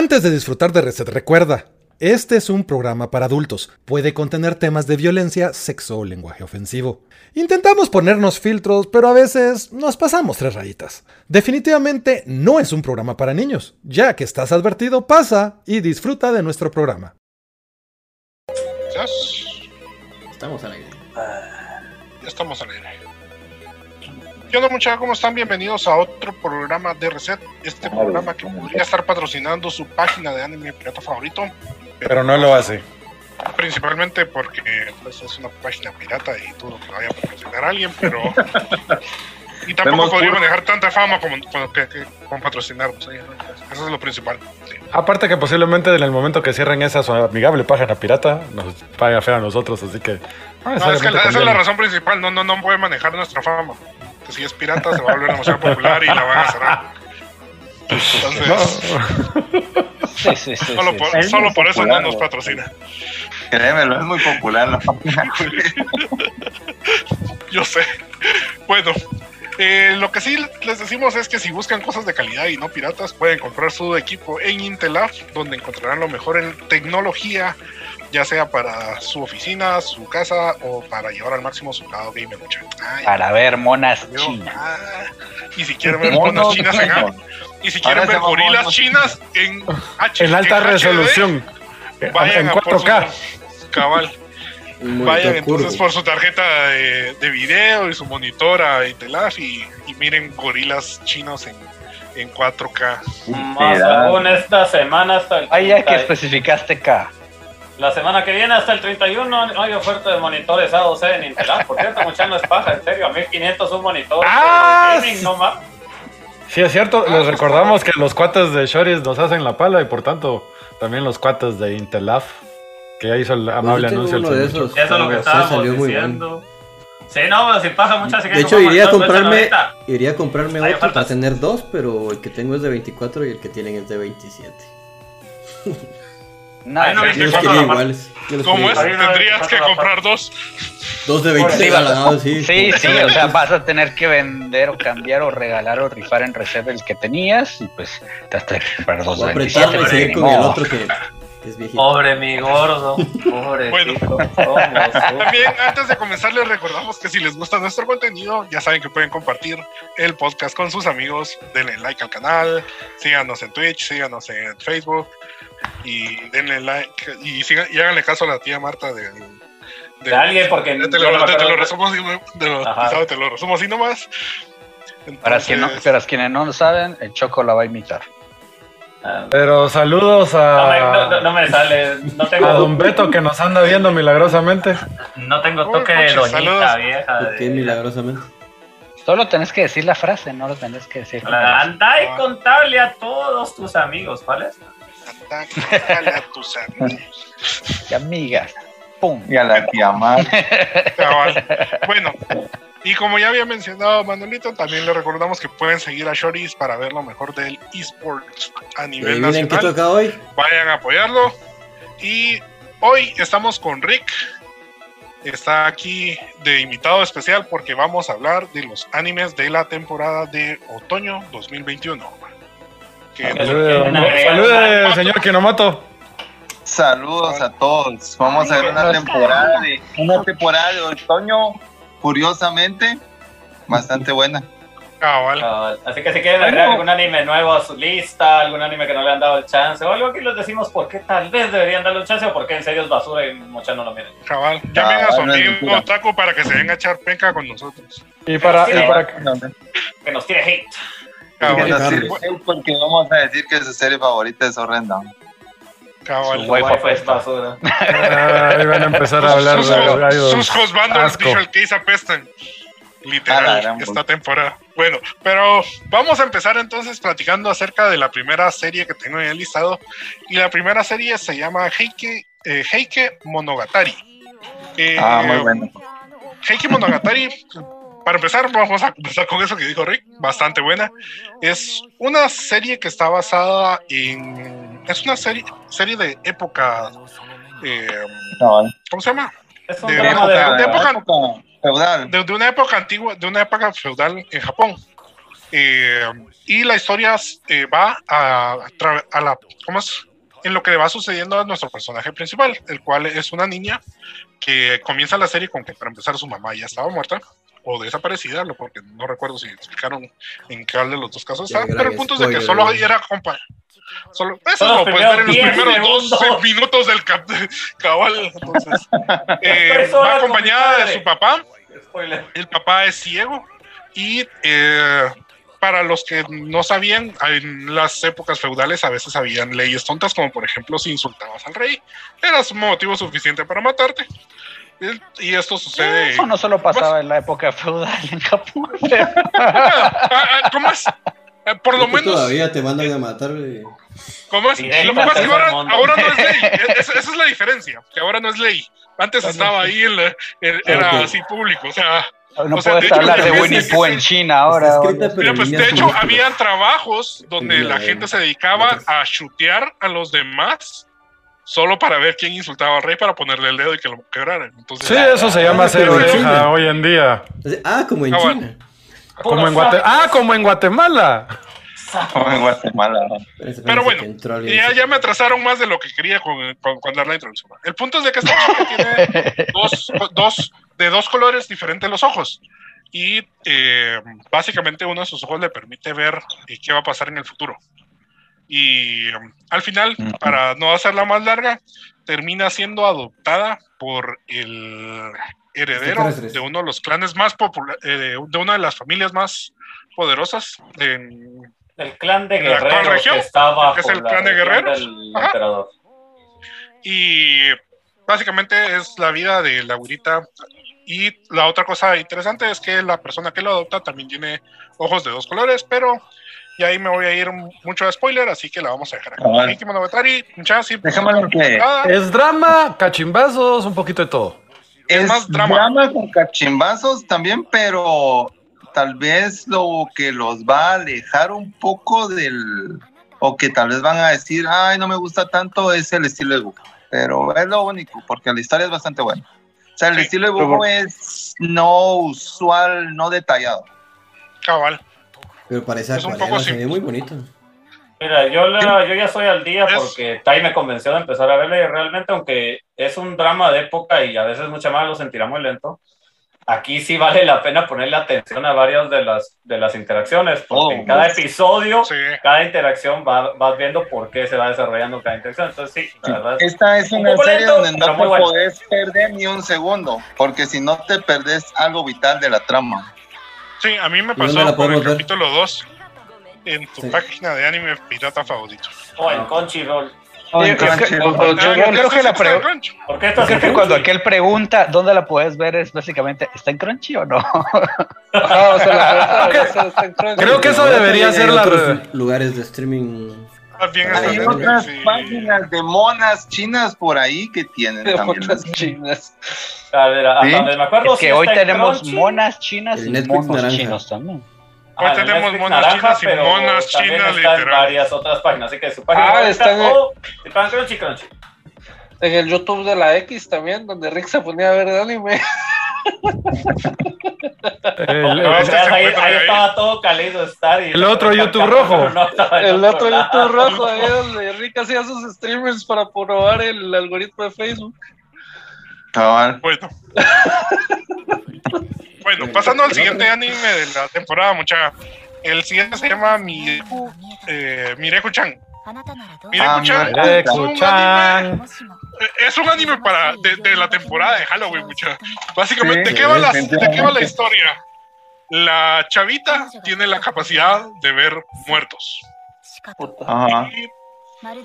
Antes de disfrutar de Reset, recuerda, este es un programa para adultos. Puede contener temas de violencia, sexo o lenguaje ofensivo. Intentamos ponernos filtros, pero a veces nos pasamos tres rayitas. Definitivamente no es un programa para niños. Ya que estás advertido, pasa y disfruta de nuestro programa. Estamos al aire. Ya estamos al aire. ¿Qué onda muchachos? ¿Cómo están? Bienvenidos a otro programa de Reset. Este programa que podría estar patrocinando su página de anime pirata favorito. Pero no lo hace. Principalmente porque pues, es una página pirata y todo lo que vaya a patrocinar a alguien, pero... y tampoco podría manejar tanta fama como, como que, que-. ¿eh? Eso es lo principal. sí. Aparte que posiblemente en el momento que cierren esa su amigable página pirata, nos paga feo a nosotros, así que... No, es que la- esa es la razón principal. No, no, no puede manejar nuestra fama. Que si es pirata se va a volver demasiado popular y la van a cerrar. Entonces, Sí, sí, sí. solo por. Es solo por eso no nos patrocina. Créemelo, es muy popular la página. Yo sé. Bueno, eh, lo que sí les decimos es que si buscan cosas de calidad y no piratas, pueden comprar su equipo en Intelab, donde encontrarán lo mejor en tecnología, ya sea para su oficina, su casa o para llevar al máximo su lado gamer. muchachos. Ay, Para ver monas chinas. ah, y si quieren ver monas chinas en y si quieren ver gorilas monos chinas en H En alta en HD, resolución. vayan en a por 4K. su- cabal. Vayan entonces por su tarjeta de, de video y su monitor a Intelaf y, y miren gorilas chinos en, en 4K. Más aún esta semana hasta el Ay, ya que 30 especificaste K. La semana que viene hasta el 31 hay oferta de monitores A12 en Intel. Por cierto, mucha no es paja, en serio. A 1500 un monitor. ¡Ah! gaming, no más. Sí, es cierto, les recordamos que los cuates de Shoris nos hacen la pala y por tanto también los cuates de Intelaf, que ya hizo el amable Pues yo tengo anuncio. el uno de esos. Eso es lo que Sí, estábamos diciendo. Sí, no, pero si pasa muchas De hecho, iría a comprarme, iría a comprarme otro para ofertas. tener dos, pero el que tengo es de 24 y el que tienen es de 27. No, Ay, no, la- iguales. Como es, tendrías hay que que comprar dos. Dos de 26 al lado, sí. Sí, sí, o sea, vas a tener que vender o cambiar o regalar o rifar en reserva el que tenías y pues te vas a tener que comprar dos de apretarme y 27, seguir ni con el modo. otro que, que es viejito. Pobre mi gordo. Pobre Bueno. También antes de comenzar les recordamos que si les gusta nuestro contenido, ya saben que pueden compartir el podcast con sus amigos, denle like al canal, síganos en Twitch, síganos en Facebook y denle like y, sigan, y háganle caso a la tía Marta del... De alguien, porque Te no lo, me te- lo resumo así, de lo, te lo resumo así nomás. Para, quien no, Entonces, para quienes no lo saben, el Choco la va a imitar. Ah, Pero saludos No me, no, no- a, no me sale, no a Don Beto que nos anda viendo milagrosamente. no tengo Uy, toque de doñita saludos. vieja. ¿Por qué de- milagrosamente? Solo tenés que decir la frase, no lo tenés que decir. Anda y contable a todos tus amigos, ¿cuál es? A tus amigos. Y amigas. ¡Pum! Y a la tía Mar. Bueno, y como ya había mencionado Manuelito, también le recordamos que pueden seguir a Shoris para ver lo mejor del esports a ¿Y nivel nacional. toca hoy? Vayan a apoyarlo. Y hoy estamos con Rick. Está aquí de invitado especial porque vamos a hablar de los animes de la temporada de otoño 2021. Que Ok. Salude, don- salude, señor Kinomoto. Saludos a todos. Vamos a ver una temporada de una temporada de otoño, curiosamente, bastante buena. cabal. Así que si quieren agregar algún anime nuevo a su lista, algún anime que no le han dado el chance o algo aquí les decimos por qué tal vez deberían darle un chance o por qué en serio es basura y muchas no lo miren. Cabal. Llamen a su no amigo. Taco para que se venga a echar penca con nosotros. Y para, y para Que nos tire hate. Cabal. Sirve porque vamos a decir que su serie favorita es horrenda. Cabal. Su waifu Wi-Fi es basura. Ahí van a empezar a hablar sus, de sus, idols. sus husbandos Asco. dijo el que hizo apestan. Literal, gran esta temporada. Bueno, pero vamos a empezar entonces platicando acerca de la primera serie que tengo en el listado. Y la primera serie se llama Heike, eh, Heike Monogatari. Eh, Ah, muy bueno. Heike Monogatari, para empezar, vamos a empezar con eso que dijo Rick, bastante buena. Es una serie que está basada en. Es una serie, serie de época. eh. ¿Cómo se llama? Es De drama época- de... época- feudal. De, de una época antigua, de una época feudal en Japón. Eh, y la historia eh, va a, a la, ¿cómo es? En lo que le va sucediendo a nuestro personaje principal, el cual es una niña que comienza la serie con que para empezar su mamá ya estaba muerta o desaparecida, lo porque no recuerdo si explicaron en qué de los dos casos está, pero el punto es de que solo era acompañado. Solo, eso lo puedes ver en los primeros 10 primeros dos segundos. minutos del cabal. Entonces, eh, va acompañada de su papá, Spoiler. el papá es ciego y eh, para los que no sabían, en las épocas feudales a veces habían leyes tontas, como por ejemplo si insultabas al rey, eras motivo suficiente para matarte. El- Y esto sucede... Eso no solo pasaba en la época feudal en Japón. pero- Ah, ah, ¿Cómo es? Eh, Por lo menos... Todavía te mandan a matar, güey. ¿Cómo es? Lo que pasa es que ahora, ahora no es ley. E- Esa, es la diferencia, que ahora no es ley. Antes estaba ahí, en la- en- era así público, o sea... No O sea, puedes de hecho, hablar de Winnie Pooh en China ahora. Escrita, pero Mira, pues de hecho habían trabajos donde la gente eh, se dedicaba a chutear a los demás solo para ver quién insultaba al rey para ponerle el dedo y que lo quebraran. Entonces, Sí, eso se llama en oreja China. hoy en día. Ah, como en Ah, bueno. China. Como en Guate- ah, como en Guatemala. Como en Guatemala. Pero bueno, ya, ya me atrasaron más de lo que quería con, con, con dar la introducción. El punto es de que esta chica tiene dos, dos, de dos colores diferentes los ojos. Y eh, básicamente uno de sus ojos le permite ver eh, qué va a pasar en el futuro. Y eh, al final, Ujú. para no hacerla más larga, termina siendo adoptada por el heredero de uno de los clanes más populares, de una de las familias más poderosas en, El clan de ¿La cual guerreros región? que está bajo ¿Que es el la clan de guerreros? Y básicamente es la vida de la güerita. Y la otra cosa interesante es que la persona que lo adopta también tiene ojos de dos colores, pero y ahí me voy a ir mucho de spoiler, así que la vamos a dejar aquí. Cabal. Miki Monogatari, muchas sí, Es drama, cachimbazos, un poquito de todo. Es Es más drama. con cachimbazos también, pero tal vez lo que los va a alejar un poco del. O que tal vez van a decir, ay, no me gusta tanto, es el estilo de Goku. Pero es lo único, porque la historia es bastante buena. O sea, el Sí. estilo de Goku es no usual, no detallado. cabal. Pero parece Es un acuarela, se ve muy bonito. Mira, yo, la- yo ya estoy al día porque Tai me convenció de empezar a verla y realmente, aunque es un drama de época y a veces mucha más lo sentirá muy lento, aquí sí vale la pena ponerle atención a varias de las, de las interacciones, porque Oh, en cada episodio, Sí. cada interacción va, vas viendo por qué se va desarrollando cada interacción. Entonces, sí, la verdad. Esta es Un una poco serie lento, donde no te bueno. podés perder ni un segundo, porque si no te perdés algo vital de la trama. Sí, a mí me ¿Y dónde pasó la con el ver? capítulo 2 en tu Sí. página de anime pirata favorito. O en Crunchyroll. Oh, en Yo creo que- Crunchyroll. o- yo- creo que la. ¿Por estás creo que cuando aquel pregunta dónde la puedes ver es básicamente, ¿está en Crunchy o no? Creo que eso debería ser la lugares de streaming. Más bien Hay otras sí. páginas de monas chinas por ahí que tienen De también. monas chinas. A ver, hasta ¿Sí? donde me acuerdo, Es que hoy tenemos Crunchy. monas chinas El y Netflix monos naranja. chinos también. Hoy Ajá, en tenemos monas naranja, chinas y pero monas también chinas, literal. varias otras páginas, así que su página Ah, está en el- o si pagan Crunchy, Crunchy. En el YouTube de la X también, donde Rick se ponía a ver anime. El, No, ahí, encuentra ahí ahí. estaba todo y El otro YouTube rojo. No, estaba en El otro lado. YouTube rojo, ahí donde Rick hacía sus streamers para probar el algoritmo de Facebook. Cabal. Bueno. bueno, pasando al siguiente anime de la temporada, mucha. El siguiente se llama Mireku, eh, Mireku-chan. Mireku-chan Ah, es, un anime, eh, es un anime para, de, de la temporada de Halloween, mucha. Básicamente, Sí, ¿de, qué va la, ¿de qué va la historia? La chavita tiene la capacidad de ver muertos. Puta. Ajá. Y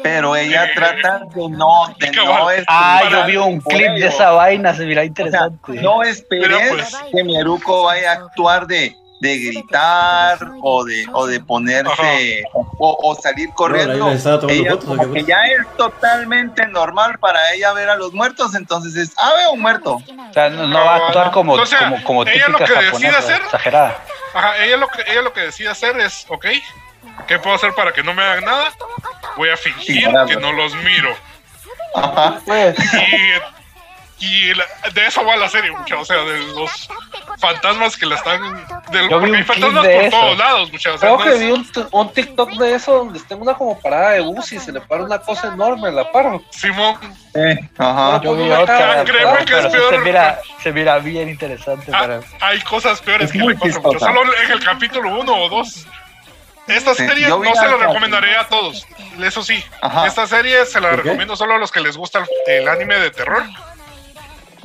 Pero ella Eh, trata de no, de no. Ah, esperar yo vi un clip de esa vaina, se mira O sea, interesante. no esperes pues, que Mieruko vaya a actuar de, de gritar o de, o de ponerse o, o salir corriendo. No, ella fotos, ¿o como que ya es totalmente normal para ella ver a los muertos, entonces es, ah, veo un muerto. O sea, no, no va a actuar como, O sea, como, como ella lo típica que decide japonesa, hacer- exagerada. Ajá, ella lo que ella lo que decide hacer es, ok, ¿qué puedo hacer para que no me hagan nada? Voy a fingir Ignorarlo. que no los miro. Ajá. Pues, Y, y la- de eso va la serie, mucha, o sea, de los fantasmas que la están Del, Yo vi porque hay un clip fantasmas de por eso. todos lados, muchachos. Creo que vi un, un TikTok de eso donde está en una como parada de bus y se le para una cosa enorme en la par. Simón, Ajá. Yo vi otra, cara, créeme que es peor. se mira, se mira bien interesante. ah, para- hay cosas peores Es que le pasan. chistosa. Solo en el capítulo 1 o 2. Esta serie no se la recomendaré a todos. Eso sí, Ajá. esta serie se la recomiendo solo a los que les gusta el, el anime de terror.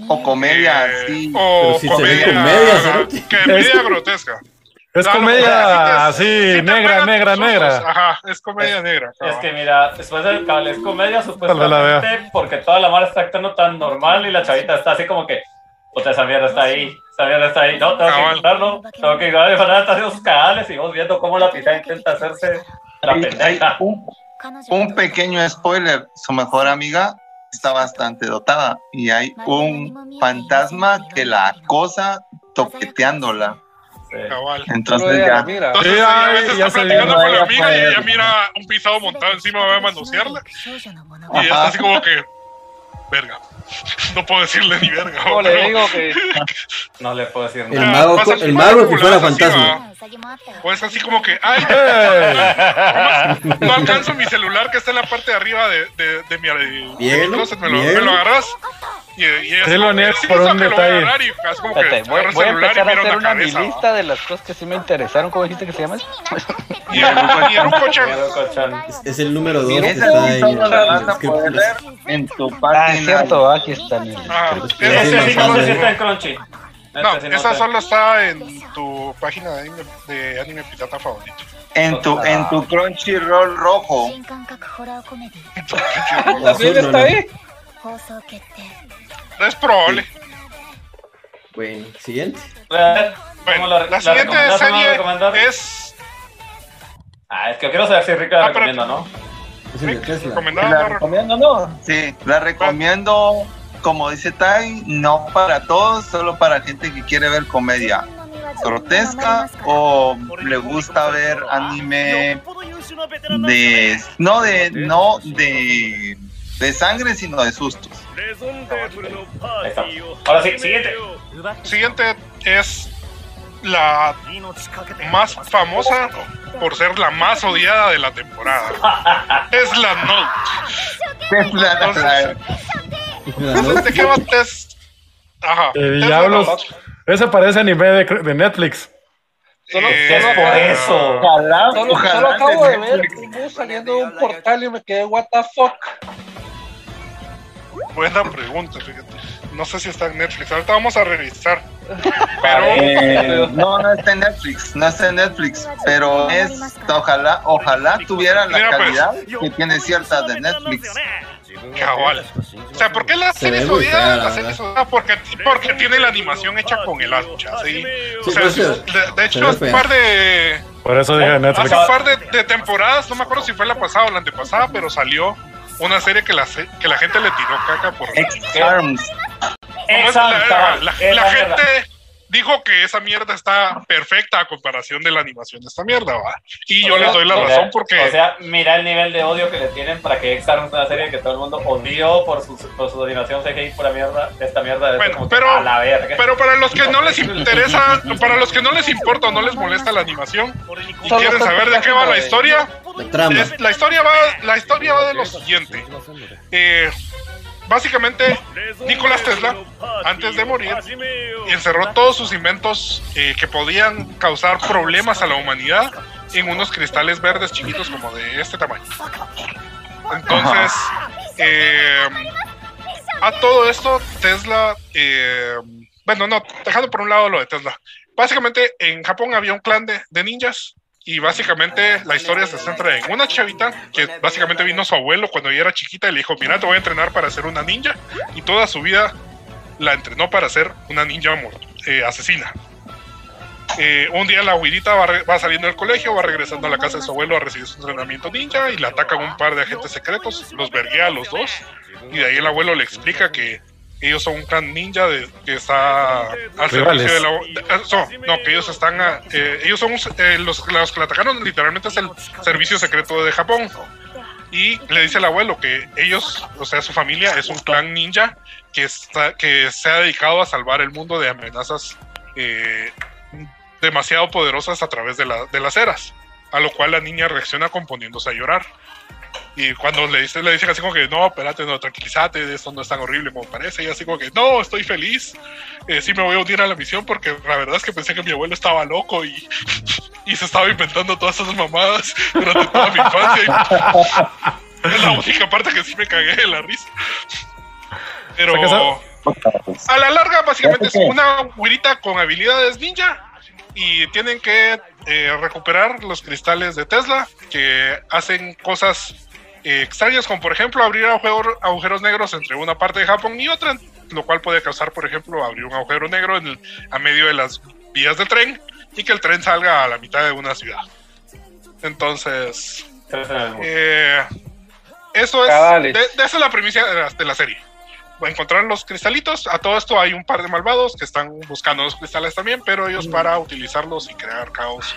O comedia, Eh, sí. O Pero si se ve comedia, comedia, comedia grotesca. Es comedia así, negra, negra, negra. Ajá, es comedia negra. Es que mira, después del cabal es comedia supuestamente porque toda la mara está actuando tan normal y la chavita está así como que, puta, esa mierda está ahí, esa mierda está ahí, no, tengo que ignorarlo, tengo que van a haciendo sus cagales y vos viendo cómo la pizza intenta hacerse la pendeja. un, un pequeño spoiler. Su mejor amiga está bastante dotada y hay un fantasma que la acosa toqueteándola. Sí. Cabal. Entonces ya. Entonces Sí, ella a ay, veces ya está platicando con la Ya amiga y ella mira un pisado montado encima, va a manosearla. Y está Ajá. así como que, verga. No puedo decirle ni verga. Pero- le digo que No le puedo decir El nada. mago, pasa- el mago que fuera así, fantasma. O es así como que, ay, no alcanzo mi celular que está en la parte de arriba de, de, de mi, me lo, bien. me lo agarras. Y, y Sí lo sí, por un detalle. voy, voy a empezar a hacer una una mi cabeza. lista de las cosas que sí me interesaron. ¿Cómo dijiste que se llama? Y. Es, es el número 2 que está ahí. en en tu Ah, página. es cierto, aquí está. en no en esa solo está en tu página de anime, de anime pirata favorito. En tu, en tu Crunchyroll rojo. Azul, también no, está no. Es probable. Bueno, siguiente. Eh, Bueno, ¿cómo la- la la siguiente la serie es Ah, es que quiero saber si Rica la Ah, recomienda, ¿no? Recomendada. ¿La recomiendo no? Sí, la recomiendo, como dice Tai, no para todos, solo para gente que quiere ver comedia grotesca o le gusta ver anime de no de no de de sangre sino de sustos. Ahora sí, siguiente. Siguiente es la más famosa por ser la más odiada de la temporada. Es la Note. Es la- ¿de qué va? Es... Ajá. Eh, es diablos. Note. Ese parece anime de, de Netflix. Solo, Eh, solo- por eso. Ojalá, Solo, ojalá solo acabo de ver un bus saliendo de un portal y me quedé, what the fuck. Buena pregunta, fíjate. No sé si está en Netflix. Ahorita vamos a revisar. Pero Eh, no, no está en Netflix, no está en Netflix, pero es, ojalá, ojalá tuviera la Mira, pues. calidad que tiene ciertas de Netflix. cabal. O sea, ¿por qué la Se serie odiada? La serie odiada porque, porque tiene la animación hecha con el hacha, ¿sí? O sea, pues, de, hecho, ve un par de... Por eso dije Netflix. Hace un par de, de temporadas, no me acuerdo si fue la pasada o la antepasada, pero salió una serie que la, se- que la gente le tiró caca por... X-Arms. ¿Cómo es? Exacto. La, la- gente dijo que esa mierda está perfecta a comparación de la animación de esta mierda, ¿va? Y yo sea, les doy la razón porque... O sea, mira el nivel de odio que le tienen para que X-Arms es una serie que todo el mundo odió por su, por su animación CGI pura mierda. Esta mierda es Bueno, como que pero- a la verga. Pero para los que no les interesa, para los que no les importa o no les molesta la animación y Solo quieren saber de qué va la historia, La trama. es- la historia va, la historia va de lo siguiente. Eh, básicamente, Nicolás Tesla, antes de morir, encerró todos sus inventos eh, que podían causar problemas a la humanidad en unos cristales verdes chiquitos como de este tamaño. Entonces, eh, a todo esto, Tesla, eh, bueno, no, dejando por un lado lo de Tesla. Básicamente, en Japón había un clan de, de ninjas y básicamente la historia se centra en una chavita que básicamente vino su abuelo cuando ella era chiquita y le dijo, mira, te voy a entrenar para ser una ninja y toda su vida la entrenó para ser una ninja eh, asesina. Eh, un día la abuelita va, saliendo del colegio, va regresando a la casa de su abuelo a recibir su entrenamiento ninja y le atacan un par de agentes secretos, los verguea a los dos y de ahí el abuelo le explica que ellos son un clan ninja de, que está al Rivales. servicio de la... eh, no, no, que ellos están... a- eh, ellos son eh, los, los que la atacaron, literalmente es el servicio secreto de Japón. Y le dice el abuelo que ellos, o sea, su familia es un clan ninja que, está, que se ha dedicado a salvar el mundo de amenazas eh, demasiado poderosas a través de, la- de las eras, a lo cual la niña reacciona componiéndose a llorar. Y cuando le, dice, le dicen así como que, no, espérate, no, tranquilízate, esto no es tan horrible como parece, y así como que, no, estoy feliz, eh, sí me voy a unir a la misión porque la verdad es que pensé que mi abuelo estaba loco y, y se estaba inventando todas esas mamadas durante toda mi infancia. y es la única parte que sí me cagué de la risa. Pero a la larga, básicamente es una güirita con habilidades ninja y tienen que eh, recuperar los cristales de Tesla que hacen cosas eh, extrañas, como por ejemplo abrir agujero- agujeros negros entre una parte de Japón y otra, lo cual puede causar, por ejemplo, abrir un agujero negro en el- a medio de las vías del tren y que el tren salga a la mitad de una ciudad. Entonces, eh, eso es. De, de esa es la primicia de la, de la serie. Encontrar los cristalitos. A todo esto hay un par de malvados que están buscando los cristales también, pero ellos para utilizarlos y crear caos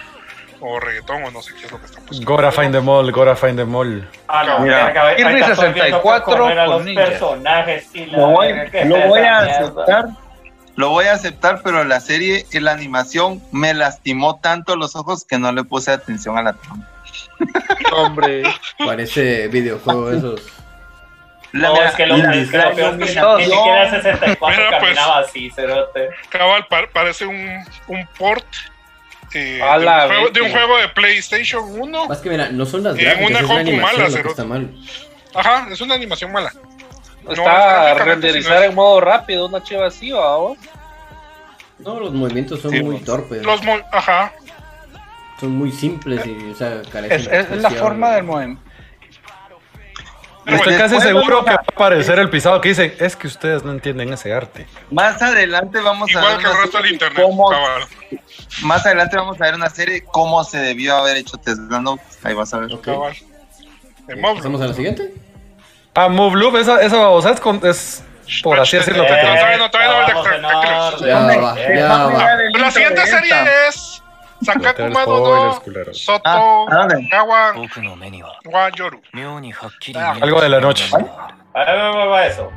o reggaetón o no sé qué es lo que están buscando. Gora find them all, Gora find them all. Ah, no, Mira. estoy viendo 64 cómo eran con los ninja. personajes y la Lo voy, verga, ¿qué lo voy a mierda? aceptar. Lo voy a aceptar, pero la serie, en la animación, me lastimó tanto los ojos que no le puse atención a la trama. Hombre. Parece videojuego esos. La- No, es que lo, la- es que lo peor es que no, ni siquiera 64 Mira, pues. caminaba así, cerote. Cabal, pa- parece un, un port eh, de, un juego, de un bestia. juego de PlayStation 1. Más que mira, no son las En gráficas, una es compu mala, está mal. Ajá, es una animación mala. Está renderizar no es. en modo rápido, una chiva así, vamos. No, los movimientos son Sí, muy torpes. Los mo- ajá. Son muy simples y, o sea, carecen Es, de es la forma del movimiento. Estoy casi seguro que va a aparecer el pisado que dice, es que ustedes no entienden ese arte. Más adelante vamos a ver... Que el internet, Más adelante vamos a ver una serie cómo se debió haber hecho Tesla no, Ahí vas a ver. Okay. ¿Pasamos a la siguiente? Ah, Move Loop, esa, esa babosa es por así decirlo. Eh, no, todavía no, todavía no, eh, no, eh, wa Yoru. 妙にはっきり Algo de la noche. A ver, va, va, va, eso.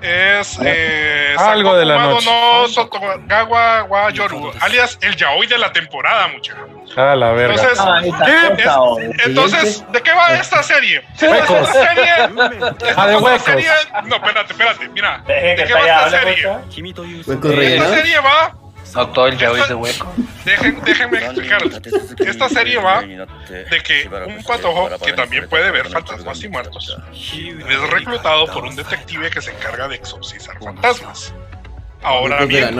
Es eh, Algo Sakoku de la Madono noche. Soto Gawa wa Yoru, alias el yaoi de la temporada, muchachos. Ah, la verga. Entonces, Ah, esa ¿qué? cosa, Es- oye. entonces, ¿de qué va esta serie? Huecos. Esta serie, Ah, de esta huecos. serie- no, espérate, espérate, mira. Deje ¿De que qué va está esta ya, serie? hable,君という Huecos 存在 Esta rellenados. serie va no todo el yaoi de hueco. Dejen, déjenme explicarles. Esta serie va de que un patojo que también puede ver fantasmas y muertos es reclutado por un detective que se encarga de exorcizar fantasmas. Ahora bien,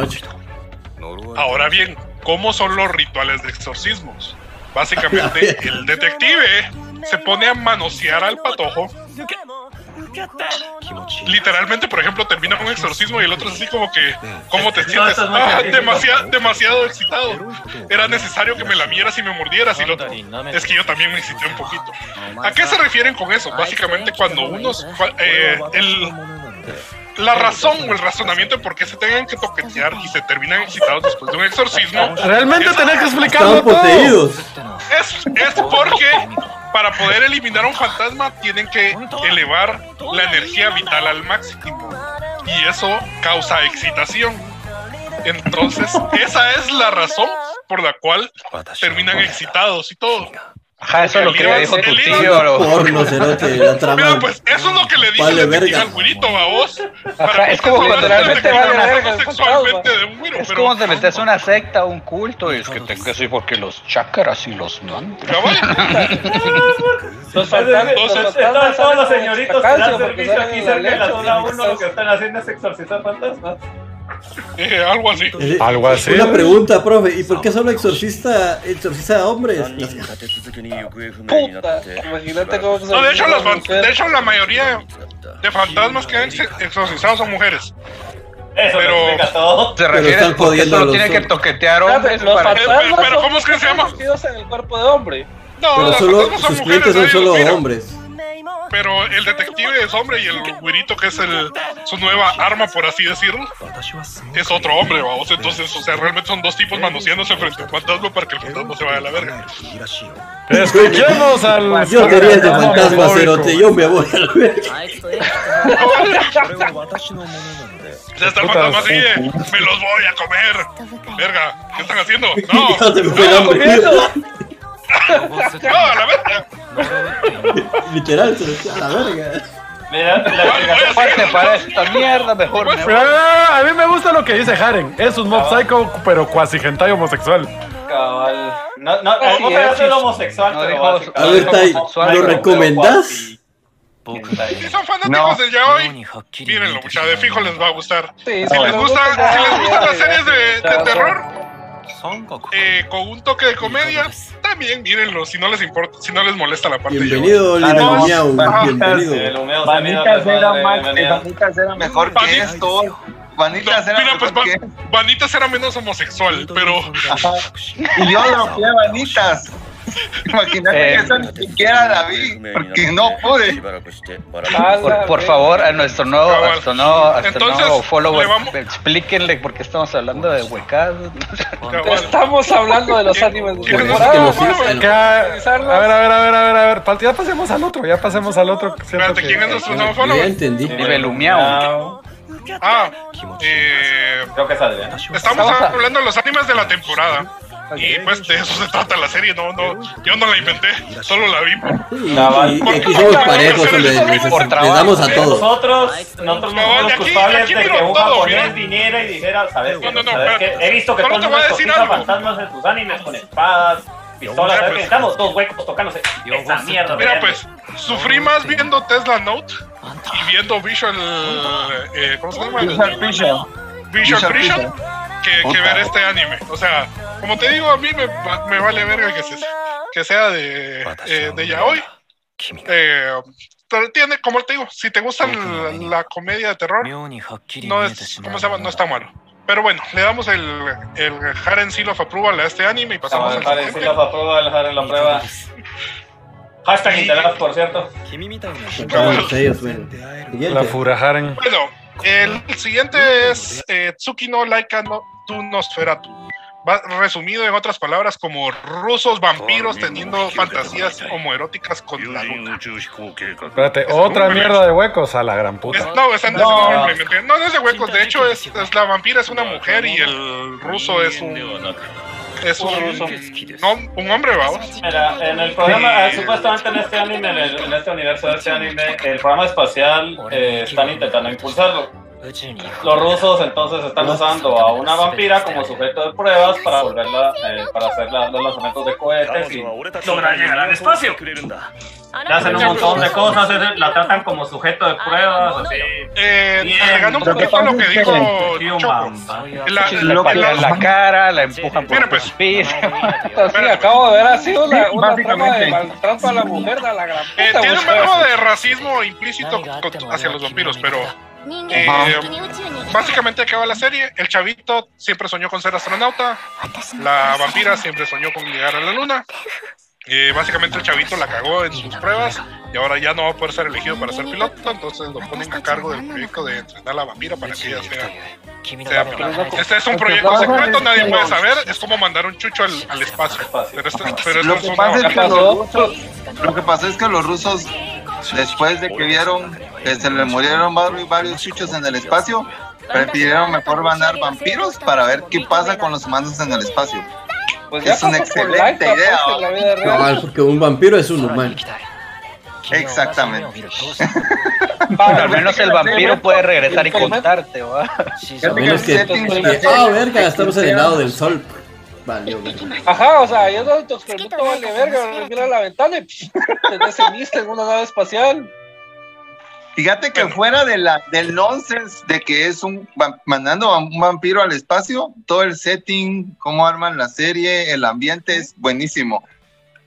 ahora bien, ¿cómo son los rituales de exorcismos? Básicamente, el detective se pone a manosear al patojo. Literalmente, por ejemplo, termina un exorcismo y el otro es así como que, ¿cómo te sientes? Ah, demasiado, demasiado excitado. Era necesario que me lamieras y me mordieras y el otro. Es que yo también me excité un poquito. ¿A qué se refieren con eso? Básicamente cuando unos... eh, el, la razón o el razonamiento de por qué se tengan que toquetear y se terminan excitados después de un exorcismo Realmente es, tenés que explicarlo todo. poseídos. es, es porque para poder eliminar a un fantasma tienen que elevar la energía vital al máximo y eso causa excitación. Entonces, esa es la razón por la cual terminan excitados y todo. Ajá, eso es lo que le dijo tu El tío. Porno, cerote, la trama. Mira, pues eso es lo que le dije Vale, al detective verga. al güirito, babos. Ajá, es como cuando realmente vale verga el sexualmente de un güiro, Es pero como te metes a una secta, un culto, y es que tengo que soy porque los chakras y los mantras. cabal. Los fantasmas, todos los señoritos que dan servicio aquí cerca de la leche, zona tienen 1, lo que están haciendo es exorcizar fantasmas. Algo así. Algo así. Una pregunta, profe. ¿Y por qué solo exorcista, exorcista de hombres? No, de, hecho, de hecho, la mayoría de fantasmas que han exorcizado son mujeres. Pero, explica todo. ¿Te refieres pero que toquetear hombres? Pero, ¿cómo es que se llama? en el cuerpo de hombre. No, pero sus clientes son solo hombres pero el detective es hombre y el güirito que es el, su nueva arma, por así decirlo, es otro hombre, vamos. Entonces, o sea, realmente son dos tipos manoseándose frente a un fantasma para que el fantasma se vaya a la verga. Escuchemos al. Yo quería ese fantasma, Cerote. Yo me voy a la verga. O sea, está el fantasma así de, me los voy a comer. Verga, ¿qué están haciendo? No, Ya no, a la verga. Literal, se lo a la verga. Mira, la Parte para esta mierda, mejor. Ah, a mí me gusta lo que dice Haren. Es un mob psycho, pero cuasi hentai homosexual. cabal. No, no, Así no puede es, homosexual, pero A ver, Tai, ¿lo recomendás? Si son fanáticos del yaoi, mírenlo, mucha de fijo les va a gustar. Sí, Si les gusta, si les gustan las series de, ya, ya. terror, eh, con un toque de comedia, también mírenlo, si no les importa, si no les molesta la parte de Bienvenido. Miau. Ajá. Bienvenido. Vanitas era más. Vanitas era mejor que esto. Vanitas No, era mira, pues mejor Va- que Vanitas era menos homosexual, pero Y yo dropeé a Vanitas. Imagínate Eh. que esa ni siquiera la vi, porque no pude. Por, por favor, a nuestro nuevo, a nuestro nuevo, a nuestro Entonces, nuevo follower, vamos- explíquenle por qué estamos hablando de cabal. Estamos hablando de los animes a, ver, a ver, a ver, a ver, a ver. Ya pasemos al otro, ya pasemos al otro. Espérate, ¿quién es nuestro nuevo Ya follower? entendí. Vive Lumiao. Ah, eh, Creo que sale. estamos hablando de los animes de la temporada. Y pues de eso se trata la serie, no, no, yo no la inventé, solo la vi. Y, Cabal. y aquí somos parejos, hombre. Les, damos a todos. Nosotros, nosotros no No, somos de aquí- culpables aquí de que un japonés viniera y dijera, ¿sabes qué? No, no. He visto que Solo todo el te voy mundo a decir cotiza algo. fantasmas en sus animes con espadas, pistolas, pues. Necesitamos dos huecos tocándose. Esa mierda. Mira pues, sufrí más viendo Tesla Note y viendo Visual, eh, ¿cómo se llama? Visual Vision. Visual Visual Vision Vision. Que, que ver este anime. O sea, como te digo, a mí me, me vale verga que, se- que sea de, eh, de yaoi. Eh, pero tiene, como te digo, si te gusta la, la comedia de terror, no es, ¿cómo se llama? No está malo. Pero bueno, le damos el, el Haren Seal of Approval a este anime y pasamos al siguiente. los aprueba, el Jaren la prueba. Hashtag Internet, por cierto. La Siguiente. fura Haren. Bueno, el siguiente es eh, Tsuki no Laika no Tu Nosferatu. Va- resumido en otras palabras como rusos vampiros teniendo fantasías homoeróticas con la luna. Espérate, Es otra mierda de huecos a la gran puta. no, no, No. es simplemente- no, no es de huecos. De hecho, es, es la vampira es una mujer y el ruso es un es un, no, un hombre, vamos. Mira, en el programa, eh, supuestamente en este anime, en, el- en este universo de este anime, el programa espacial eh, están intentando impulsarlo. Los rusos entonces están usando a una vampira como sujeto de pruebas para volverla, eh, para hacer la- los lanzamientos de cohetes y lograr llegar al espacio. Le hacen un montón de cosas, eh, la tratan como sujeto de pruebas, así. Eh, Bien. agregando un Lo que poquito a lo que es dijo. La- Le Lo que- patean la cara, la empujan por los pies. Sí, acabo de ver, ha sido una, una trama de Básicamente. maltrato a la mujer de la gran Eh, puta. tiene un poco de racismo implícito hacia los vampiros, pero eh, básicamente acaba la serie. El chavito siempre soñó con ser astronauta. La vampira siempre soñó con llegar a la luna. Eh, básicamente el chavito la cagó en sus pruebas y ahora ya no va a poder ser elegido para ser piloto, entonces lo ponen a cargo del proyecto de entrenar a la vampira para que ella sea, sea piloto. Este es un proyecto secreto, nadie puede saber, es como mandar un chucho al, al espacio. Pero esto, pero esto Lo es que una pasa es ¿Qué que los rusos, lo que pasó es que los rusos, después de que vieron que se le murieron varios, varios chuchos en el espacio, prefirieron mejor mandar vampiros para ver qué pasa con los humanos en el espacio. Pues es una excelente idea, pues, la vida real. Cabal, porque un vampiro es un humano. Exactamente. Bueno, al menos el vampiro puede regresar y contarte, ¿va? A menos que. Ah, verga, estamos en el lado del sol. Valió, verga. Ajá, o sea, yo no tu experimento vale verga, mira la ventana y tenés semista en una nave espacial. Fíjate que fuera de la, del nonsense de que es un mandando a un vampiro al espacio, todo el setting, cómo arman la serie, el ambiente es buenísimo.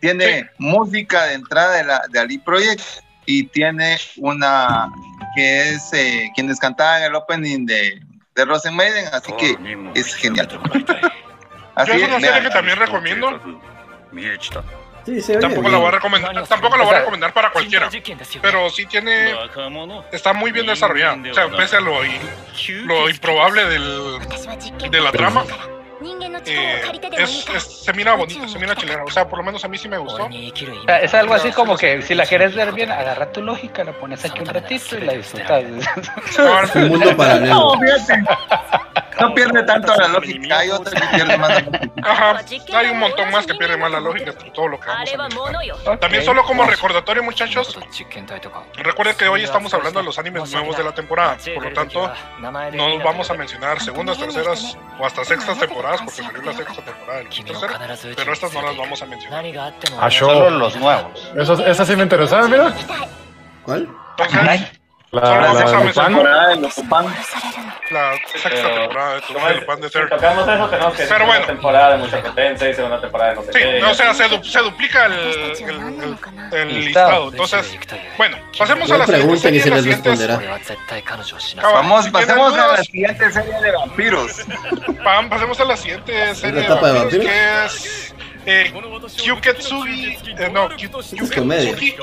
Tiene música de entrada de, la, de Ali Project y tiene una que es eh, quienes cantaban el opening de, de Rosen Maiden, así que es genial. Yo Así es una serie que también recomiendo. Sí, se oye Tampoco bien. la voy a recomendar, tampoco la voy a recomendar para cualquiera. Pero sí tiene, está muy bien desarrollada. O sea, pese a lo, lo improbable del, de la trama, eh, es, es- se mira bonita, se mira chilena. O sea, por lo menos a mí sí me gustó. O sea, es algo así como que si la quieres ver bien, agarra tu lógica, la pones aquí un ratito y la disfrutas. Un mundo paralelo. No, pierde tanto la lógica. Hay otra que pierde más la lógica. Ajá, hay un montón más que pierde más la lógica por todo lo que vamos a. También solo como recordatorio, muchachos, recuerden que hoy estamos hablando de los animes nuevos de la temporada. Por lo tanto, no vamos a mencionar segundas, terceras o hasta sextas temporadas, porque salió la sexta temporada del tercero, pero estas no las vamos a mencionar. Ah, Solo los nuevos. Eso, esa sí me interesaba, mira. ¿Cuál? Entonces, La. Temporada de los la sexta Pero, temporada de el Pan de Third. tocamos eso, tenemos que decir Pero bueno. temporada de mucha potencia y segunda temporada de no sé Sí, qué. no, o sea, se, du- se duplica el, el, el- el Listado. Entonces, bueno, pasemos a la siguiente y se les responderá. Vamos, pasemos a la siguiente serie de vampiros. Pam, pasemos a la siguiente serie de vampiros, que es eh, Kyuketsugi, eh, no. Kyuketsugi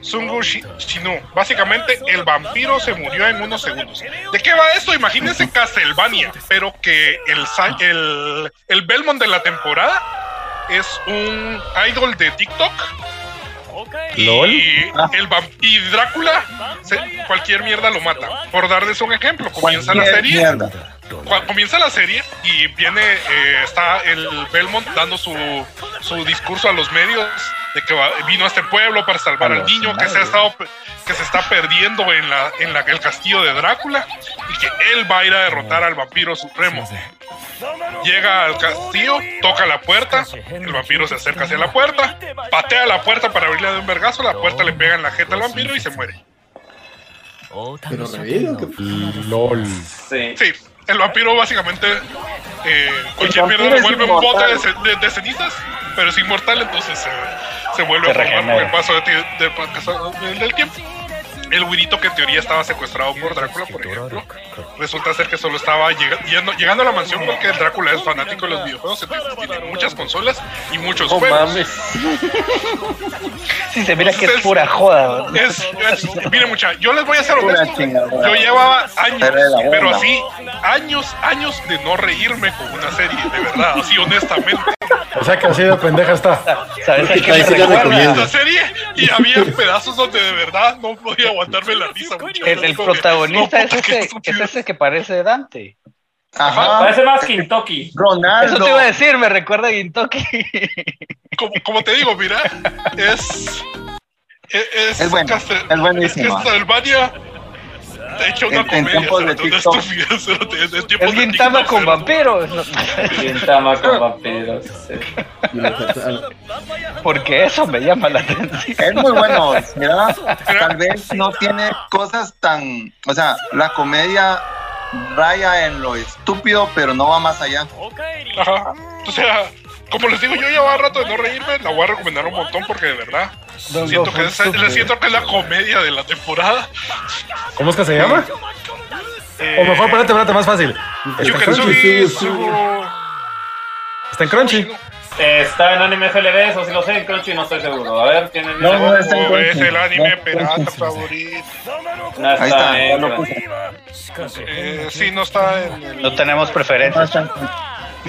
Sungu Shi- Shinu. Básicamente, el vampiro se murió en unos segundos. ¿De qué va esto? Imagínense Castlevania, pero que el, el, el Belmont de la temporada es un idol de TikTok. Y, ¿Lol? el y Drácula, se- cualquier mierda lo mata. Por darles un ejemplo, comienza la serie. mierda. Comienza la serie y viene, eh, está el Belmont dando su, su discurso a los medios de que va- vino a este pueblo para salvar al niño que se ha estado que se está perdiendo en la en la, el castillo de Drácula y que él va a ir a derrotar al vampiro supremo. Llega al castillo, toca la puerta, el vampiro se acerca hacia la puerta, patea la puerta para abrirle de un vergazo, la puerta le pega en la jeta al vampiro y se muere. Pero revive. ¿o qué? LOL. Sí. Sí, el vampiro básicamente eh, cualquier vampiro mierda lo es vuelve un bote de, cenizas, pero es inmortal, entonces se, se vuelve Se a formar con el paso de del tiempo. El güirito que en teoría estaba secuestrado por Drácula, por ejemplo, resulta ser que solo estaba llega- yendo- llegando a la mansión porque el Drácula es fanático de los videojuegos, entonces tiene muchas consolas y muchos No juegos. mames. Sí, se mira que es pura joda. ¿no? Es, es- mire mucha, yo les voy a Pura honesto. Yo llevaba años, pero así, años, años de no reírme con una serie, de verdad, así honestamente. O sea que así de pendeja está. ¿Sabes la recuerda? recomiendo. Esta serie y había pedazos donde de verdad no podía aguantarme la risa. muchachos. El, el que, protagonista no, es, ese, es ese que parece Dante. Ajá. Parece más Kintoki. Ronaldo. Eso te iba a decir, me recuerda a Gintoki. Como, como te digo, mira, es. Es, es, Es bueno, Castel- es buenísimo. Es Castlevania. De hecho, una En- tiempos de TikTok. Es Gintama con vampiros. Gintama con vampiros. Porque eso me llama la atención. Es muy bueno, mira, tal vez no tiene cosas tan, o sea, la comedia raya en lo estúpido, pero no va más allá. Ajá. O sea, como les digo, yo llevaba rato de no reírme, la voy a recomendar un montón porque de verdad siento que es, le siento que es la comedia de la temporada. ¿Cómo es que se llama? Eh, O mejor, espérate, espérate, más fácil. Está en Crunchy. Está en Crunchy. Eh, Está en Anime FLV, eso sí lo sé, en Crunchy no estoy seguro. A ver, ¿tienen No, no, está en Oh, es el anime No, pirata Crunchy. favorito. No Ahí está en. Eh, sí, no está en el. No tenemos preferencias.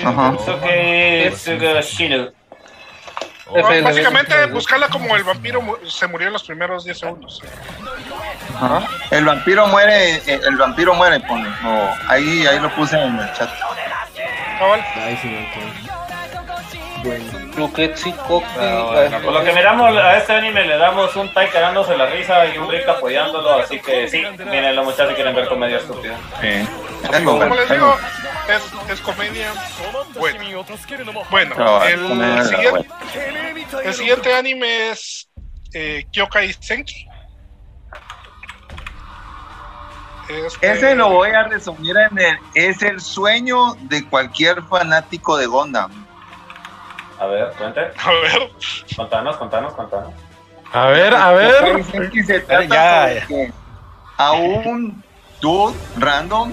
Ajá. Tsugashinu. Ah, FLB. Básicamente, buscarla como el vampiro mu- se murió en los primeros 10 segundos. Ajá. El vampiro muere, eh, el vampiro muere, pone. O ahí, ahí lo puse en el chat. Cabal. Ay, sí, no, Bueno. Coqui, Ah, bueno, Por lo que miramos a este anime le damos un Tai cagándose la risa y un Rick apoyándolo, así que sí, mírenlo muchachos si quieren ver comedia estúpida. Es muy Como les digo, es, es comedia. Bueno, bueno No, es el, comedia, siguiente, el siguiente anime es eh, Kyokai Senki. Este- Ese lo voy a resumir en el, es el sueño de cualquier fanático de Gundam. A ver, cuente, A ver, contanos, contanos, contanos. A ver, a ver. Dicen que se trata Ya, sobre ya. que a un dude random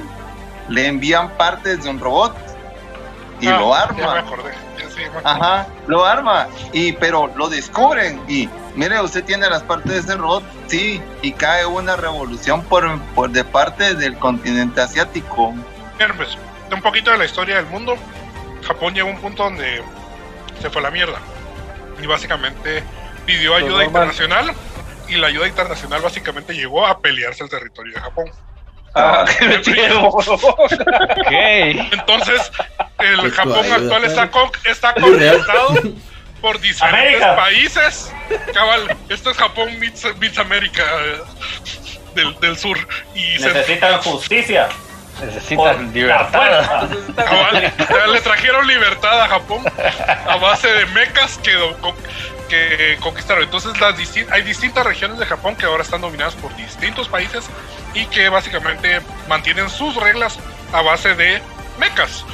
le envían partes de un robot y ah, lo Ya me arma. acordé. ya se llama. Ajá, lo arma, y pero lo descubren y mire, usted tiene las partes de ese robot, sí, y cae una revolución por, por de parte del continente asiático. Bien, pues, un poquito de la historia del mundo, Japón llegó a un punto donde se fue a la mierda. Y básicamente pidió Lo ayuda internacional. Y la ayuda internacional básicamente llegó a pelearse el territorio de Japón. Ah, qué metido. Ok. Entonces, el Japón ayuda, actual está, con- está conquistado por diferentes América. países. Cabal, esto es Japón meets, meets América eh, del, del sur. Y se, Necesitan justicia. Necesitan Por libertad. le trajeron libertad a Japón a base de mecas que, conquistaron. Entonces, las distin- hay distintas regiones de Japón que ahora están dominadas por distintos países y que básicamente mantienen sus reglas a base de mecas.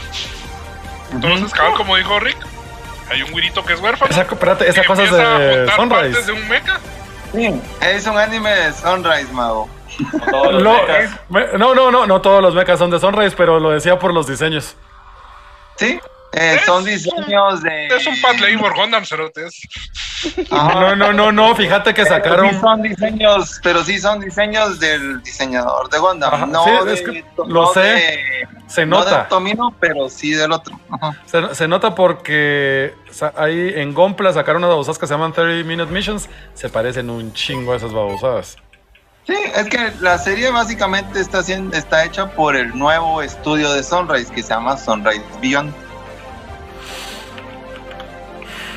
Entonces, cabal, como dijo Rick, hay un güirito que es huérfano. Esa, espérate, esa cosa es de Sunrise. de un mecha. Es un anime de Sunrise, mago. Los No, no, no, no, no todos los mechas son de Sunrise, pero lo decía por los diseños. Sí, eh, son diseños de. Es un Pat Labor Gundam, cerotes. Ajá. No, no, no, no, fíjate que Pero sacaron. sí son diseños, pero sí son diseños del diseñador de Gundam, Ajá, no sí, de, es que no lo sé, de- Se no nota. de Tomino, pero sí del otro. Se, se nota porque ahí en Gompla sacaron unas babosadas que se llaman 30 Minute Missions. Se parecen un chingo a esas babosadas. Sí, es que la serie básicamente está, haciendo, está hecha por el nuevo estudio de Sunrise que se llama Sunrise Beyond.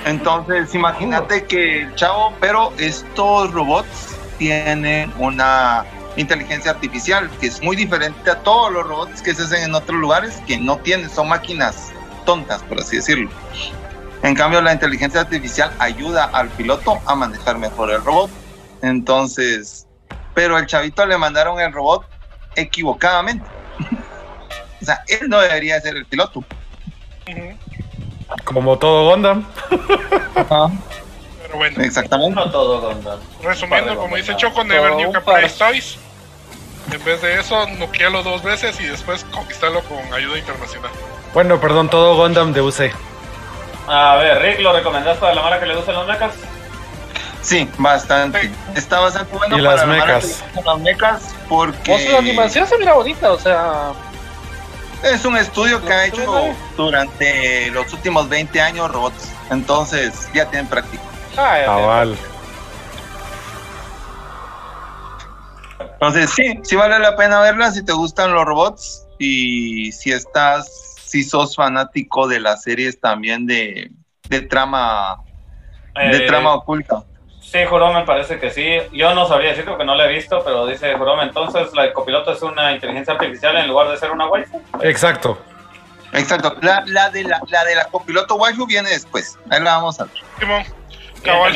Entonces, imagínate que el chavo, pero estos robots tienen una inteligencia artificial que es muy diferente a todos los robots que se hacen en otros lugares que no tienen, son máquinas tontas, por así decirlo. En cambio, la inteligencia artificial ayuda al piloto a manejar mejor el robot. Entonces, pero el chavito le mandaron el robot equivocadamente. o sea, él no debería ser el piloto. Como todo Gundam. Pero bueno, Exactamente. No todo Gundam. resumiendo, como dice. Choco, Never par. Price Toys. En vez de eso, noquealo dos veces y después conquistarlo con ayuda internacional. Bueno, perdón, todo Gundam de UC. A ver, Rick, ¿lo recomendás para la mara que le gustan los mechas? Sí, bastante. Está bastante bueno Y para las mecas. Las mecas porque Pues la animación se mira bonita, o sea. es un estudio que ha hecho durante los últimos 20 años robots. Entonces, ya tienen práctica. ah, ya, Cabal. Entonces, sí, sí vale la pena verla si te gustan los robots y si estás, si sos fanático de las series también de, de trama, de Eh, trama oculta. Sí, Juró me parece que sí. Yo no sabría decir porque no lo he visto, pero dice Jurome, entonces la copiloto es una inteligencia artificial en lugar de ser una waifu. Exacto. Exacto. La, la de la, la de la copiloto waifu viene después. Ahí la vamos a ver. Simón, cabal,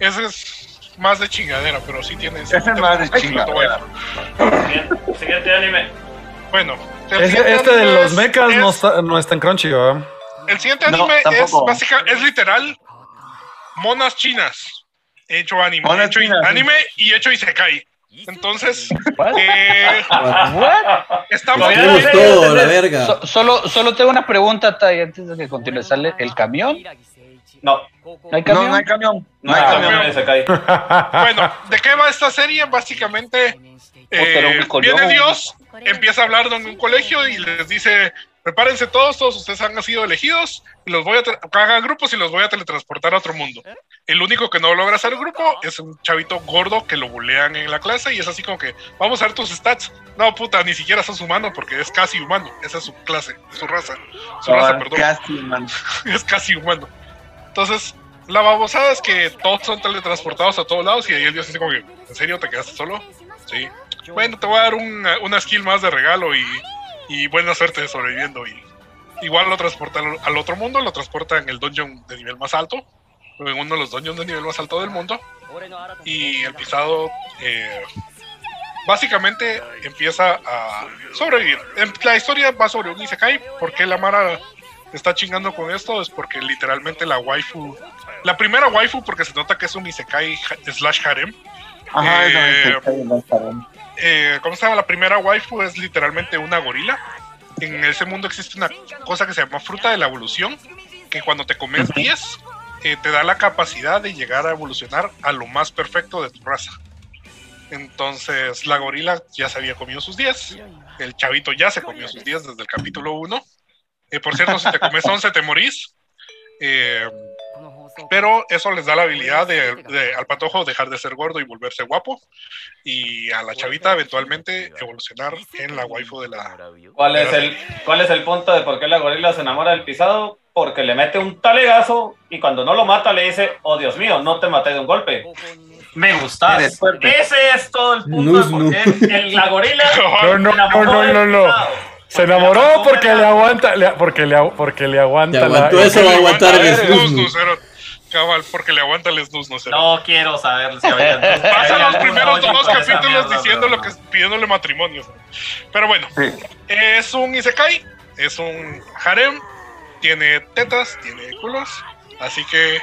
ese es más de chingadera, pero sí tiene. Ese es más de chingadera. Bien, siguiente anime. Bueno, este de los es- mechas no es- está, no está en Crunchy, ¿verdad? El siguiente No, anime es, básica, es literal monas chinas. Hecho anime. Monas hecho chinas. anime y hecho Isekai. Entonces, eh, estamos. Todo, la mira. verga. So- solo, solo tengo una pregunta, Tai, antes de que continúe. ¿Sale el camión? No, ¿No hay No, camión? no hay camión. no No hay hay camión. camión de Isekai. Bueno, ¿de qué va esta serie? Básicamente, pero eh, viene Dios, empieza a hablar en un colegio y les dice: prepárense todos, todos ustedes han sido elegidos y los voy a hagan grupos y los voy a teletransportar a otro mundo. El único que no logra hacer grupo es un chavito gordo que lo bulean en la clase y es así como que vamos a ver tus stats. No, puta, ni siquiera sos humano porque es casi humano. Esa es su clase, su raza. Su raza, Ah, perdón. casi, man. es casi humano. Entonces, la babosada es que todos son teletransportados a todos lados y ahí el dios dice como que, ¿en serio te quedaste solo? Sí. Bueno, te voy a dar una, una skill más de regalo y, y buena suerte sobreviviendo. Y igual lo transporta al, otro mundo, lo transporta en el dungeon de nivel más alto, en uno de los dungeons de nivel más alto del mundo. Y el pisado eh, básicamente empieza a sobrevivir. En- La historia va sobre un Isekai, porque la Mara está chingando con esto es porque literalmente la waifu, la primera waifu, porque se nota que es un Isekai slash harem. Ajá, Eh, es el- eh, ¿Cómo se llama? La primera waifu es literalmente una gorila. en ese mundo existe una cosa que se llama fruta de la evolución, que cuando te comes 10, eh, te da la capacidad de llegar a evolucionar a lo más perfecto de tu raza. Entonces la gorila ya se había comido sus 10, el chavito ya se comió sus 10 desde el capítulo 1. Eh, por cierto, si te comes 11 te morís. Eh, pero eso les da la habilidad de, de- al patojo dejar de ser gordo y volverse guapo. Y a la chavita eventualmente evolucionar en la waifu de la... ¿Cuál es, el, ¿Cuál es el punto de por qué la gorila se enamora del pisado? Porque le mete un talegazo y cuando no lo mata le dice, oh Dios mío, no te maté de un golpe. Me fuerte. Ese es todo el punto de por qué el- la gorila No, no, se enamoró no, no, del no, no. pisado. Se enamoró porque le aguanta, le- porque le, porque le aguanta aguantó la. eso, va a aguantar el snus, snus. no cero. Cabal, porque le aguanta el snus, no sé. No quiero saber si había... Pasa los primeros dos capítulos diciendo lo que pidiéndole matrimonio. Pero bueno, es un Isekai, es un harem, tiene tetas, tiene culos, así que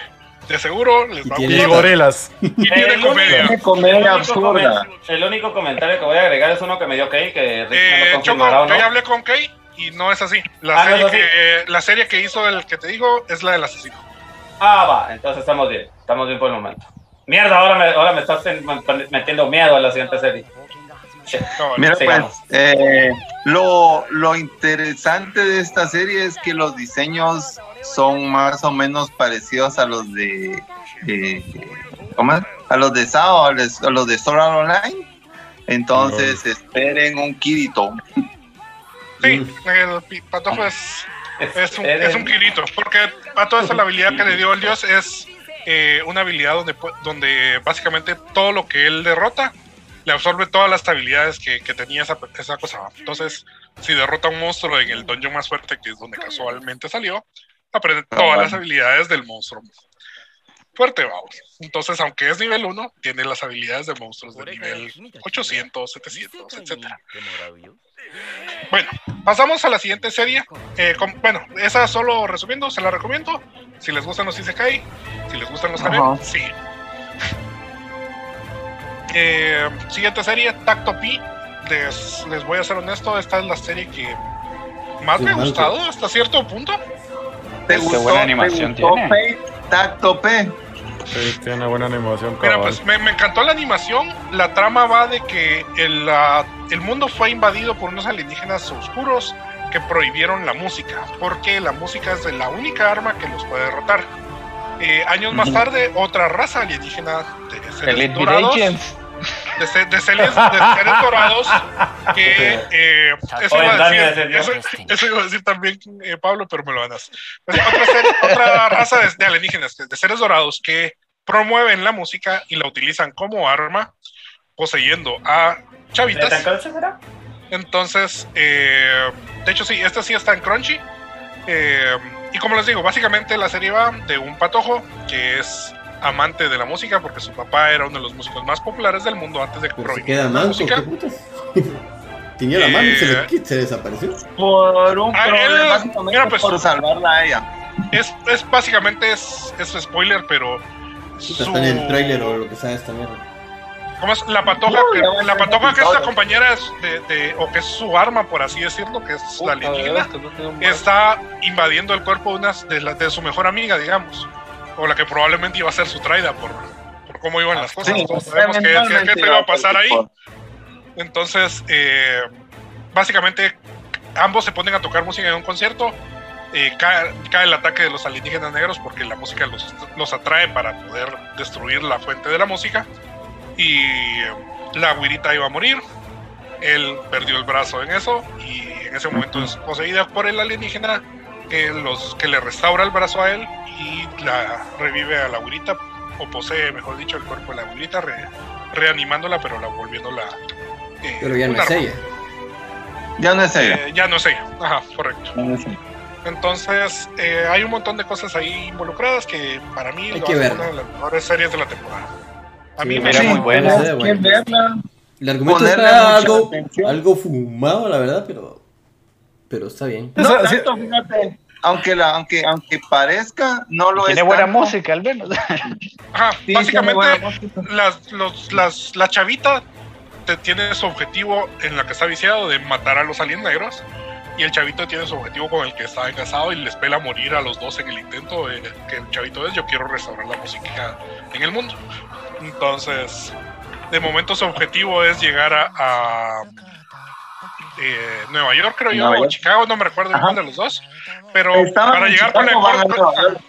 de seguro les Y va a tiene Y gustar. gorelas. Y tiene El comedia. único- comedia absurda. El único comentario que voy a agregar es uno que me dio Kay, que Rick me Eh, lo Choco, confirmará o yo no. ya hablé con Kay y no es así. La, Ah, ¿no serie que, la serie que hizo el que te digo es la del asesino. Ah, va, entonces estamos bien. Estamos bien por el momento. Mierda, ahora me, ahora me estás en- metiendo miedo a la siguiente serie. Mira, Sigamos. pues, eh, lo, lo interesante de esta serie es que los diseños son más o menos parecidos a los de. eh, ¿Cómo es? A los de SAO, a los, a los de Sword Art Online. Entonces, esperen un Kirito. Sí, el pi- patojo es, es, un, es un Kirito, porque a todo eso la habilidad que le dio el dios es eh, una habilidad donde, donde básicamente todo lo que él derrota le absorbe todas las habilidades que, que tenía esa, esa cosa. Entonces, si derrota a un monstruo en el dungeon más fuerte, que es donde casualmente salió, aprende Ah, todas bueno. las habilidades del monstruo. Fuerte, vamos. Entonces, aunque es nivel 1, tiene las habilidades de monstruos de nivel 800, 700, etcétera. Bueno, pasamos a la siguiente serie. Eh, bueno, esa solo resumiendo, se la recomiendo. Si les gustan los Isekai, si les gustan los harem, Ajá. sí. Eh, siguiente serie, Tacto Pi. Les, les voy a ser honesto, esta es la serie que más me ha gustado hasta cierto punto. ¿Te Qué buena animación te gustó tiene. Fate Tacto P. Sí, tiene buena animación. Mira, cabal. pues me, me encantó la animación. La trama va de que el, el mundo fue invadido por unos alienígenas oscuros que prohibieron la música, porque la música es la única arma que los puede derrotar. Eh, años más tarde, otra raza alienígena de seres Elite dorados, Agents. De, se- de dorados, que eh, eso, iba a decir, eso, iba a decir también eh, Pablo, pero me lo van a hacer. Pues, otra, serie- otra raza de, de alienígenas, de seres dorados, que promueven la música y la utilizan como arma, poseyendo a chavitas. Entonces, eh, de hecho sí, esta sí está en Crunchy. Eh, y como les digo, básicamente la serie va de un patojo que es amante de la música porque su papá era uno de los músicos más populares del mundo antes de que Pero se queda la manco, música. ¿qué putas? Tenía la mano y se, Eh, le, se desapareció. Por un Ah, problema, él- básicamente mira, pues- por salvarla a ella. Es, es básicamente es, es spoiler, pero su, Está en el trailer o lo que sea esta mierda. ¿cómo es? La patoja, que, la patoja que es la compañera es de, de- o que es su arma, por así decirlo, que es la alienígena. está invadiendo el cuerpo de, unas, de, la- de su mejor amiga, digamos, o la que probablemente iba a ser su traida por, por cómo iban las cosas. Sí, Todos sabemos que, que- que te iba a pasar ahí. Entonces, eh, básicamente, ambos se ponen a tocar música en un concierto. eh, cae, cae el ataque de los alienígenas negros porque la música los, los atrae para poder destruir la fuente de la música. Y la güirita iba a morir. Él perdió el brazo en eso y en ese momento es poseída por el alienígena que, los, que le restaura el brazo a él y la revive a la güirita o posee, mejor dicho, el cuerpo de la güirita, re- reanimándola, pero la volviéndola. eh, Pero ya no es arma. ella. Ya no es ella. Eh, ya no sé, ajá, correcto. No es ella. Entonces, eh, hay un montón de cosas ahí involucradas que para mí Hay lo que hacen verla. una de las mejores series de la temporada. A mí Sí, me Era Sí, muy buena. Bueno. verla. El argumento Ponerle está algo, atención. algo fumado, la verdad, pero, pero está bien. No sí- tanto, fíjate. Aunque, la, aunque, aunque parezca, no lo Tiene es. buena tanto. música, al menos. Ajá, Sí, básicamente tiene buena las, los, las, la chavita te- tiene su objetivo en la que está viciado de matar a los aliens negros y el chavito tiene su objetivo con el que está casado y les pela morir a los dos en el intento. eh, que el chavito es: Yo quiero restaurar la música en el mundo. Entonces, de momento su objetivo es llegar a, a, eh, Nueva York, creo yo, o. Chicago, no me recuerdo cuál de los dos. Pero Estaban para llegar con Chicago, York.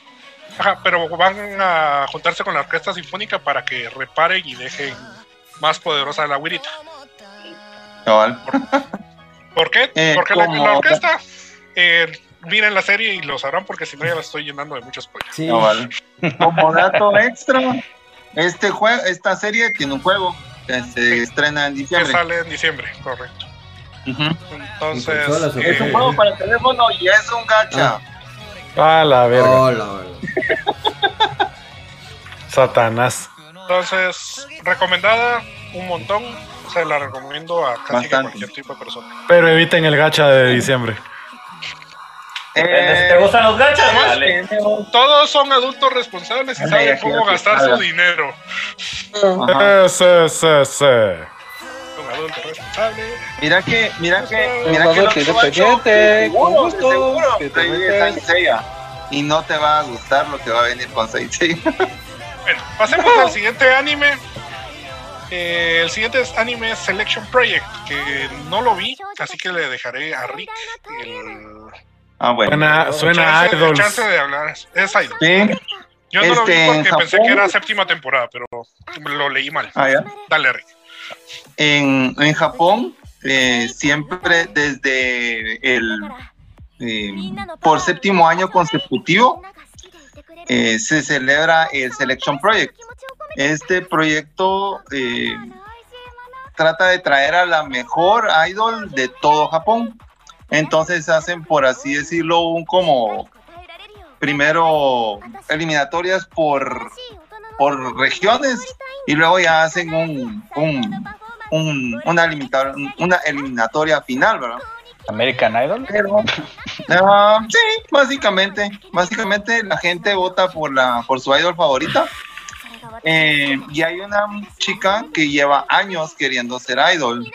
Ajá, pero van a juntarse con la orquesta sinfónica para que reparen y dejen más poderosa la güirita. Cabal. ¿Por qué? Eh, Porque la, orquesta, eh, miren la serie y lo sabrán porque si no ya la estoy llenando de muchos spoilers. Sí. Como dato extra, este juego, esta serie tiene un juego que se estrena en Que diciembre. sale en diciembre, correcto. Entonces, consolas, ¿o eh? Es un juego para teléfono y es un gacha. A la verga. Hola. Satanás. entonces, recomendada un montón. Se la recomiendo a casi que cualquier tipo de persona. Pero eviten el gacha de diciembre. Eh, te gustan los gachas, dale. Todos son adultos responsables y saben cómo gastar su dinero. Eh, sí, sí, sí. Adulto responsable. Mira que, mira que, Un mira que que seguro, con gusto, que te. Y no te va a gustar lo que va a venir con Saint Seiya. Bueno, pasemos al siguiente anime. Eh, el siguiente es anime Selection Project, que no lo vi, así que le dejaré a Rick el, Ah, bueno. Suena, suena chance, el idols. chance de hablar. Es Idol. Sí. Yo no lo vi Este, porque pensé que era séptima temporada, pero lo leí mal. Ah, ya. Dale, Rick. En, en Japón, eh, siempre desde el eh, por séptimo año consecutivo eh, se celebra el Selection Project. Este proyecto trata de traer a la mejor idol de todo Japón. Entonces hacen, por así decirlo, un como primero eliminatorias por, por regiones y luego ya hacen un, un, un- una, una eliminatoria final, ¿verdad? American Idol. Pero, sí, básicamente, básicamente la gente vota por la por su idol favorita. Eh, y hay una chica que lleva años queriendo ser idol,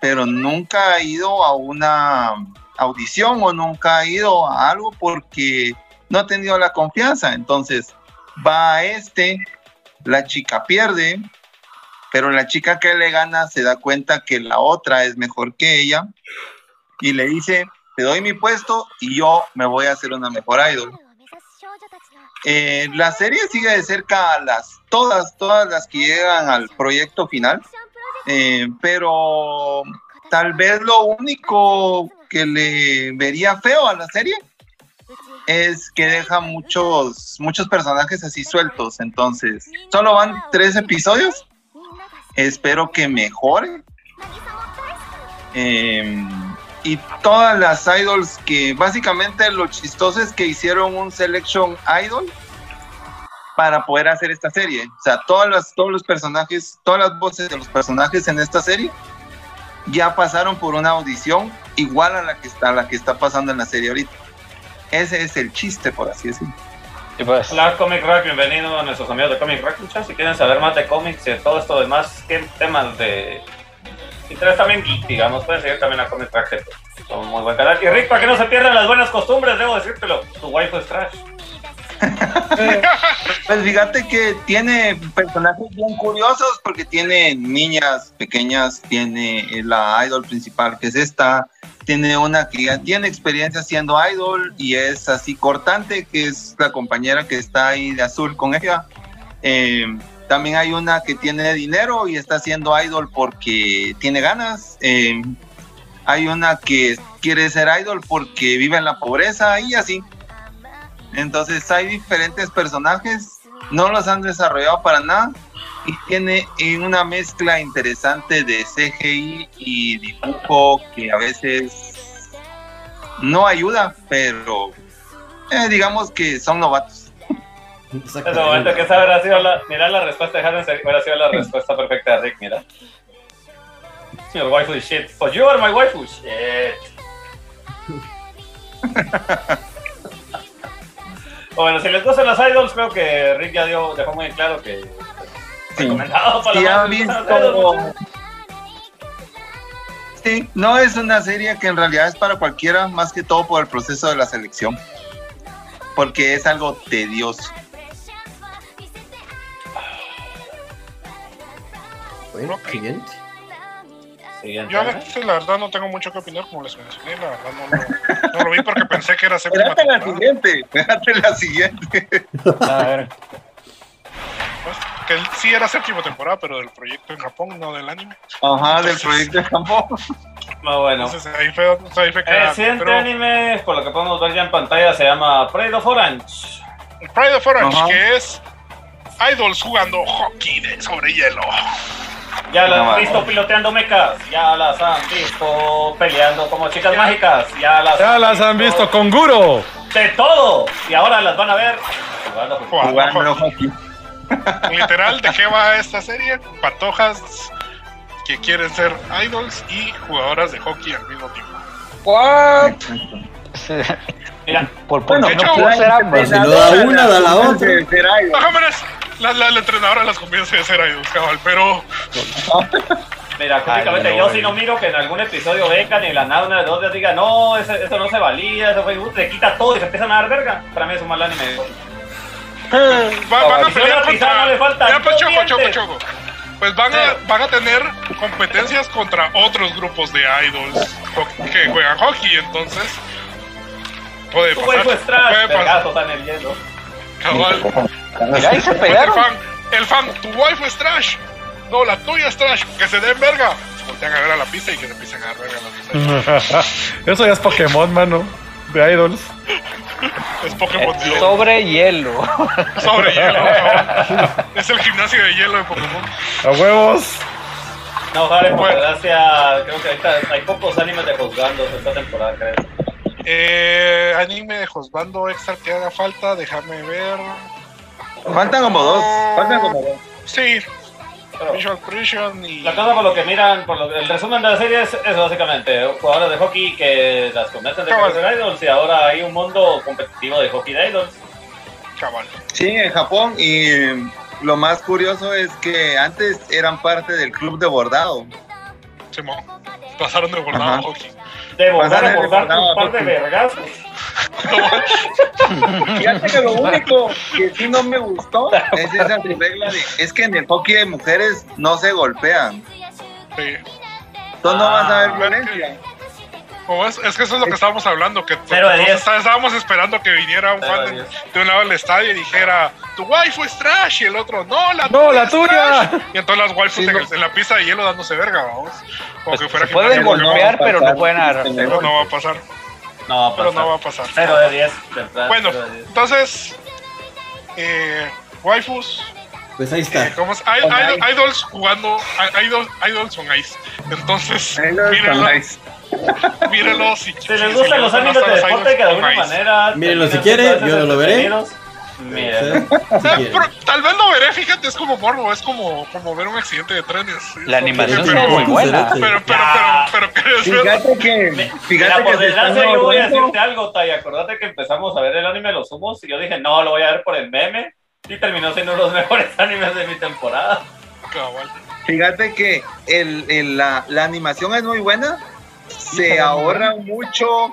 pero nunca ha ido a una audición o nunca ha ido a algo porque no ha tenido la confianza. Entonces va a este, la chica pierde, pero la chica que le gana se da cuenta que la otra es mejor que ella y le dice, te doy mi puesto y yo me voy a hacer una mejor idol. Eh, la serie sigue de cerca a las todas, todas las que llegan al proyecto final, eh, pero tal vez lo único que le vería feo a la serie es que deja muchos, muchos personajes así sueltos, entonces solo van tres episodios, espero que mejore. Eh, y todas las idols que básicamente lo chistoso es que hicieron un selection idol para poder hacer esta serie. O sea, todas las, todos los personajes, todas las voces de los personajes en esta serie ya pasaron por una audición igual a la que está, la que está pasando en la serie ahorita. Ese es el chiste, por así decirlo. Y pues, Hola Comic Rack, bienvenido a nuestros amigos de Comic Rack. Muchachos, si quieren saber más de cómics y de todo esto demás, qué temas de interés también digamos, pueden seguir también a Comic Rack, que son muy buen canal. Y Rick, para que no se pierdan las buenas costumbres, debo decírtelo, tu waifu es trash. Pues fíjate que tiene personajes bien curiosos porque tiene niñas pequeñas, tiene la idol principal que es esta, tiene una que ya tiene experiencia siendo idol y es así cortante, que es la compañera que está ahí de azul con ella. Eh, también hay una que tiene dinero y está siendo idol porque tiene ganas. Eh, hay una que quiere ser idol porque vive en la pobreza y así. Entonces hay diferentes personajes, no los han desarrollado para nada y tiene una mezcla interesante de CGI y dibujo que a veces no ayuda, pero eh, digamos que son novatos. En ese momento que esa habrá sido la, mira la respuesta de Harren, hubiera sido la respuesta perfecta de Rick, mira. Your waifu is shit. But you are my waifu. Shit. bueno, si les gustan las idols, creo que Rick ya dio, dejó muy en claro que Sí. recomendado para han idols, visto. Sí, no es una serie que en realidad es para cualquiera, más que todo por el proceso de la selección. Porque es algo tedioso. Bueno, siguiente. Siguiente. Yo la verdad no tengo mucho que opinar, como les mencioné, la verdad no lo, no lo vi porque pensé que era séptima Espérate la siguiente, espérate la siguiente. A ver. Pues, que sí era séptima temporada, pero del proyecto en Japón, no del anime. Ajá, del proyecto campo. No, bueno. Entonces ahí fue, ahí fue El siguiente Pero anime, por lo que podemos ver ya en pantalla, se llama Pride of Orange. Pride of Orange, Ajá. que es idols jugando hockey de sobre hielo. Ya las No, han visto piloteando mecas, ya las han visto peleando como chicas mágicas, ya las, Ya las han visto con Guro. de todo. Y ahora las van a ver jugando hockey. Literal, ¿de qué va esta serie? Patojas que quieren ser idols y jugadoras de hockey al mismo tiempo. What? Mira, Por por Bueno, qué de no hecho, pudo ser ambas. Si no da una, da la otra. La, la, la entrenadora las convence de ser idols, cabal, pero mira, prácticamente Ay, yo si no miro que en algún episodio vengan y la nada una de dos días diga, no, ese- eso no se valía, eso fue, le quita todo y se empiezan a dar verga. Para mí es un mal anime. va- van a Si pelear una pisada contra... no le faltan Ya, pues, dos choco, choco, dientes. choco. Pues van a, van a tener competencias contra otros grupos de idols que juegan hockey, entonces puede pasar. Puede pasar, vergazos en el hielo. Cabal. Mira, ahí se Pues el pegaron. fan, el fan, tu wife es trash. No, la tuya es trash. Que se den verga. Se voltean a ver a la pista y que se empiecen a dar verga a dos. Eso ya es Pokémon, mano. De Idols. Es Pokémon hielo. Sobre hielo. sobre hielo. cabrón. Es el gimnasio de hielo de Pokémon. A huevos. No, Jare, por desgracia, creo que ahorita hay pocos animes de juzgando esta temporada, creo. Eh, anime de Josbando extra que haga falta, déjame ver. Faltan como dos. Faltan como dos. Sí, Pero Visual Prison y. la cosa por lo que miran, por lo que- el resumen de la serie es, es básicamente jugadores de hockey que las convencen de Cabal. ser idols y ahora hay un mundo competitivo de hockey de idols. Cabal. Sí, en Japón. Y lo más curioso es que antes eran parte del club de bordado. Simón. Pasaron de bordado Ajá. a hockey. A de bordar bordado un par de vergazos. Fíjate que lo único que sí no me gustó es esa regla de. Es que en el hockey de mujeres no se golpean. Sí. Entonces no vas a ver Ah. violencia. Es, es que eso es lo que estábamos hablando, que estábamos esperando que viniera un fan de un lado del estadio y dijera, tu waifu es trash, y el otro, no, la No, la tuya. trash". Y entonces las waifus Sí, en, no. en la pista de hielo dándose verga, vamos. Como Pues, que fuera se pueden golpear, no va a pero no pasar. pueden no, Pero no va a pasar, No, pero pasa. no va a pasar. 0 de 10. de verdad, Bueno, cero de 10. entonces, eh, waifus, Pues ahí está. eh, ¿cómo es? I- idols jugando, i- idols, idols on ice. Entonces, mírenlo. mírenlo si, Si les gustan los animes de deporte que de alguna manera. Mírenlo si quiere, yo no lo veré. Miren. Si Eh, quieren. pero tal vez lo veré, fíjate, es como morbo, es como, como ver un accidente de trenes. La animación pero, es muy pero, buena. pero, pero, pero, pero. Fíjate que. Mira, Fíjate por que se están desgracia yo voy a decirte algo, Tai. Acordate que empezamos a ver el anime de los humos y yo dije, no, lo voy a ver por el meme. Y terminó siendo uno de los mejores animes de mi temporada. Cabal. Fíjate que el, el- la, la animación es muy buena. Se ahorra mucho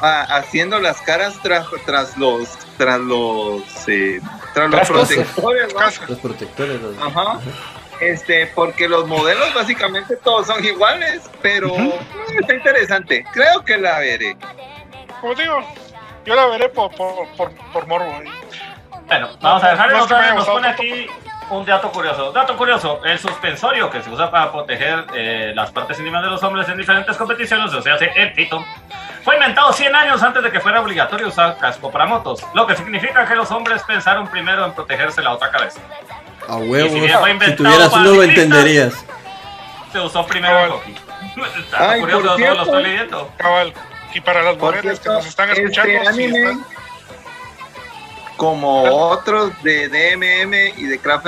ah, haciendo las caras tras, tras los tras los eh, tras los protectores. Los protectores. los- Ajá. Este, porque los modelos básicamente todos son iguales, pero eh, está interesante. Creo que la veré. Como te digo, yo la veré por, por, por, por morbo. ahí. Bueno, vamos a dejar nos pone aquí un dato curioso. Dato curioso, el suspensorio que se usa para proteger eh, las partes íntimas de los hombres en diferentes competiciones, o sea, el pito, fue inventado 100 años antes de que fuera obligatorio usar casco para motos, lo que significa que los hombres pensaron primero en protegerse la otra cabeza. A Y si tuvieras uno lo entenderías. Se usó primero el hockey. Dato Ay, curioso, por todo lo estoy leyendo. Cabal. Y para las mujeres que nos están escuchando, este si anime, están- como otros de DMM y de Craft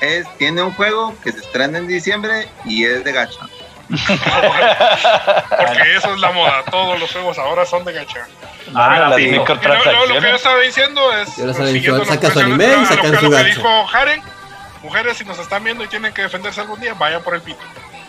es tiene un juego que se estrena en diciembre y es de gacha. porque eso es la moda. Todos los juegos ahora son de gacha. Ah, las sí. Lo, lo- lo que yo estaba diciendo es. Y ahora saben, siguiendo lo saca que su anime y lo- sacan lo que- su Lo que gacha. dijo Haren, mujeres, si nos están viendo y tienen que defenderse algún día, vayan por el pito.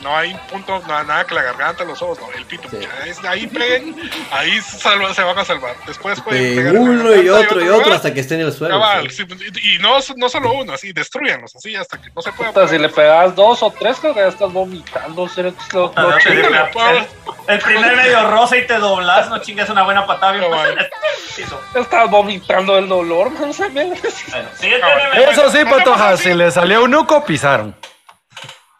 No hay punto, nada, nada que la garganta, los ojos, no, el pito. mucha. Es- ahí peguen, ahí salva- se van a salvar. Después pueden De pegar uno y otro y otro lugar. hasta que esté en el suelo. Cabal, sí. sí, y y no, no solo uno, así, destruyanlos, así hasta que no se pueda. Puta, si le pegas dos o tres, creo que ya estás vomitando. pues. El primer medio rosa y te doblas, no chingues una buena patada bien pues. Estás vomitando el dolor, man. Eso sí, Patoja, si le salió un nuco, pisaron.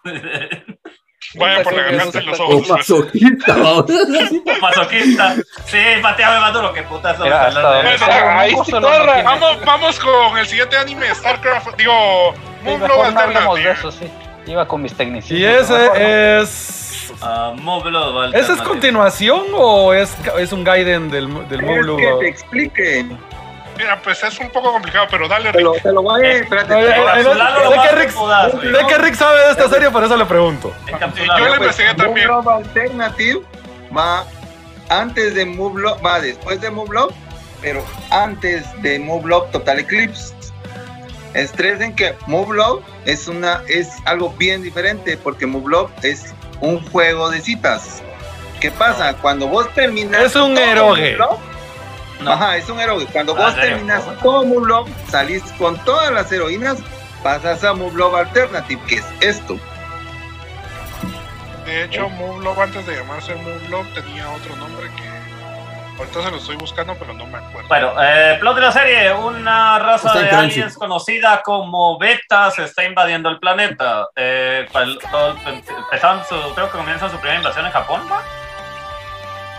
Vayan por la garganta y los O ojos. después. masoquista. Masoquista. Sí, pateame más duro que sea ahí Vamos, vamos con el siguiente anime, StarCraft, digo, Moon Global de Alternative. eso, sí. Iba con mis técnicos. Y ese es. Ah, ¿Esa es continuación o es, es un Gaiden del, del módulo? que te explique. Mira, pues es un poco complicado, pero dale, Te lo, Rick. te lo voy a. Espérate. Eh, eh, eh, sé que Rick- sabe de esta serie, por eso le pregunto. Yo le investigué Move también. Love Alternative va antes de Move Love, va después de Move Love, pero antes de Move Love Total Eclipse. Estresen que Move Love es una es algo bien diferente porque Move Love es un juego de citas. ¿Qué pasa? Cuando vos terminas Es un eroge. Move Love, Ajá, es un eroge. Cuando Ah, vos terminas todo Move Love, salís con todas las heroínas, pasas a Move Love Alternative, que es esto. De hecho, Love, antes de llamarse Move Love, tenía otro nombre que ahorita se lo estoy buscando, pero no me acuerdo. Bueno, eh, plot de la serie, una raza Está de aliens conocida como betas está invadiendo el planeta. Eh, todo- su, creo que comienzan su primera invasión en Japón, ¿va?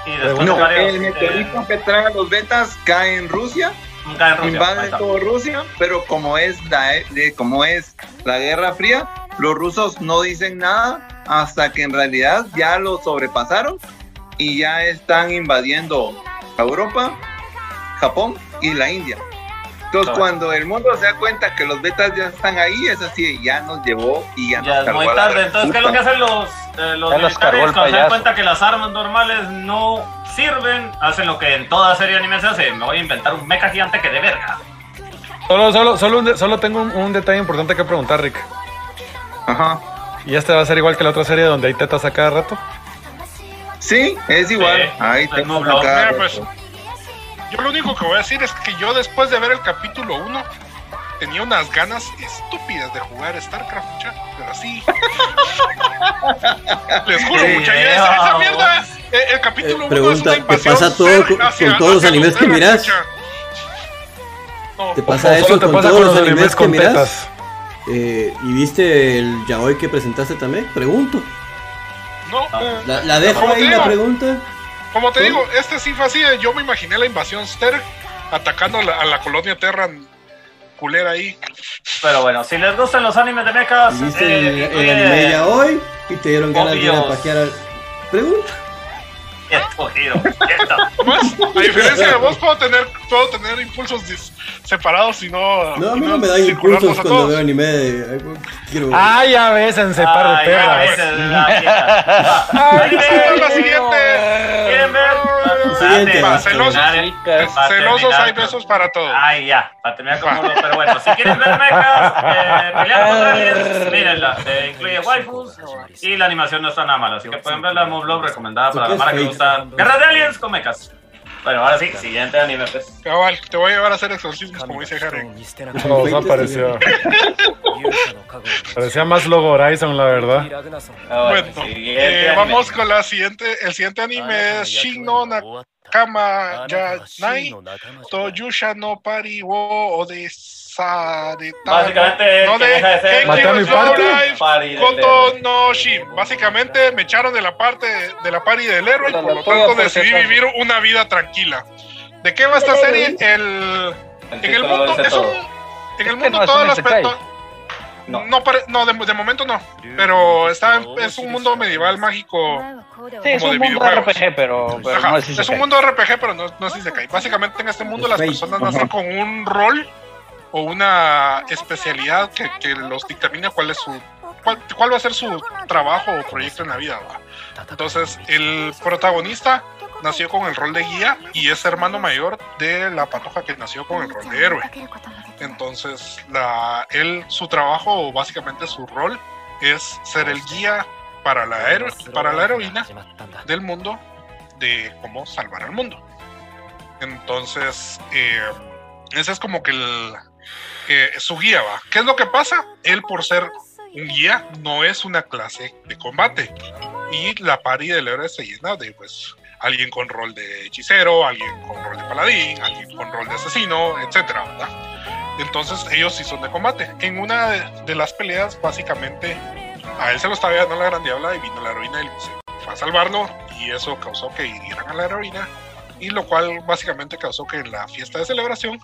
Y después No, varios, el meteorito que trae a los betas cae en Rusia, eh, cae en Rusia, invade todo Rusia, pero como es la e- de, como es la Guerra Fría, los rusos no dicen nada hasta que en realidad ya lo sobrepasaron y ya están invadiendo Europa, Japón y la India. Entonces, Claro. cuando el mundo se da cuenta que los betas ya están ahí, es así, ya nos llevó y ya, Ya nos es muy tarde. Entonces, ¿qué es lo que hacen los, eh, los los militares? Cuando se dan cuenta que las armas normales no sirven, hacen lo que en toda serie de anime se hace. Me voy a inventar un mecha gigante que de verga. Solo, solo, solo, un de- solo tengo un, un detalle importante que preguntar, Rick. Ajá. ¿Y este va a ser igual que la otra serie donde hay tetas a cada rato? Sí, es igual. Sí, Ahí es te muy blog. Mira, pues, yo lo único que voy a decir es que yo después de ver el capítulo 1 tenía unas ganas estúpidas de jugar StarCraft, mucha, pero así. Les juro, Sí, mucha, yo esa, esa vamos. mierda, eh, el capítulo 1 Eh, es ¿te pasa todo con- hacia- con todos los animes que miras? No, ¿Te ¿O pasa eso te con pasa todos con los animes que miras? Eh, ¿Y viste el yaoi que presentaste también? Pregunto. no. La, la dejo ¿Cómo ahí la pregunta. Como te ¿Sí? digo, este sí fue así, yo me imaginé la invasión Ster atacando a la, a la colonia Terran culera ahí. Pero bueno, si les gustan los animes de mechas, viste eh, el, el anime yaoi y te dieron ganas de ir a pajear al... Pregunta. Más, a diferencia de vos, puedo tener, puedo tener impulsos dis- separados y no. No, a mí no me dan impulsos cuando todos. veo anime de... ay, Quiero... Ah, ya ves, en par de Ay, perras. Ay, ¿quieren ver? la siguiente. ¿Quieren ver? Celosos. A Celosos hay besos para todos. Ay, ya, para terminar con uno, pero bueno, si quieren ver mechas, eh, pelear contra aliens, mírenla, eh, incluye waifus y la animación no está nada mala, así que pueden ver la Moblog recomendada para la mara que gusta guerras de aliens con mechas. Bueno, ahora sí, siguiente anime, pues. Cabal, te voy a llevar a hacer exorcismos, como dice Harry. No, no pareció. Parecía más Logo Horizon, la verdad. Ah, Bueno, siguiente eh, vamos con la siguiente. El siguiente anime es Shin no Nakama ya Nai Toyusha no Pari wo Básicamente, no de deja de ser Genki ¿Matar no mi Koto. Básicamente me echaron de la parte de la pari del héroe y por lo tanto decidí vivir una vida tranquila. ¿De qué va esta serie? El, El en el mundo es un, en el mundo todas las isekai. pe- No. no, pare- no de, de momento no, pero está en- es un mundo medieval mágico. Sí, es como un de mundo. RPG, pero, pero Ajá, no es, es un mundo RPG, pero no, no es Isekai. Básicamente en este mundo Es las fake. personas nacen con un rol o una especialidad que, los dictamina cuál es su cuál, cuál va a ser su trabajo o proyecto en la vida. Entonces, el protagonista nació con el rol de guía y es hermano mayor de la patoja que nació con el rol de héroe. Entonces, la, él, su trabajo, o básicamente su rol, es ser el guía para la, hero- para la heroína del mundo de cómo salvar al mundo. Entonces, eh, ese es como que el, eh, su guía va. ¿Qué es lo que pasa? Él por ser un guía no es una clase de combate. Y la pari del héroe se llena de pues alguien con rol de hechicero, alguien con rol de paladín, alguien con rol de asesino, etcétera, ¿verdad? Entonces ellos sí son de combate. En una de, de las peleas, básicamente, a él se lo estaba dando la gran diabla y vino la heroína y se fue a salvarlo. Y eso causó que hirieran a la heroína. Y lo cual básicamente causó que en la fiesta de celebración,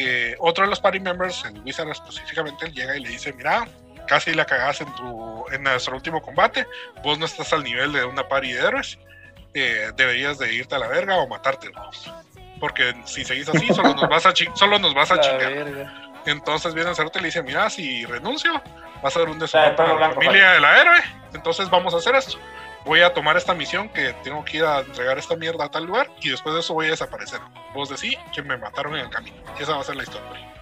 eh, otro de los party members, el Wizard específicamente, él llega y le dice, mira, casi la cagas en tu en nuestro último combate, vos no estás al nivel de una party de héroes, eh, deberías de irte a la verga o matarte. Porque si seguís así, solo nos vas a, chi- solo nos vas a chingar. verga. Entonces viene a hacerte y le dice, mira, si renuncio, va a ser un deshonor el para la familia de la héroe. Entonces vamos a hacer esto. Voy a tomar esta misión que tengo que ir a entregar esta mierda a tal lugar y después de eso voy a desaparecer. Vos decís que me mataron en el camino. Esa va a ser la historia.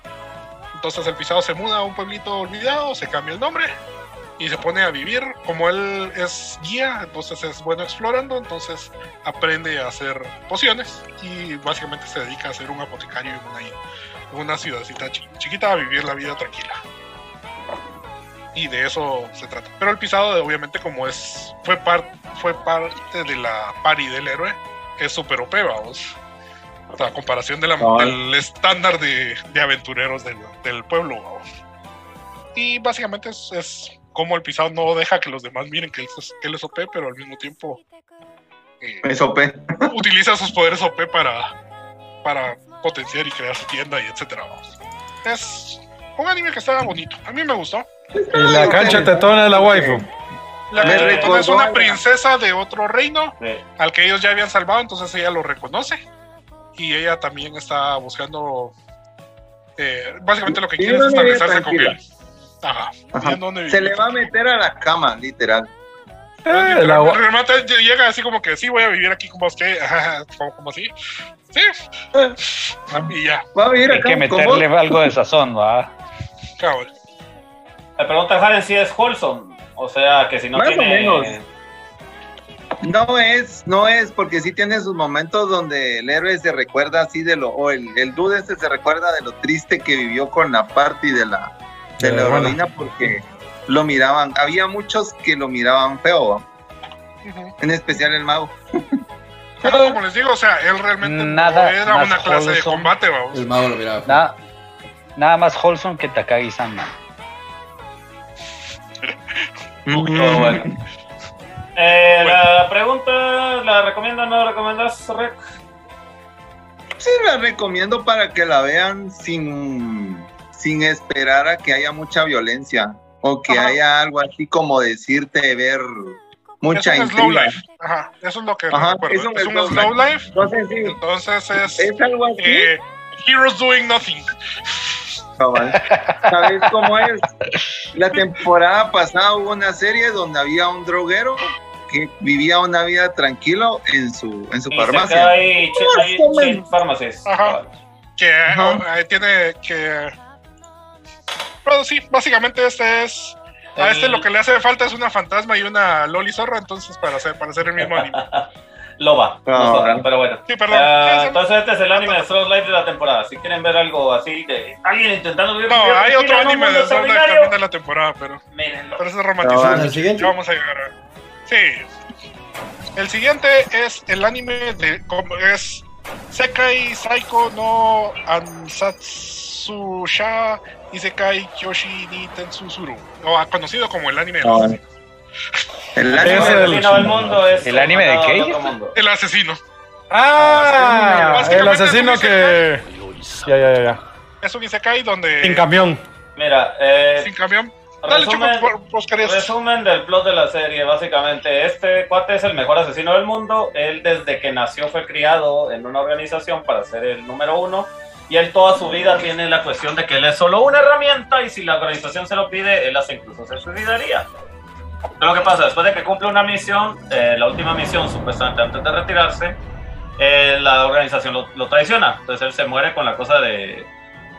Entonces el pisado se muda a un pueblito olvidado, se cambia el nombre y se pone a vivir. Como él es guía, entonces es bueno explorando, entonces aprende a hacer pociones y básicamente se dedica a ser un apotecario en una, en una ciudadcita chi- chiquita a vivir la vida tranquila. Y de eso se trata. Pero el pisado, obviamente, como es fue, par- fue parte de la pari del héroe, es súper OP, vamos. O sea, a comparación de la- Cabal. del estándar de, de aventureros del, del pueblo, vamos. Y básicamente es, es como el pisado no deja que los demás miren que él es, que él es OP, pero al mismo tiempo eh, Es OP. utiliza sus poderes OP para, para potenciar y crear su tienda y etcétera. vamos. Es un anime que está bonito. A mí me gustó. Y la cancha tetona es la waifu. La que recordó es una la- princesa de otro reino Sí. al que ellos ya habían salvado, entonces ella lo reconoce. Y ella también está buscando. eh, básicamente lo que quiere es establecerse con él. Ajá. Se le va a meter a la cama, literal. Eh, la El wa- remate llega así como que sí, voy a vivir aquí como usted, ajá, como, como así. Sí. Y ya, Va a vivir Hay acá que con meterle vos. algo de sazón, ¿va? cabrón. La pregunta Haren si es wholesome. O sea, que si no Más o tiene. menos. No es, no es, porque sí tiene sus momentos donde el héroe se recuerda así de lo, o el, el dude este se recuerda de lo triste que vivió con la party de la, de la heroína porque lo miraban, había muchos que lo miraban feo, en especial el mago. Pero como les digo, o sea, él realmente Nada no era más una clase de combate, vamos. El mago lo miraba. Nada, nada más wholesome que Takagi-san, man. Todo bueno. Eh, La pregunta, ¿la recomiendas o no la recomiendas, Rec? Sí, la recomiendo para que la vean sin, sin esperar a que haya mucha violencia o que Ajá. haya algo así como decirte ver mucha es un slow life. Ajá, eso es lo que Ajá, recuerdo. es un Es un slow slow life, Entonces, sí, entonces es, es algo así. eh, Heroes Doing Nothing. Cabal. ¿Sabes cómo es? La temporada pasada hubo una serie donde había un droguero que vivía una vida tranquilo en su, en su Y farmacia. Hay, hay pharmacies. Ajá. Que Ajá. eh, tiene que. Pero sí, básicamente este es. A este lo que le hace falta es una fantasma y una Loli zorra, entonces para hacer, para hacer el mismo anime. Loba, Ah, nosotras, pero bueno. Sí, perdón. Ah, entonces este es el anime de Slow Life de la temporada. Si quieren ver algo así de alguien intentando vivir No, hay otro anime de Zelda extraordinario, también de la temporada, pero, mírenlo. pero ese es romantizado. ¿El siguiente? Vamos a llegar a... Sí. El siguiente es el anime de... como es Sekai Saiko no Ansatsusha Isekai Kyoshi ni Tensuzuru. O conocido como el anime del Ah, asesino. El anime el- asesino del mundo es ¿El anime de mundo. El asesino. Ah, Básicamente el asesino que. Ya, ya, ya, ya. Es un Isekai donde... Sin camión. Mira, eh, Sin camión. Dale, resumen, resumen del plot de la serie, básicamente, este cuate es el mejor asesino del mundo, él desde que nació fue criado en una organización para ser el número uno, y él toda su vida tiene la cuestión de que él es solo una herramienta, y si la organización se lo pide, él hasta incluso se suicidaría. Pero lo que pasa, después de que cumple una misión, eh, la última misión, supuestamente antes de retirarse, eh, la organización lo, lo traiciona, entonces él se muere con la cosa de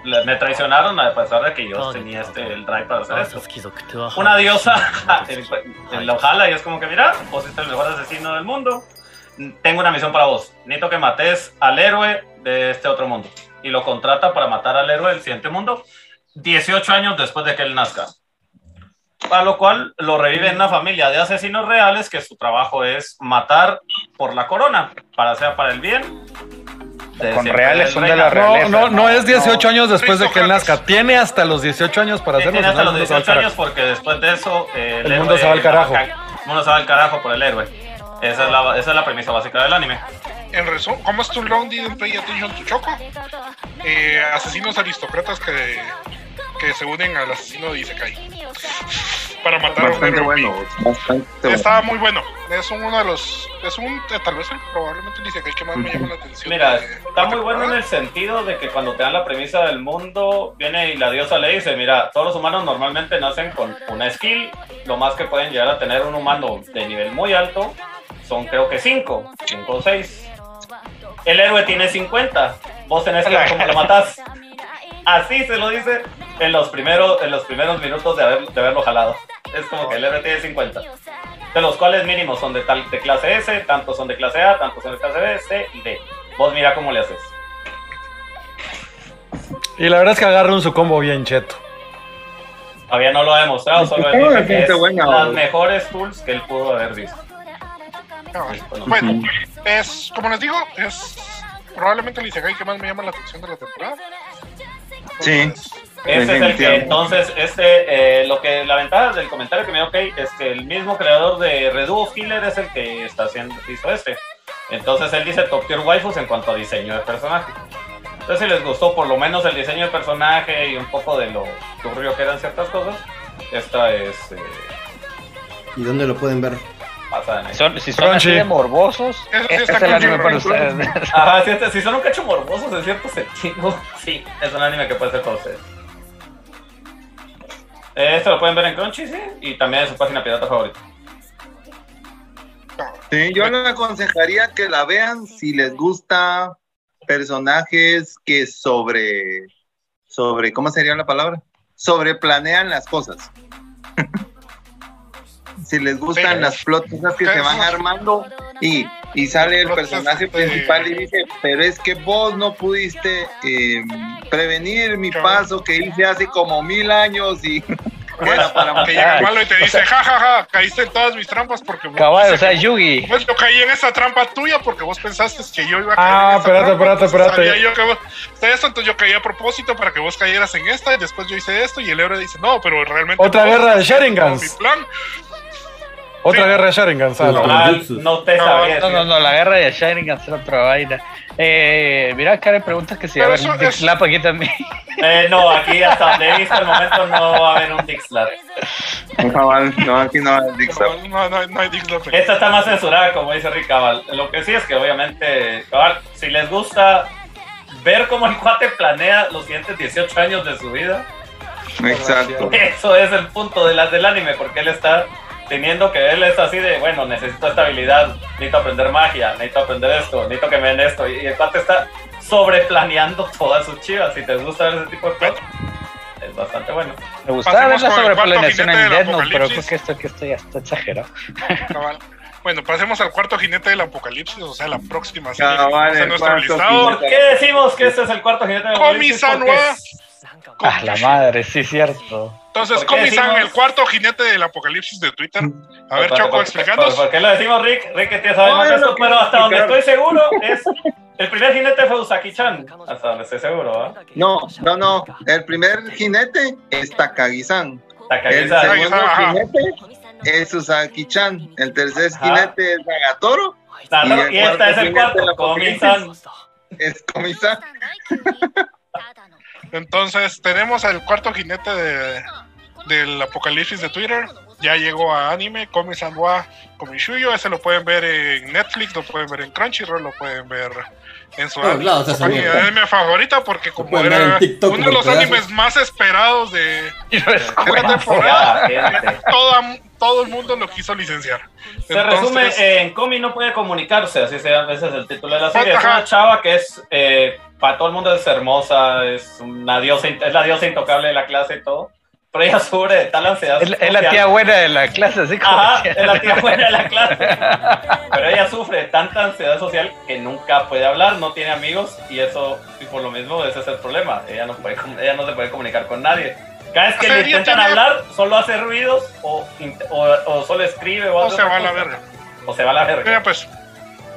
le- me traicionaron a pesar de que yo tenía este, el drive para hacer esto. Una diosa el- el- lo jala y es como que, mira, vos sos el mejor asesino del mundo. Tengo una misión para vos. Necesito que mates al héroe de este otro mundo. Y lo contrata para matar al héroe del siguiente mundo 18 años después de que él nazca. Para lo cual lo revive en una familia de asesinos reales que su trabajo es matar por la corona, para sea para el bien. Con reales son de la No, realeza. no, no es 18 años después de que él nazca. Tiene hasta los 18 años para hacerlo. tiene hasta no, los el mundo se va al 18 años carajo. porque después de eso eh, El mundo se va al carajo. El mundo se va al carajo por el héroe. Esa es la, esa es la premisa básica del anime. En resumen, ¿cómo es tu long didn't pay attention to Choco? Eh, asesinos aristócratas que, que se unen al asesino de Isekai. Para matar a un bueno, bastante bueno. Está muy bueno. Es uno de los. Es un. eh, Tal vez el, probablemente el Isekai que más me llama la atención. Mira, de está muy bueno en el sentido de que cuando te dan la premisa del mundo, viene y la diosa le dice, mira, todos los humanos normalmente nacen con una skill, lo más que pueden llegar a tener un humano de nivel muy alto son creo que 5, 5 o 6. El héroe tiene 50, vos tenés que ver cómo lo matás. Así se lo dice en los primeros, en los primeros minutos de, haber, de haberlo jalado. Es como que el héroe tiene 50. De los cuales mínimos son de, tal, de clase S, tantos son de clase A, tantos son de clase B, C y D. Vos mira cómo le haces. Y la verdad es que agarra un su combo bien cheto. Todavía no lo ha demostrado, solo él dice que es bastante buena, las mejores tools que él pudo haber visto. Bueno, es. Como les digo, es. Probablemente el Isekai que más me llama la atención de la temporada. Sí. Entonces, Ese es el que, entonces, este, eh, lo que, la ventaja del comentario que me dio Kate es que el mismo creador de Reduo Killer es el que está haciendo, hizo este. Entonces él dice top tier waifus en cuanto a diseño de personaje. Entonces si les gustó por lo menos el diseño de personaje y un poco de lo turbio que eran ciertas cosas, esta es eh, ¿Y dónde lo pueden ver? Son- si son Crunchy. así de morbosos, Eso sí este es el anime para ustedes. Ajá, si, este- si son un cacho morbosos en cierto sentido, sí, es un anime que puede ser para ustedes. Esto lo pueden ver en Crunchy, sí, y también en su página pirata favorita. Sí, yo les aconsejaría que la vean si les gusta personajes que sobre, sobre, ¿cómo sería la palabra? Sobre planean las cosas. Si les gustan Sí. las plotas que se van armando y, y sale el personaje este- principal y dice, pero es que vos no pudiste eh, prevenir mi paso que hice hace como mil años y era para que llega el malo y te dice, ja, ja, ja, caíste en todas mis trampas porque vos Cabal, o sea, que- Yugi. Pues yo caí en esa trampa tuya porque vos pensaste que yo iba a caer Ah, espérate, espérate, espérate. sabía yo que vos- de esto, entonces yo caí a propósito para que vos cayeras en esta y después yo hice esto y el héroe dice, no, pero realmente... Otra guerra de Sharingans. Mi plan. Otra Sí. guerra de Sharingan, ¿sabes? Ah, jutsus. no te No, sabría No, no, no, la guerra de Sharingan es otra vaina. Eh, mira, acá hay preguntas que si va a haber un Dick Slap aquí también. Eh, no, aquí hasta donde he visto el momento no va a haber un. Cabal, no, aquí no hay Dick Slap. No, no, no, no hay Dixlat. Esta está más censurada, como dice Rick Cabal. Lo que sí es que obviamente, Cabal, si les gusta ver cómo el cuate planea los siguientes 18 años de su vida, Exacto. eso es el punto de las del anime, porque él está teniendo que él es así de, bueno, necesito estabilidad, necesito aprender magia, necesito aprender esto, necesito que me den esto, y el cuate está sobreplaneando todas sus chivas. Si te gusta ver ese tipo de cosas, es bastante bueno. Me gustaba ver la sobreplaneación jinete en del Death Note, pero creo apocalipsis. que esto, que esto ya está exagerado. Cabal. Bueno, pasemos al cuarto jinete del apocalipsis, o sea, la próxima serie que Cabal, tenemos en el nuestro cuarto listado. ¿Por qué decimos que este es el cuarto jinete de Komi-san Porque wa- Ah, la madre, sí, cierto. Entonces, ¿Por qué Komi-san, decimos- el cuarto jinete del apocalipsis de Twitter. A ver, ¿Por- Choco, por- explicándonos. ¿Por, por qué lo decimos, Rick? Rick, que te sabe No, más esto, pero hasta donde estoy seguro es. El primer jinete fue Usaki-chan. Hasta donde estoy seguro, ¿ah? No, no, no. El primer jinete es Takagi-san. El Takagi-san. segundo Ajá. jinete es Usaki-chan. El tercer Ajá. jinete es Nagatoro. Y el cuarto es el cuarto, la Komi-san. Es Komi-san. Entonces, tenemos al cuarto jinete de, del apocalipsis de Twitter. Ya llegó a anime, Komi-san wa Komishuyo. Ese lo pueden ver en Netflix, lo pueden ver en Crunchyroll, lo pueden ver en su, página mierda. de anime favorita, porque como era uno de los animes más esperados de, Y no es de la temporada, Ya, gente. toda- todo el mundo lo quiso licenciar. Se resume Entonces, en Komi no puede comunicarse, así se llama, ese es el título de la serie. Es Ajá. una chava que es eh, para todo el mundo es hermosa, es una diosa, es la diosa intocable de la clase y todo. Pero ella sufre de tal ansiedad. Es, es la social. tía buena de la clase, así como. Ajá, es la tía buena de la clase. Pero ella sufre de tanta ansiedad social que nunca puede hablar, no tiene amigos y eso, y por lo mismo, ese es el problema. Ella no, puede, ella no se puede comunicar con nadie. Cada vez que O sea, le intentan tiene- hablar, solo hace ruidos o, int- o, o solo escribe o, O se va a la verga. O se va a la verga. Mira, pues,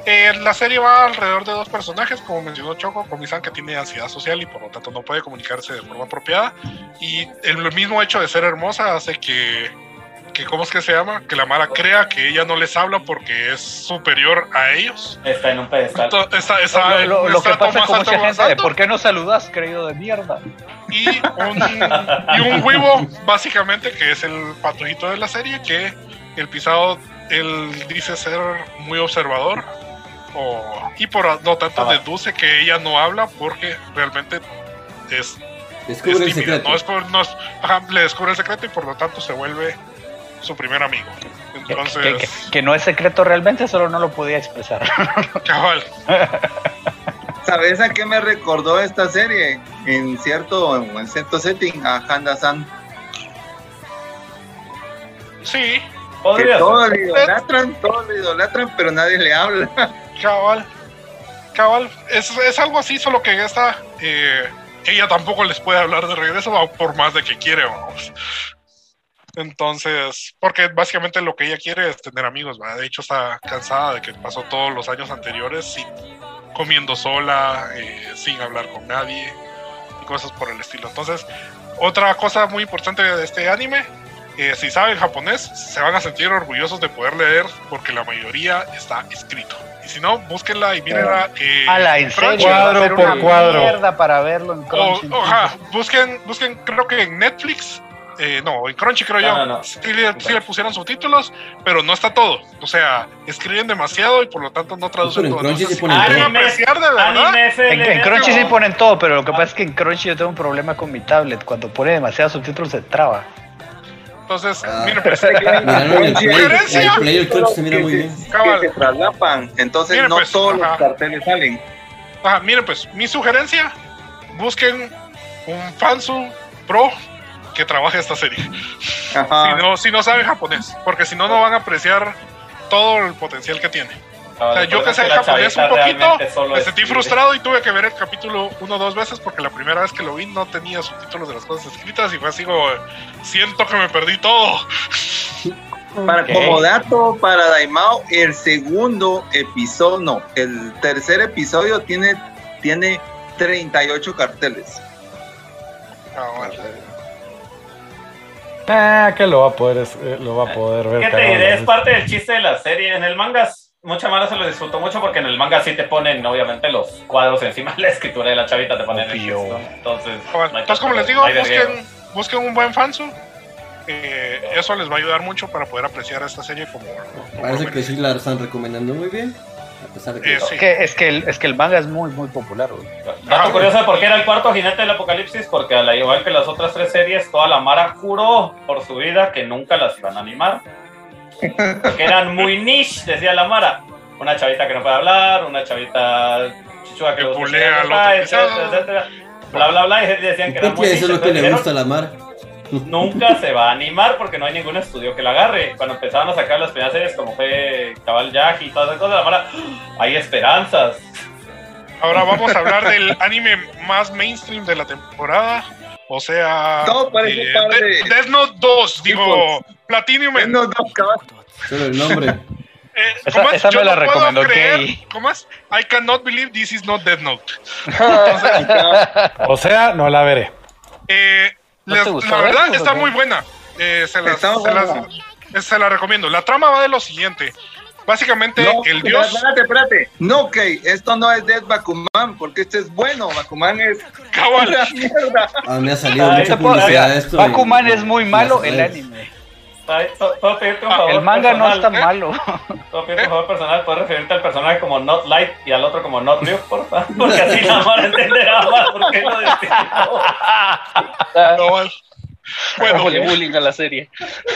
eh, la serie va alrededor de dos personajes, como mencionó Choco, Komi-san que tiene ansiedad social y por lo tanto no puede comunicarse de forma apropiada. Y el mismo hecho de ser hermosa hace que, que ¿cómo es que se llama? Que la Mara crea que ella no les habla porque es superior a ellos. Está en un pedestal. Entonces, está, está Lo, que pasa con mucha gente de. ¿por qué no saludas, querido de mierda? y un, y un huevo, básicamente, que es el patojito de la serie, que el pisado, él dice ser muy observador, o, y por lo tanto Ah. deduce que ella no habla porque realmente es, Descubre es el secreto. no es por- no es- ajá, le descubre el secreto y por lo tanto se vuelve su primer amigo. Que, Entonces, que- que- que no es secreto realmente, solo no lo podía expresar. cabal, ¿Sabes a qué me recordó esta serie? En cierto, en cierto setting, a Handa-san. sí, Que Podría todos le idolatran, todos le idolatran, pero nadie le habla. Cabal. Cabal. Es, es algo así, solo que esta. eh, ella tampoco les puede hablar de regreso, por más de que quiere, vamos. Entonces, porque básicamente lo que ella quiere es tener amigos. De hecho, está cansada de que pasó todos los años anteriores sin comiendo sola, eh, sin hablar con nadie y cosas por el estilo. Entonces, otra cosa muy importante de este anime, eh, si saben japonés, se van a sentir orgullosos de poder leer porque la mayoría está escrito. Y si no, búsquenla y mírenla. eh, A la en serio, va a Cuadro ser por una cuadro. mierda para verlo en O, Crunchy. oja, busquen, busquen, creo que en Netflix, eh, no, en Crunchy creo No, yo, no, no. Sí, le, sí le pusieron subtítulos, pero no está todo. O sea, escriben demasiado y por lo tanto no traducen en todo. Crunchy Entonces, sí ponen todo. de. En, en Crunchy sí ponen todo, pero lo que pasa es que en Crunchy yo tengo un problema con mi tablet. Cuando pone demasiados subtítulos se traba. entonces, Ah. miren, pues, se mira que, muy se- bien. Cabal. que se traslapan. Entonces Miren, no pues, todos ajá. los carteles salen. ajá, miren, pues, mi sugerencia, busquen un fansu pro que trabaje esta serie. Ajá. Si no, si no saben japonés, porque si no, no van a apreciar todo el potencial que tiene. O sea, yo que sé japonés un poquito, me sentí escribe. frustrado y tuve que ver el capítulo uno o dos veces porque la primera vez que lo vi no tenía subtítulos de las cosas escritas y fue así como, siento que me perdí todo. Para. Como dato para Daimao, el segundo episodio, no, el tercer episodio tiene, tiene 38 carteles. Ah, bueno. Ah, que lo va a poder, eh, lo va a poder ver. ¿Qué te diré? Es parte del chiste de la serie. En el manga, mucha mala se lo disfrutó mucho porque en el manga sí te ponen, obviamente, los cuadros encima de la escritura de la chavita, te ponen el Obvio. texto. Entonces, bueno. no hay Entonces, como les digo, busquen, busquen un buen fansu. Eh, eso les va a ayudar mucho para poder apreciar esta serie como... como Parece que sí la están recomendando muy bien. Pesar de que. Eh, sí. Es que, es, que el, es que el manga es muy, muy popular. güey. Dato curioso de por qué era el cuarto jinete del apocalipsis, porque al igual que las otras tres series, toda la Mara juró por su vida que nunca las iban a animar. Porque eran muy niche, decía la Mara. Una chavita que no puede hablar, una chavita chichua que Que papá, pisado. etcétera, etcétera. Bla, bla, bla, y decían que era ¿Por muy niche. eso es lo que le gusta a la Mar? Nunca se va a animar porque no hay ningún estudio que la agarre. Cuando empezaban a sacar las primeras series, como fue Cabal Jack y todas esas cosas, la Mara, hay esperanzas. Ahora vamos a hablar del anime más mainstream de la temporada. O sea, parece eh. De- Death Note 2, digo, Platinum. No, no, cabal. Solo el nombre. Eh, Esa- esa Yo me la no recomendó creer- Kei. ¿Cómo es? I cannot believe this is not Death Note. O sea, no la veré. Eh, ¿No les- te gustó, la verdad está muy buena. Eh, se, las, Está se, las- buena. se la recomiendo. La trama va de lo siguiente. Básicamente, No, el dios. espérate, espérate. No, Kei, esto no es Dead Bakuman, porque este es bueno. Bakuman es Cabal. una mierda. Ah, me ha salido Ay, mucha puedo- publicidad esto. y- Bakuman es muy malo, el anime. Ay, ¿Puedo puedo pedirte un favor? El manga no es personal? tan malo. Puedo pedirte un favor personal, puedes referirte al personaje como Not Light y al otro como Not Ryuk, por favor, porque así la Mara entenderá más por qué lo distinto. Cabal. Bueno, bullying a la serie.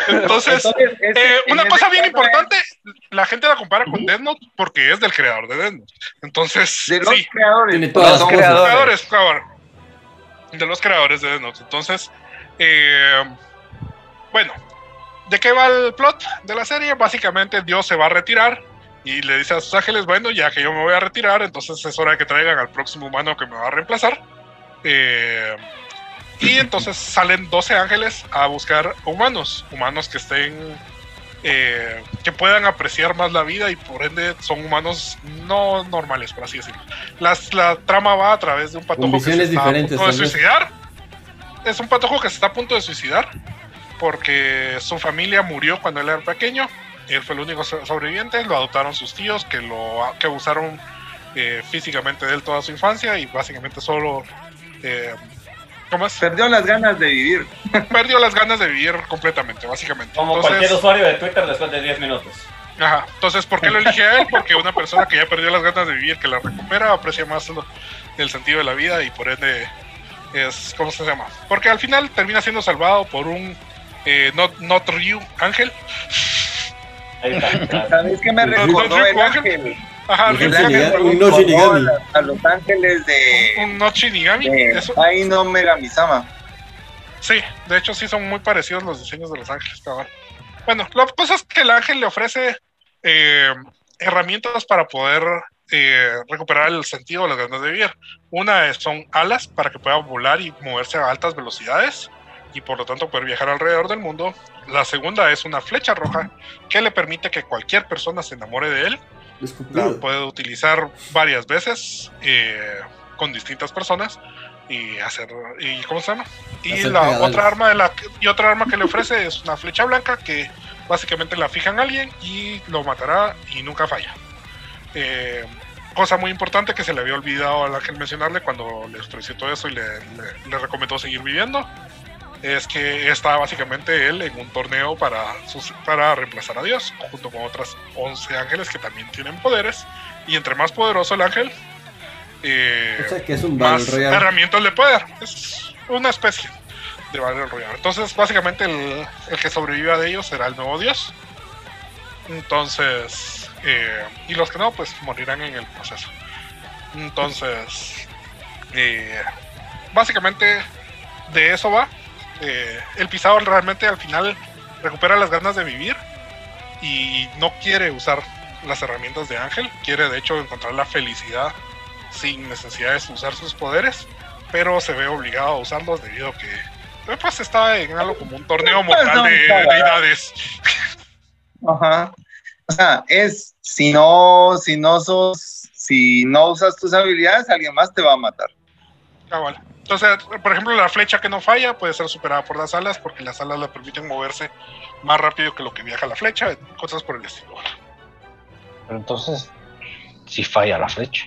entonces, Entonces, este- eh, en una cosa bien importante, la gente la compara con Death Note porque es del creador de Death Note. Entonces, es De los sí, creadores. Tiene todas Los las de los cosas. creadores, cabrón. De los creadores de Death Note. Entonces, eh, bueno, ¿de qué va el plot de la serie? Básicamente, Dios se va a retirar y le dice a sus ángeles: Bueno, ya que yo me voy a retirar, entonces es hora de que traigan al próximo humano que me va a reemplazar. Eh, y entonces salen 12 ángeles a buscar humanos, humanos que estén. eh, que puedan apreciar más la vida y por ende son humanos no normales, por así decirlo. Las- la trama va a través de un patojo que se está a punto de suicidar. Es un patojo que se está a punto de suicidar porque su familia murió cuando él era pequeño. Él fue el único so- sobreviviente. Lo adoptaron sus tíos que lo que abusaron eh, físicamente de él toda su infancia y básicamente solo eh, ¿cómo es? Perdió las ganas de vivir. perdió las ganas de vivir completamente, básicamente. Como Entonces- cualquier usuario de Twitter después de 10 minutos. Ajá. Entonces, ¿por qué lo elige a él? Porque una persona que ya perdió las ganas de vivir, que la recupera, aprecia más lo- el sentido de la vida y por ende es, ¿cómo se llama? Porque al final termina siendo salvado por un eh, not, not Ryu ángel. Ahí está. ¿Sabes qué me ¿No- no recordó el Ángel? Ajá, Un El ángel, un no Shinigami. a, a los ángeles de, un no Shinigami. Ai no Megamisama. sí, de hecho sí son muy parecidos los diseños de los ángeles, cabal. Bueno, la cosa es que el ángel le ofrece eh, herramientas para poder eh, recuperar el sentido de las ganas de vivir. Una es- son alas para que pueda volar y moverse a altas velocidades y por lo tanto poder viajar alrededor del mundo. La segunda es una flecha roja que le permite que cualquier persona se enamore de él. La puede utilizar varias veces eh, con distintas personas y hacer y cómo se llama y Hacer la pegadales. otra arma de la y otra arma que le ofrece es una flecha blanca que básicamente la fija en alguien y lo matará y nunca falla Eh, cosa muy importante que se le había olvidado al ángel mencionarle cuando le ofreció todo eso y le, le- le recomendó seguir viviendo es que está básicamente él en un torneo para, para reemplazar a Dios, junto con otras 11 ángeles que también tienen poderes. Y entre más poderoso el ángel, eh, O sea que es un más herramientas le puede dar. Es una especie de Battle Royale. Entonces, básicamente, el, el que sobreviva de ellos será el nuevo Dios. Entonces, eh, y los que no, pues morirán en el proceso. Entonces, eh, básicamente, de eso va. Eh, el pisado realmente al final recupera las ganas de vivir y no quiere usar las herramientas de Ángel, quiere de hecho encontrar la felicidad sin necesidad de usar sus poderes, pero se ve obligado a usarlos debido a que eh, pues está en algo como un torneo mortal no, de deidades. Ajá. O sea, es si no, si no sos, si no usas tus habilidades, alguien más te va a matar. Cabal. Entonces, por ejemplo, la flecha que no falla puede ser superada por las alas porque las alas le permiten moverse más rápido que lo que viaja la flecha, cosas por el estilo. Pero entonces, si falla la flecha.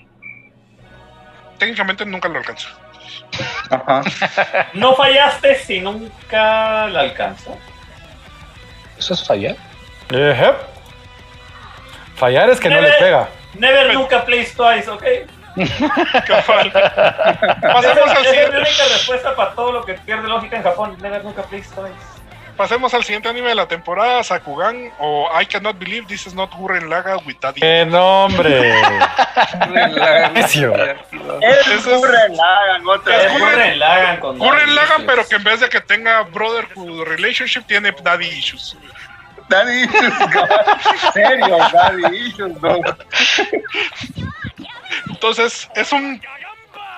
Técnicamente nunca lo alcanza. Ajá. No fallaste si nunca la alcanzas. ¿Eso es fallar? Fallar es que no le pega. Never nunca plays twice, ¿ok? Pasemos al es mi siguiente. única respuesta para todo lo que pierde lógica en Japón. Never nunca plays twice. Pasemos al siguiente anime de la temporada, Sakugan o I Cannot Believe This Is Not Gurren Laga with Daddy. ¡Qué nombre! Necio. Es Ese es- Gurren Lagann, otra Es vez. Gurren Lagan con Gurren Lagan, pero que en vez de que tenga brotherhood relationship, tiene daddy issues. Daddy issues, no. serio, daddy issues, no. Entonces, es un.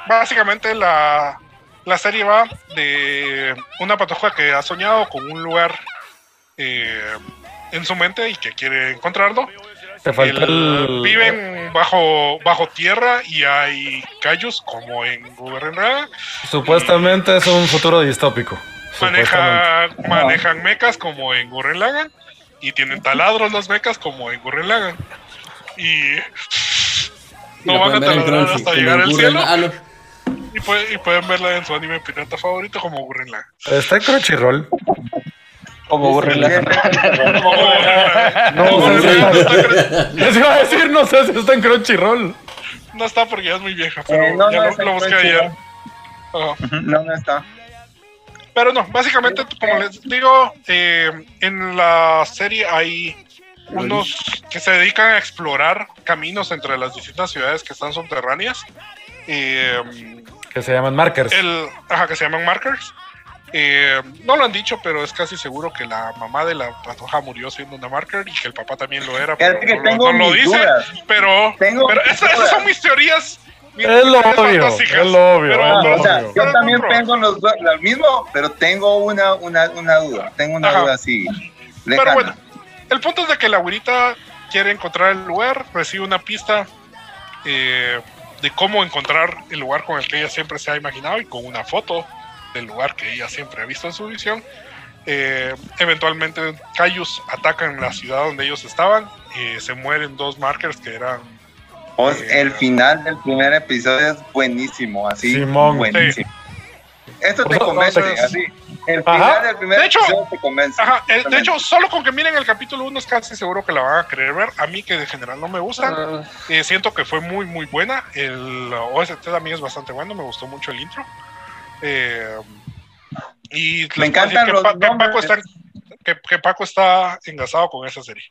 Básicamente, la, la serie va de una patoja que ha soñado con un lugar eh, en su mente y que quiere encontrarlo. Te faltó El- el. Viven bajo, bajo tierra y hay callos como en Gurren Lagann. Supuestamente es un futuro distópico. Maneja, manejan mecas como en Gurren Lagann y tienen taladros los mecas como en Gurren Lagann. Y no van a Crunchy, hasta llegar al cielo y, puede- y pueden verla en su anime pirata favorito como Gurren. Está en Crunchyroll. Como Gurren. Como Gurren. No, Les iba a decir, no sé si está en Crunchyroll. no está porque ya es muy vieja, pero Eh, no, ya no, lo, busqué ayer. No, no está. Pero no, básicamente, como les digo, eh, en la serie hay unos que se dedican a explorar caminos entre las distintas ciudades que están subterráneas. Eh, Que se llaman markers. el, ajá, que se llaman markers. Eh, no lo han dicho, pero es casi seguro que la mamá de la patoja murió siendo una marker y que el papá también lo era. Pero que no, lo- tengo no lo dice. dudas. Pero, Tengo pero esas, esas son mis teorías. mis Es lo obvio, es lo obvio, pero- es lo pero- O sea, obvio. yo también tengo los, lo mismo, pero tengo una, una, una duda. Tengo una Ajá. duda así. Pero bueno, el punto es de que la güerita quiere encontrar el lugar, recibe una pista eh, de cómo encontrar el lugar con el que ella siempre se ha imaginado y con una foto del lugar que ella siempre ha visto en su visión. Eh, eventualmente, Cayus atacan la ciudad donde ellos estaban. eh, se mueren dos markers que eran O sea, el final del primer episodio es buenísimo, así. Simón. buenísimo. Esto te convence, entonces- así. El Ajá. final del primer De hecho- episodio te convence. Ajá, de hecho, solo con que miren el capítulo 1 es casi seguro que la van a querer ver. A mí, que de general no me gustan, Ah, Eh, siento que fue muy, muy buena. El OST también es bastante bueno. Me gustó mucho el intro. Eh, y puedo encantan que, los Pa- que Paco está, que, que Paco está engasado con esa serie.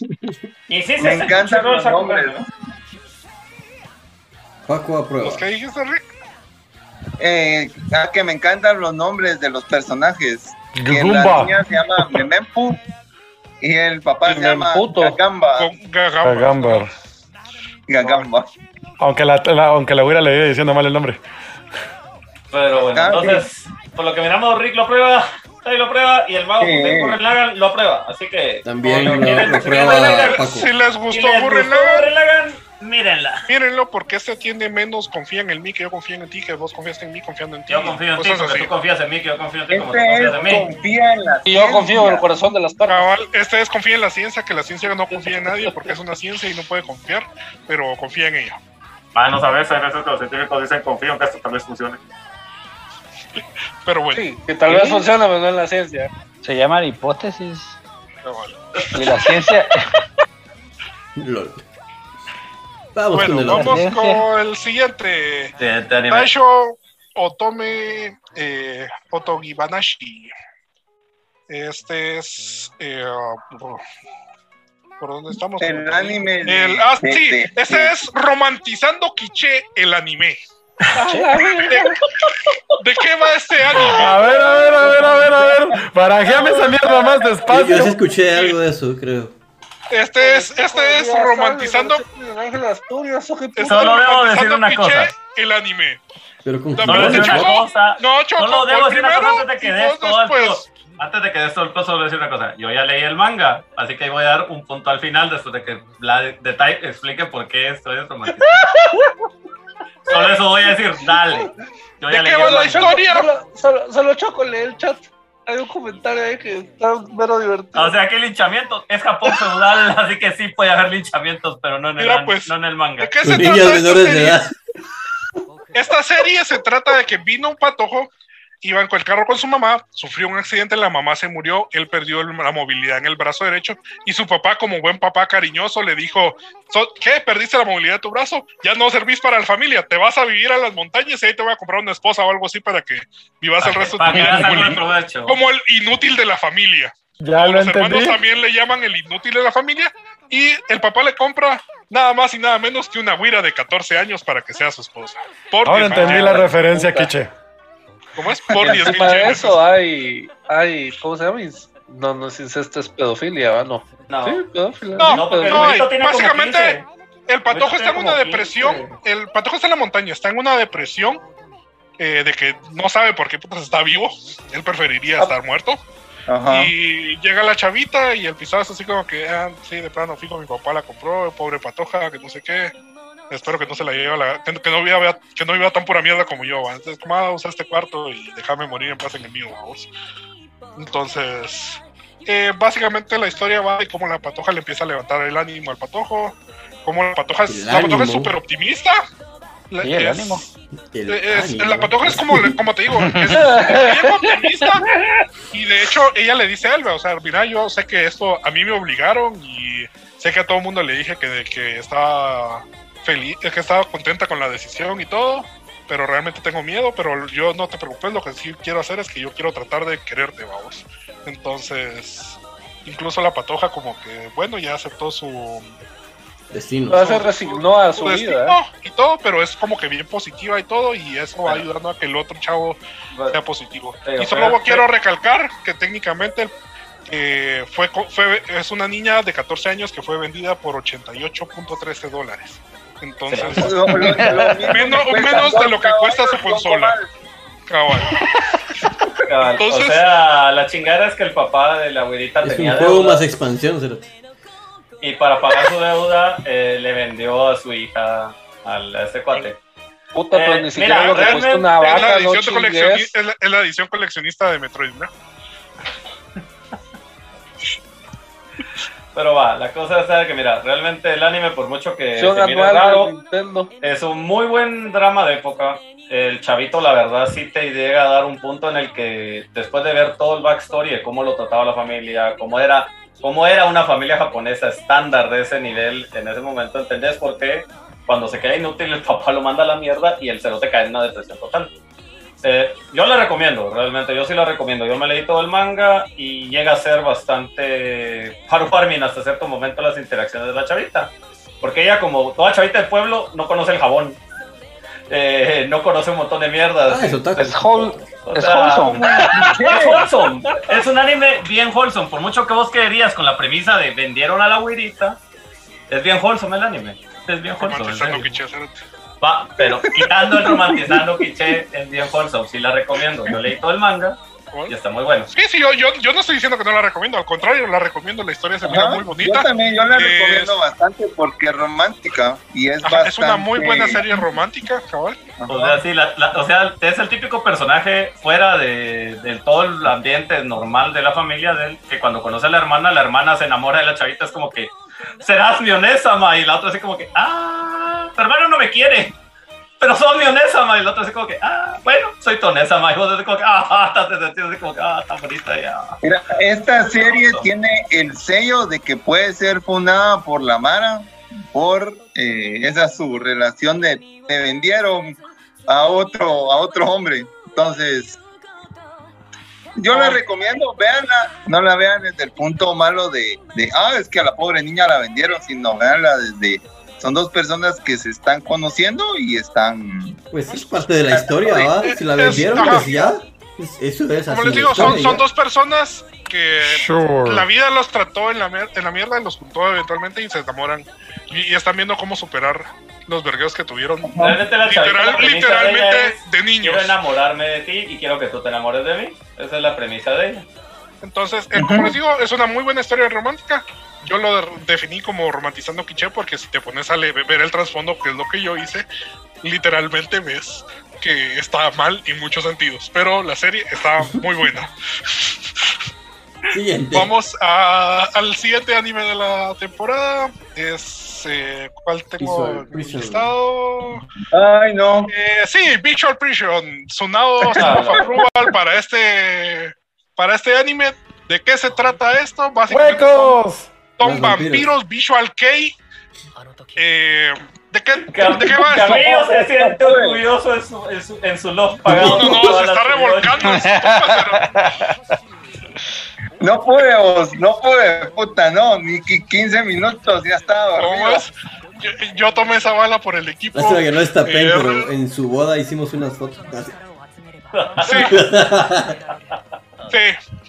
Y sí, Me encantan los nombres. Paco aprueba. ¿Los que dijiste, Rick? Eh, ah, que me encantan los nombres de los personajes. Que la niña se llama Memempu y el papá se llama. Gagamba. Gagamba. Gagamba. Aunque la, la- aunque la güera le iba diciendo mal el nombre. Pero bueno, Ah, entonces, por lo que miramos, Rick lo prueba, Tai lo prueba y el mago Sí. de Gurren Lagann lo aprueba. Así que. También lo- lo si prueba. Si les si gustó les Lagann, Gurren Lagann, mírenla. mírenlo porque este tiene menos confían en mí que yo confío en ti, que vos confías en mí confiando en ti. Yo confío en ti Cosas porque así. tú confías en mí, que yo confío en ti como tú Este confías en mí. confía en la Y yo confío en el corazón de las. Cabal, este es confía en la ciencia, que la ciencia no confía en nadie porque es una ciencia y no puede confiar, pero confía en ella. Ah, no sabes, hay veces que los científicos dicen confío en que esto tal vez funcione. Pero bueno, Sí, que tal vez funcione, pero no en la ciencia. Se llaman hipótesis. cabal. Y la ciencia. Lol. Vamos bueno, con el vamos con el siguiente. Anime. Taisho Otome eh, Otogibanashi. Este es. eh, por, ¿por dónde estamos? El anime El, ah, sí, de- este es Romantizando Quiche, el anime. ¿De, de qué va este anime? A ver, a ver, a ver, a ver, a ver. Barajéame esa mierda más Yo, yo sí despacio. escuché algo de eso, creo. Este es, este es Romantizando. Solo debo decir Romantizando una cosa. el anime. Pero con No, decir una cosa. No, Choco, Solo debo ¿cuál decir una cosa antes de que des todo el? Antes de que des todo el solo decir una cosa. Yo ya leí el manga, así que voy a dar un punto al final después de que la de Tai explique por qué esto es romántico. Solo eso voy a decir, dale. Yo ya ¿De leí qué va la manga. historia? Solo, solo, solo Choco lee el chat. Hay un comentario ahí que está mero divertido. O sea que linchamientos es Japón feudal, así que sí puede haber linchamientos, pero no en el, Mira, pues, no en el manga. ¿De qué se niñas trata esta menores de serie? edad. Esta serie se trata de que vino un patojo, iba en el carro con su mamá, sufrió un accidente, la mamá se murió, él perdió la movilidad en el brazo derecho y su papá, como buen papá cariñoso, le dijo, "So- ¿qué? ¿Perdiste la movilidad de tu brazo? Ya no servís para la familia, te vas a vivir a las montañas y ahí te voy a comprar una esposa o algo así para que vivas el resto de tu vida como el, provecho. como el inútil de la familia. Ya lo Los hermanos entendí. también le llaman el inútil de la familia y el papá le compra nada más y nada menos que una güira de 14 años para que sea su esposa. Por Ahora 10 entendí la referencia, Kiche. ¿Cómo es? Por 10 mil Encima de yenes. eso hay, hay, ¿cómo se llama? No, no es incesto, es pedofilia, ¿va? No. No. Sí, pedofilia. No, No, no, hay. básicamente 15. el patojo está en una depresión. 15. El patojo está en la montaña, está en una depresión eh, de que no sabe por qué putas está vivo. Él preferiría Ah. estar muerto. Ajá. Y llega la chavita y el pisado es así como que, ah, sí, de plano, fijo, mi papá la compró, pobre patoja, que no sé qué. Espero que no se la lleve a la. Que, que no, viva, que no viva tan pura mierda como yo. ¿va? Entonces, como, ah, usa este cuarto y déjame morir en paz en el mío, vamos. Entonces, eh, básicamente la historia va de cómo la patoja le empieza a levantar el ánimo al patojo. Cómo la patoja es, la patoja es súper optimista. La- Sí, el es- ánimo. El es- ánimo. la patoja es como, como te digo, es bien optimista. Y de hecho, ella le dice a Elba, o sea, mira, yo sé que esto a mí me obligaron y sé que a todo el mundo le dije que, que estaba feliz, que estaba contenta con la decisión y todo. pero realmente tengo miedo, pero yo no te preocupes, lo que sí quiero hacer es que yo quiero tratar de quererte, vamos. Entonces, incluso la patoja como que, bueno, ya aceptó su, Destino. No, se resignó a su su vida. destino ¿eh? y todo, pero es como que bien positiva y todo, y eso va ayudando a que el otro chavo sea positivo. Sí, y solo quiero recalcar que técnicamente eh, fue, co- fue es una niña de 14 años que fue vendida por 88.13 dólares. Entonces, Lo- lo- lo mismo menos, de lo que cuesta su consola. Cabal. Cabal, Entonces- o sea, la chingada es que el papá de la güerita Es tenía un juego deuda más expansión, y para pagar su deuda eh, le vendió a su hija al, a este cuate. Puta, Eh, pero ni siquiera mira, lo que una Es la, vaca, no es la- es la edición coleccionista de Metroid, ¿no? Pero va, la cosa es que mira, realmente el anime por mucho que se mire raro, es un muy buen drama de época. El chavito, la verdad, sí te llega a dar un punto en el que después de ver todo el backstory de cómo lo trataba la familia, cómo era, cómo era una familia japonesa estándar de ese nivel en ese momento, entendés por qué cuando se queda inútil el papá lo manda a la mierda y el cerote cae en una depresión total. Eh, yo la recomiendo, realmente, yo sí la recomiendo. Yo me leí todo el manga y llega a ser bastante Haru Farmin hasta cierto momento las interacciones de la chavita. Porque ella, como toda chavita del pueblo, no conoce el jabón. Eh, no conoce un montón de mierdas. Ah, eso está. Es, whole, O es sea, wholesome. es wholesome. Es un anime bien wholesome. Por mucho que vos querías con la premisa de vendieron a la güirita, es bien wholesome el anime. Es bien wholesome. En. Va, pero quitando el romantizando quiche, es bien wholesome. Sí la recomiendo. Yo leí todo el manga y está muy bueno. Sí, sí, yo, yo, yo no estoy diciendo que no la recomiendo, al contrario, la recomiendo, la historia se mira muy Yo bonita. también, yo la Es- recomiendo bastante porque es romántica y es Ajá, bastante... es una muy buena serie romántica, cabal. O sea, sí, la- la- o sea, es el típico personaje fuera de, de todo el ambiente normal de la familia de él, que cuando conoce a la hermana, la hermana se enamora de la chavita, es como que, serás mi onésama, y la otra así como que, ah, tu hermano no me quiere, pero sos mi onésama, y la otra así como que, ah, bueno, soy tu onésama, y vos así como que, ah, te sentís así como que, ah, tan bonita ya. Mira, esta serie tiene el sello de que puede ser fundada por la Mara, por eh, esa su relación de te vendieron a otro, a otro hombre. Entonces, yo la recomiendo, véanla, no la vean desde el punto malo de, de, ah, es que a la pobre niña la vendieron, sino véanla desde, son dos personas que se están conociendo y están... Pues es parte de la historia, ¿va? Si la vendieron, pues ya. Es- Eso es Como así. les digo, son, dos personas que Sure. la vida los trató en la, en la mierda y los juntó eventualmente y se enamoran. Y, y están viendo cómo superar los vergueos que tuvieron. Literal- de literalmente es, de niños. quiero enamorarme de ti y quiero que tú te enamores de mí, esa es la premisa de ella. Entonces, eh, como les digo, es una muy buena historia romántica. Yo lo de- definí como romantizando quiche porque si te pones a ver el trasfondo, que es lo que yo hice, literalmente ves que está mal en muchos sentidos. Pero la serie está muy buena. Siguiente. Vamos a- al siguiente anime de la temporada. Es. Eh, ¿Cuál tengo listado? Ay, no. Eh, sí, Visual Prison. Sonado Approval para este. Para este anime. ¿De qué se trata esto? Básicamente son- ¡Huecos! son Los vampiros. vampiros Visual Kei. Eh, ¿de, qué, Cam- ¿De qué va esto? Camilo se siente orgulloso en su, en su, en su love pagado. No, no, se está revolcando. No pude, vos, no pude, puta, no, ni qui- 15 minutos, ya estaba ¿Cómo dormido. es? Yo, yo tomé esa bala por el equipo. Lástima que no está Pen, Eh, pero en su boda hicimos unas fotos. Así. Sí,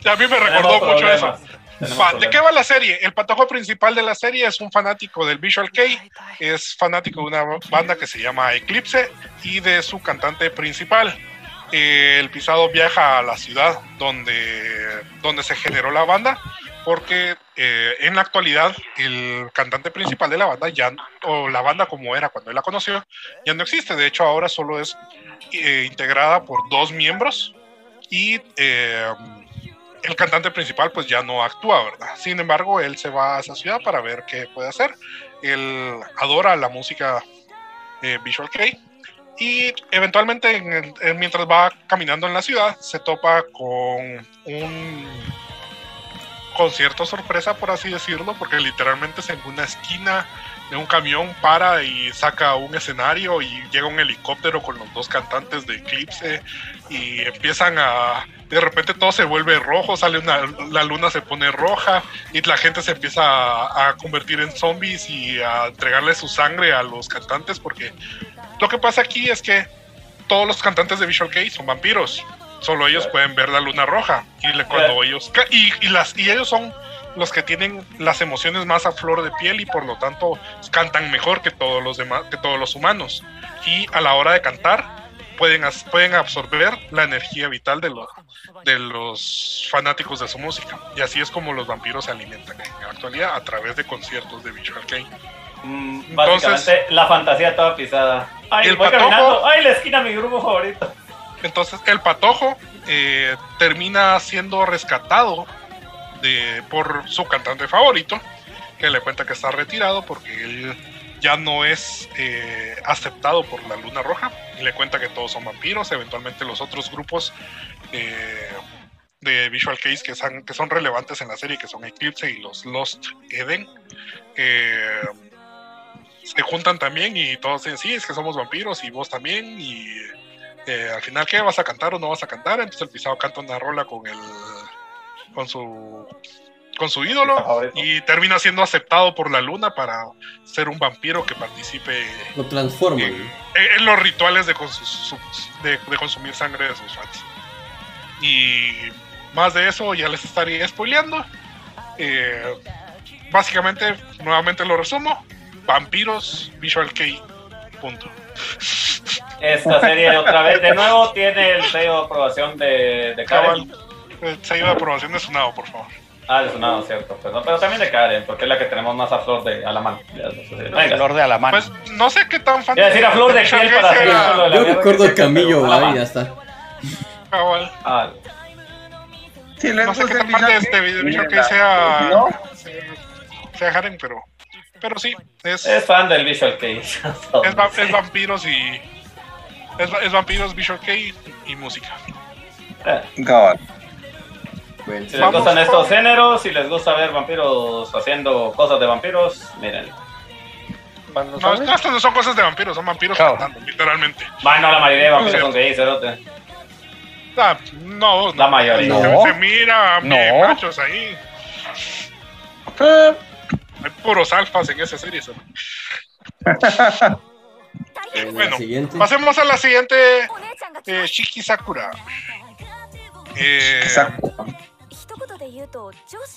sí, a mí me recordó mucho eso. Va, ¿De qué va la serie? El patojo principal de la serie es un fanático del Visual Kei, es fanático de una banda que se llama Eclipse y de su cantante principal. Eh, el pisado viaja a la ciudad donde, donde se generó la banda, porque eh, en la actualidad el cantante principal de la banda ya, o la banda como era cuando él la conoció, ya no existe. De hecho, ahora solo es eh, integrada por dos miembros y eh, el cantante principal pues ya no actúa, ¿verdad? Sin embargo, él se va a esa ciudad para ver qué puede hacer. Él adora la música eh, Visual Kei y eventualmente mientras va caminando en la ciudad se topa con un concierto sorpresa, por así decirlo, porque literalmente es en una esquina de un camión para y saca un escenario y llega un helicóptero con los dos cantantes de Eclipse y empiezan a de repente todo se vuelve rojo, sale una la luna se pone roja y la gente se empieza a, a convertir en zombies y a entregarle su sangre a los cantantes porque lo que pasa aquí es que todos los cantantes de Visual Kei son vampiros. Solo ellos pueden ver la luna roja y le- cuando ellos y las y ellos son los que tienen las emociones más a flor de piel y por lo tanto cantan mejor que todos los demás que todos los humanos y a la hora de cantar pueden pueden absorber la energía vital de los de los fanáticos de su música y así es como los vampiros se alimentan en la actualidad a través de conciertos de Visual Kei. Mm, Básicamente, la fantasía toda pisada. Ay, El voy patojo- caminando. Ay, la esquina, mi grupo favorito. Entonces el patojo eh, termina siendo rescatado de, por su cantante favorito, que le cuenta que está retirado porque él ya no es eh, aceptado por la Luna Roja y le cuenta que todos son vampiros. Eventualmente los otros grupos eh, de Visual Case que son, relevantes en la serie, que son Eclipse y los Lost Eden, eh, se juntan también y todos dicen, sí, es que somos vampiros y vos también y al final, ¿qué? ¿Vas a cantar o no vas a cantar? Entonces el pisado canta una rola con el con su con su ídolo y termina siendo aceptado por la luna para ser un vampiro que participe Lo transforman. en, en los rituales de, consu- su- de, de consumir sangre de sus fans. Y más de eso ya les estaría spoileando. Eh, básicamente, nuevamente lo resumo. Vampiros, Visual Kei, punto. Esta serie otra vez, de nuevo, tiene el sello de aprobación de, de Karen. Cabal, eh, sello de aprobación de Sunado, por favor. Ah, de Sunado, cierto. Pues, no, pero también de Karen, porque es la que tenemos más a flor de a la mano. Venga. Flor de Alamán. Pues no sé qué tan fan a decir a flor de piel para hacer la Yo recuerdo que el camillo, ahí ya está. Cabal. Ah, No sé qué tan fan de este Kei, Kei sea, ¿no? sea Haren, pero, pero sí, es, es fan del Visual Kei. es, va- es vampiros y. Es, va- es vampiros, Visual Kei y música. Eh, Cabal. Si les Vamos gustan con- estos géneros, si les gusta ver vampiros haciendo cosas de vampiros, miren. No, estas no son cosas de vampiros, son vampiros Claro. cantando, literalmente. Bueno, la mayoría de vampiros son gays, cerote. Ah, no, La no. mayoría. Se, No. se mira No. machos ahí. Eh, Hay puros alfas en esa serie. en Bueno. Pasemos a la siguiente. Eh, Shiki Sakura. Eh, Exacto.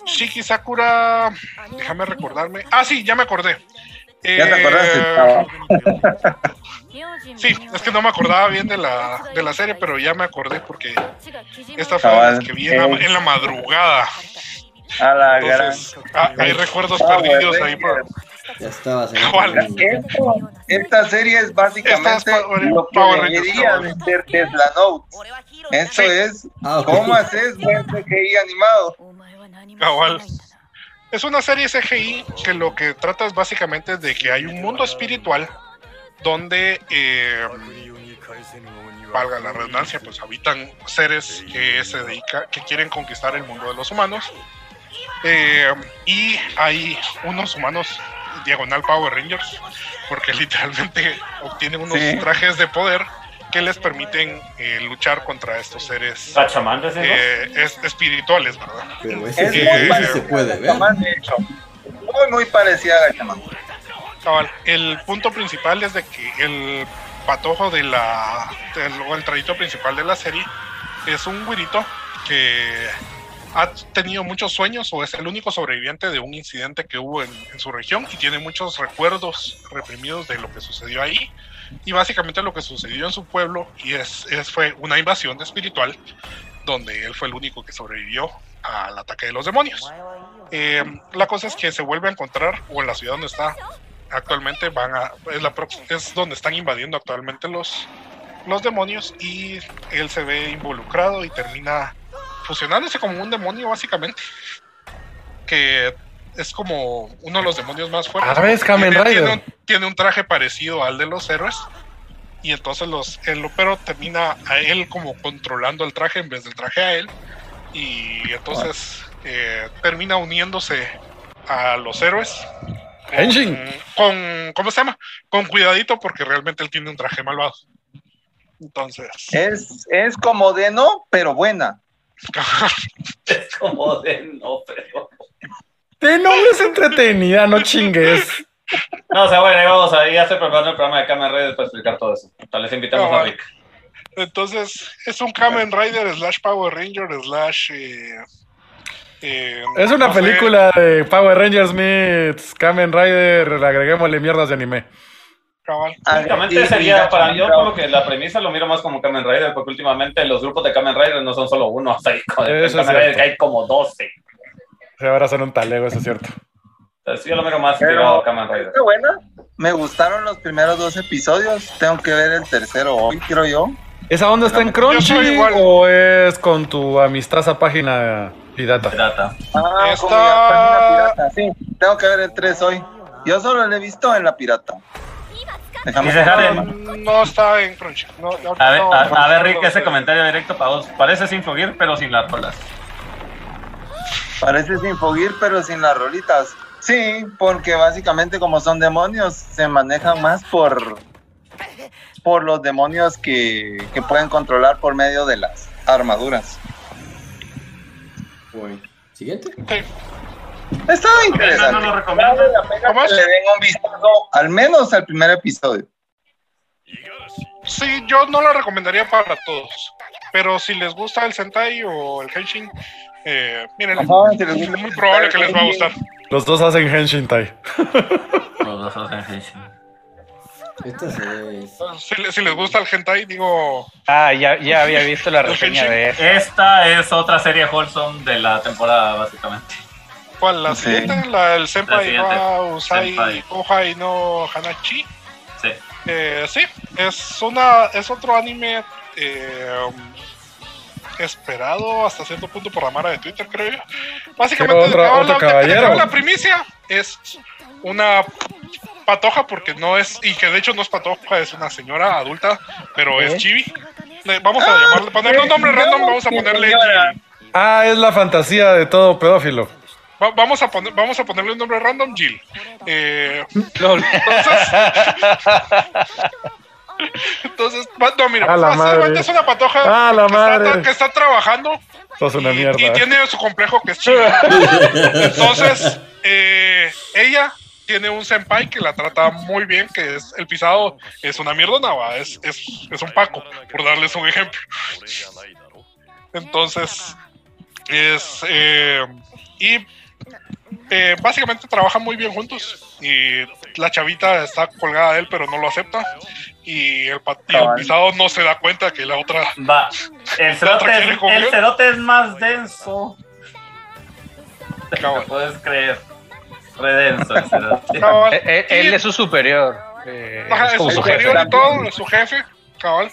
Shiki Sakura. Déjame recordarme. Ah, sí, ya me acordé. Ya te Eh, acordaste. Sí, es que no me acordaba bien de la, de la serie, pero ya me acordé porque esta fue la que vi en la, en la madrugada. A la gran. Entonces, ah, hay recuerdos Ah, perdidos ahí. por- Ya. Esto- esta serie es básicamente es lo que debería cabal. de ser Tesla Note. Eso Sí. es Ah, cómo haces buen CGI animado. Cabal. Es una serie CGI que lo que trata es básicamente de que hay un mundo espiritual donde, eh, valga la redundancia, pues habitan seres que se dedica, que quieren conquistar el mundo de los humanos. Eh, y hay unos humanos diagonal Power Rangers, porque literalmente obtienen unos Sí. trajes de poder que les permiten eh, luchar contra estos seres eh, es- espirituales, ¿verdad? Pero ese Es muy se puede ver. Muy, muy parecida a Gachaman. Cabal, el punto principal es de que el patojo de la del- o el trayecto principal de la serie es un güirito que ha tenido muchos sueños o es el único sobreviviente de un incidente que hubo en, su región y tiene muchos recuerdos reprimidos de lo que sucedió ahí y básicamente lo que sucedió en su pueblo y es, fue una invasión espiritual donde él fue el único que sobrevivió al ataque de los demonios. Eh, la cosa es que se vuelve a encontrar, o en la ciudad donde está actualmente, van a, es, es donde están invadiendo actualmente los, los demonios y él se ve involucrado y termina fusionándose como un demonio básicamente. Que es como uno de los demonios más fuertes. Ah, ¿ves? Kamen Tiene- Rider. Tiene, un- tiene un traje parecido al de los héroes. Y entonces los, el pero termina a él como controlando el traje en vez del traje a él. Y entonces eh, termina uniéndose a los héroes. Con-. Con, ¿cómo se llama? Con cuidadito porque realmente él tiene un traje malvado. Entonces, Es, es como de no, pero buena. Es como de no, pero. De nombre es entretenida, no chingues. No, o sea, bueno, ahí vamos a ya estoy preparando el programa de Kamen Rider para explicar todo eso. Tal vez invitamos No, a. Rick. entonces es un Kamen Rider slash Power Ranger slash... eh, eh, Es una no sé, película de Power Rangers meets Kamen Rider, agreguémosle mierdas de anime. Cabal. Únicamente Ah, sería para yo como que la premisa lo miro más como Kamen Rider, porque últimamente los grupos de Kamen Rider no son solo uno, hasta con hay como 12. Sí, ahora son un talego, eso es cierto. Entonces yo lo miro más Pero- tirado a Kamen Rider. Está buena. Me gustaron los primeros dos episodios. Tengo que ver el tercero hoy, creo yo. ¿Esa onda está en Crunchy igual. o es con tu amistosa página pirata? Pirata. Ah, Está- como la página pirata. Sí, tengo que ver el 3 hoy. Yo solo lo he visto en la pirata. Ver. Jaren, No está en Crunchy. No, A ver, no- a, ver, Rick, ese comentario directo para vos. Parece sin fluir, pero sin las rolas. Parece sin fogir, pero sin las rolitas. Sí, porque básicamente como son demonios, se manejan más por, por los demonios que, que pueden controlar por medio de las armaduras. Bueno, Siguiente. Sí. Está interesante. no lo recomiendo. Vale la pena ¿Cómo que es? le den un vistazo, al menos al primer episodio. Sí, yo no la recomendaría para todos. Pero si les gusta el Sentai o el Henshin, eh, miren, Ajá, si les gusta es muy probable que les va a gustar. Los dos hacen Henshin Tai. Los dos hacen Henshin. Esta es. Si, si les gusta el Hentai, digo, Ah, ya, ya había visto la reseña de eso. Esta es otra serie wholesome de la temporada, básicamente. ¿Cuál? ¿La Sí. siguiente? ¿La del Senpai siguiente. wa Usai. Kohai no Hanachi? Sí. Eh, sí, es una es otro anime eh, esperado hasta cierto punto por la Mara de Twitter, creo yo. Básicamente, Otro- la primicia es una patoja, porque no es, y que de hecho no es patoja, es una señora adulta, pero es chibi. Vamos a llamarle, ponerle un nombre random, vamos a ponerle. Jill. Ah, es la fantasía de todo pedófilo. Va- vamos, a poner, vamos a ponerle un nombre random, Jill. Eh, entonces, va- no, mira, A la básicamente madre. es una patoja A la que, está, madre. que está trabajando Sos una y, mierda. y tiene su complejo que es chibi. Entonces, eh, ella tiene un senpai que la trata muy bien, que es el pisado, es una mierdona, va, es, es, es un Paco, por darles un ejemplo. Entonces, es. eh, y eh, básicamente trabajan muy bien juntos. Y la chavita está colgada de él, pero no lo acepta. Y el, y el pisado no se da cuenta que la otra. Va. El cerote, es, el cerote es más denso. Puedes creer. Redenso el cerote. cabal. Él, es su superior. eh, Ajá, es su superior y todo, es su jefe. Cabal.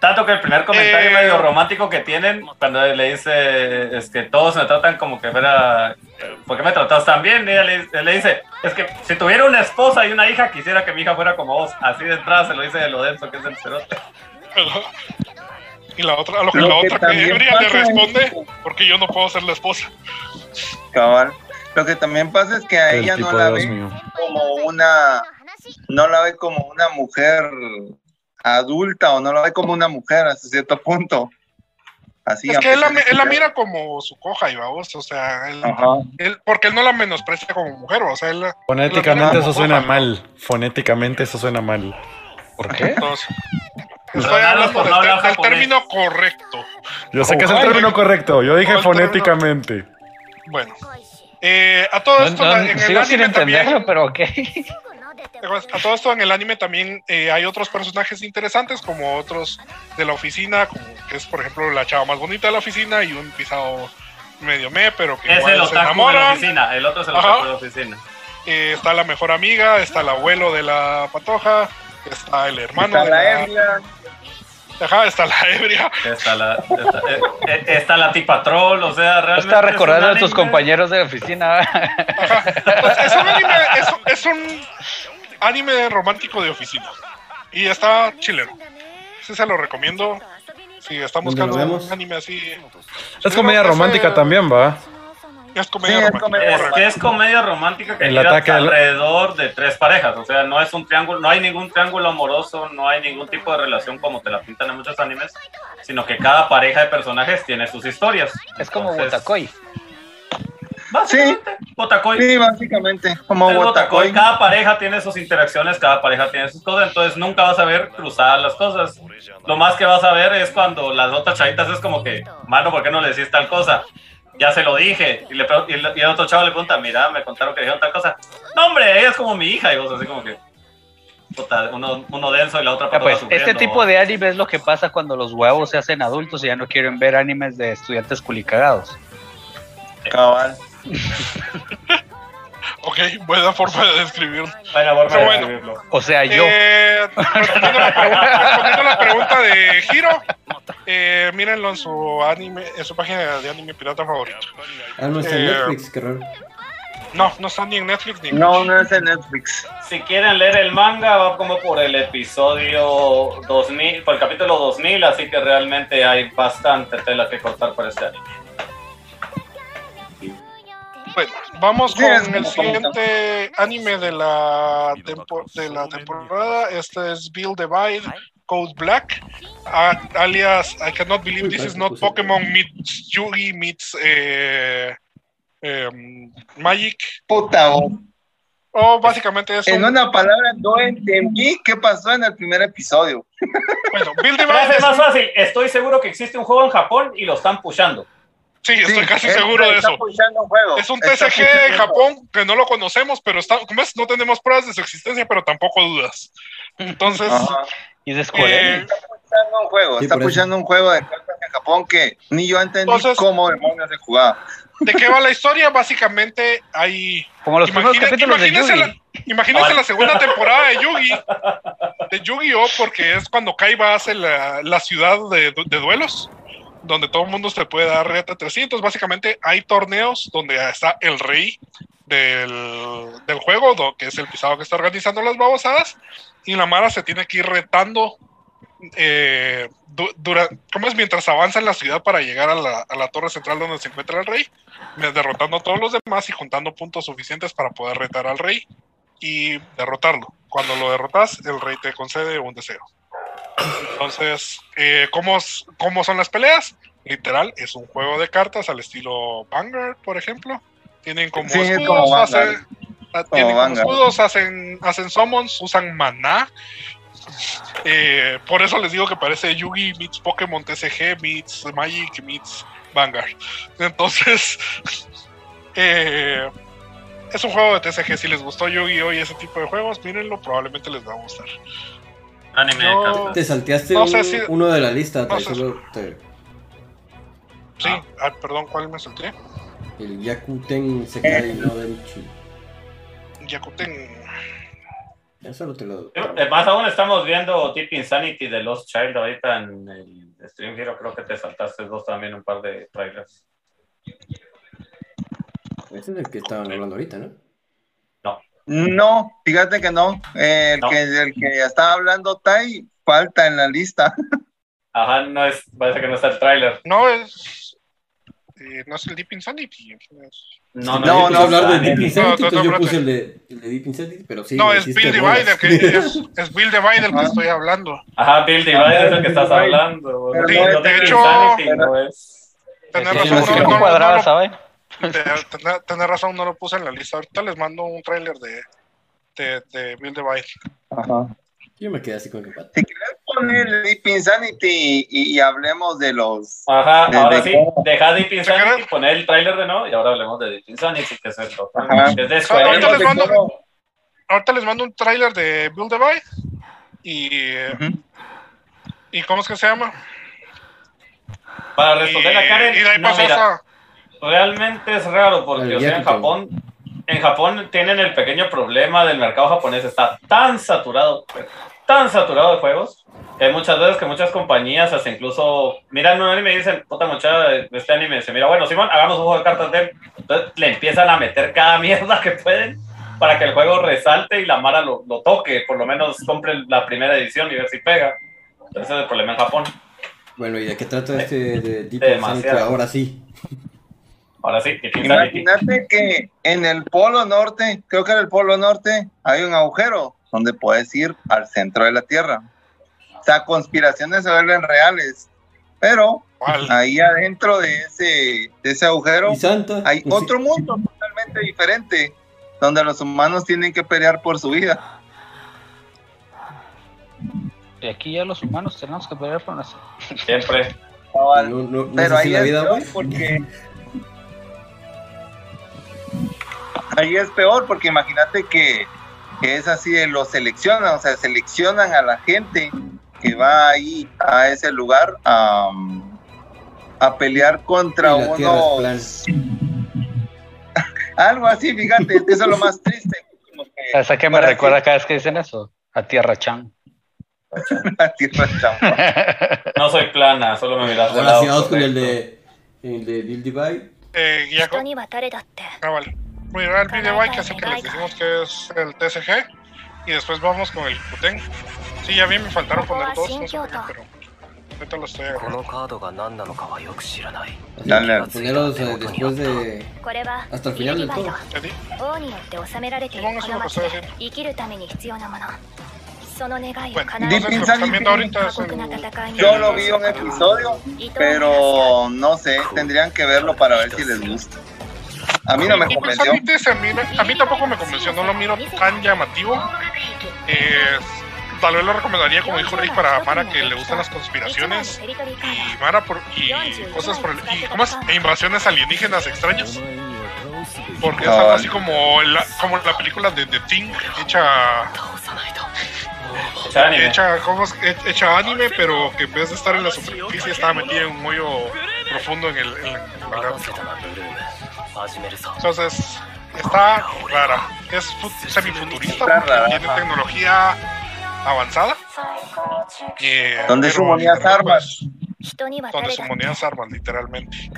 Tanto que el primer comentario Eh, medio romántico que tienen cuando le dice es que todos me tratan como que fuera ¿por qué me tratas tan bien? Y ella le, él le dice es que si tuviera una esposa y una hija quisiera que mi hija fuera como vos así de entrada se lo dice de lo denso que es el cerote Y la otra, a lo que Lo la que otra que ebria le responde, porque yo no puedo ser la esposa. Cabal. Lo que también pasa es que a El ella no la ve mío. como una, no la ve como una mujer adulta o no la ve como una mujer hasta cierto punto. Así. es que él la, él mira como su coja y vamos, o sea, él, porque él no la menosprecia como mujer, o sea, él la- Fonéticamente él eso suena coja. mal. Fonéticamente eso suena mal. ¿Por qué? Entonces, estoy hablando por del, término correcto. Yo sé que es el término correcto. Yo dije fonéticamente. Bueno, eh, a todo No, esto no, en el sigo sin también, entenderlo, pero ok. a todo esto en el anime también eh, hay otros personajes interesantes como otros de la oficina, como que es por ejemplo la chava más bonita de la oficina y un pisado medio me, pero que es igual el se otaku de la oficina el otro es el Ajá. otaku de la oficina Eh, está la mejor amiga, está el abuelo de la patoja, está el hermano Está de la la. Ajá, está la ebria. está la está, eh, eh, está la tipa troll o sea realmente Está recordando es a un tus anime- compañeros de la oficina. Ajá. Pues es un anime, es, es un anime romántico de oficina. Y está chileno. Sí se lo recomiendo. Si están ¿Dónde lo buscando un anime así. Es comedia Ese- romántica también, va. Es comedia Sí, romántica. Es que es comedia romántica que El gira ataque al- alrededor de tres parejas. O sea, no es un triángulo, no hay ningún triángulo amoroso, no hay ningún tipo de relación como te la pintan en muchos animes, sino que cada pareja de personajes tiene sus historias. Es como Entonces, Botacoy. Básicamente, Botacoy. Sí, básicamente, como. Botacoy. Cada pareja tiene sus interacciones, cada pareja tiene sus cosas, entonces nunca vas a ver cruzadas las cosas. Lo más que vas a ver es cuando las otras chavitas es como que, mano, ¿por qué no le decís tal cosa? Ya se lo dije. Y, le, y el, y el otro chavo le pregunta, mira, me contaron que dijeron tal cosa. No, hombre, ella es como mi hija. Y vos así como que, puta, uno, uno denso y la otra persona pues, este tipo de anime es lo que pasa cuando los huevos se hacen adultos y ya no quieren ver animes de estudiantes culicagados. Cabal. Ok, buena forma de describirlo. Vaya forma Pero de bueno. escribirlo. O sea, yo. Eh, respondiendo, a la pregunta, respondiendo a la pregunta de Hiro, eh, mírenlo en su anime, en su página de anime pirata favorito. Ah, no está en Eh, Netflix, qué raro. No, no está ni en Netflix ni en No, no es en Netflix. Si quieren leer el manga, va como por el episodio 2000, por el capítulo 2000, así que realmente hay bastante tela que cortar para este anime. Bueno, vamos Sí, es con el siguiente anime de la, tempo- de la temporada. Este es Bill Divide, Code Black, a- alias I cannot believe this is not Pokémon meets Yugi meets eh, em, Magic. Puta, oh. O básicamente es en un, una palabra no entendí qué pasó en el primer episodio. bueno, Bill Divide es más fácil, estoy seguro que existe un juego en Japón y lo están pushando. Sí, estoy Sí, casi seguro de está eso. pushando un juego. Es un Está TCG en. Japón que no lo conocemos, pero está, como es, no tenemos pruebas de su existencia, pero tampoco dudas. Entonces, Ajá. Y de eh. Está pushando un juego, Sí, está pushando un juego de cartas en Japón que ni yo entendí Entonces- cómo demonios se jugaba. ¿de qué va la historia? Básicamente hay Como los primeros Imagina- capítulos de Yugi. la, imagínense la segunda temporada de Yugi, de Yu-Gi-Oh, porque es cuando Kaiba hace la, la ciudad de, de duelos, donde todo el mundo se puede dar reta 300. Básicamente hay torneos donde está el rey del, del juego, que es el pisado que está organizando las babosadas, y la Mara se tiene que ir retando. Eh, ¿Cómo es? Mientras avanza en la ciudad para llegar a la, a la torre central donde se encuentra el rey, derrotando a todos los demás y juntando puntos suficientes para poder retar al rey y derrotarlo. Cuando lo derrotas, el rey te concede un deseo. Entonces, eh, ¿cómo, ¿cómo son las peleas? Literal, es un juego de cartas al estilo Vanguard, por ejemplo. Tienen como Sí, es escudos, como hacen, ah, tienen como escudos, hacen, hacen summons, usan maná. Eh, por eso les digo que parece Yugi meets Pokémon TCG meets Magic meets Vanguard. Entonces, eh, es un juego de TCG. Si les gustó Yu-Gi-Oh! y ese tipo de juegos, mírenlo, probablemente les va a gustar. Anime de Yo- cartas. Te salteaste no sé un- si- uno de la lista, no sé. solo te- Sí, ah, perdón, ¿cuál me salté? el Yakuten Sekai no Denchi. Yakuten. Ya solo te lo. Eh, Más aún estamos viendo Deep Insanity de Lost Child ahorita en el Stream Hero. Creo que te saltaste dos también, un par de trailers. Ese es el que estaban hablando ahorita, ¿no? No, fíjate que no. Eh, el, No. Que, el que estaba hablando Tai falta en la lista. Ajá, no es, parece que no está el trailer. No es. eh, no es el Deep Insanity. es- No, No, yo no, a hablar de. Deep Insanity, No, no, entonces no, yo puse el de, el de Deep Insanity, pero sí. no, es Bill bolas. Divide, el que, es, es Bill Divide el que estoy hablando. Ajá, Bill Divide es el que estás hablando. Pero Sí, no, no, de hecho- Insanity no es. Sí, razón, no, no, no, no, no, tener, tener razón, no lo puse en la lista. Ahorita les mando un tráiler de, de, de Bill Divide. Ajá. Yo me quedé así con el empate. Si quieres poner el Deep Insanity y, y hablemos de los. Ajá, de- ahora de sí, cómo- deja Deep Insanity, querés? poner el trailer de nuevo y ahora hablemos de Deep Insanity, que es el otro. Que Ahorita les mando, cómo- ahorita les mando un tráiler de Bill Divide. Y. ¿Y cómo es que se llama? Para Y, responder a Karen, y de ahí no, pasas mira, a. realmente es raro porque o sea, en. Japón en Japón tienen el pequeño problema del mercado japonés está tan saturado tan saturado de juegos que hay muchas veces que muchas compañías hasta incluso miran un anime y dicen puta mucha este anime se mira bueno Simón hagamos un juego de cartas de él entonces le empiezan a meter cada mierda que pueden para que el juego resalte y la Mara lo, lo toque por lo menos compre la primera edición y ver si pega entonces ese es el problema en Japón Bueno, ¿y de qué trata este de Deep Demasiado. Insanity ahora sí? Ahora sí, que Insanity. Imagínate que en el polo norte, creo que en el polo norte, hay un agujero donde puedes ir al centro de la Tierra. O sea, conspiraciones se vuelven reales. Pero ¿Cuál? ahí adentro de ese, de ese agujero hay si- otro mundo totalmente diferente, donde los humanos tienen que pelear por su vida. Y aquí ya los humanos tenemos que pelear por nuestra. Siempre. No, no, no Pero ahí la es vida, porque ahí es peor porque imagínate que, es así de lo seleccionan, o sea, seleccionan a la gente que va ahí a ese lugar a, a pelear contra unos... Algo así, fíjate, eso es lo más triste. Como que, qué me recuerda cada vez que dicen eso? A Tierra Chan. a Tierra Chan. no soy plana, solo me miras de lado. el de, el de Dildibai. Eh, Ah, vale mirar el video que es que les decimos que es el TSG y después vamos con el Kuten. Sí, ya vi, me faltaron poner dos, no sé qué, pero ahorita lo estoy agarrando. Dale, poneros eh, después de... hasta el final del todo. Deep ahorita yo lo vi un episodio, pero no sé, tendrían que verlo para ver si les gusta. A mí no me pues, convenció. a, mí, a, mí, tampoco me convenció, no lo miro tan llamativo. Eh, tal vez lo recomendaría, como dijo Rick, para Mara que le gustan las conspiraciones y Mara por, y cosas por el, y ¿cómo es? E invasiones alienígenas extrañas. Porque es algo así como la, como la película de The Thing hecha Echa anime. hecha, ¿cómo es? He- hecha anime, pero que en vez de estar en la superficie estaba metida en un hoyo profundo en el, en, en el entonces, está rara. Es semifuturista porque tiene tecnología avanzada. Eh, ¿Dónde sumonías armas? Pues, donde sumonías armas, literalmente.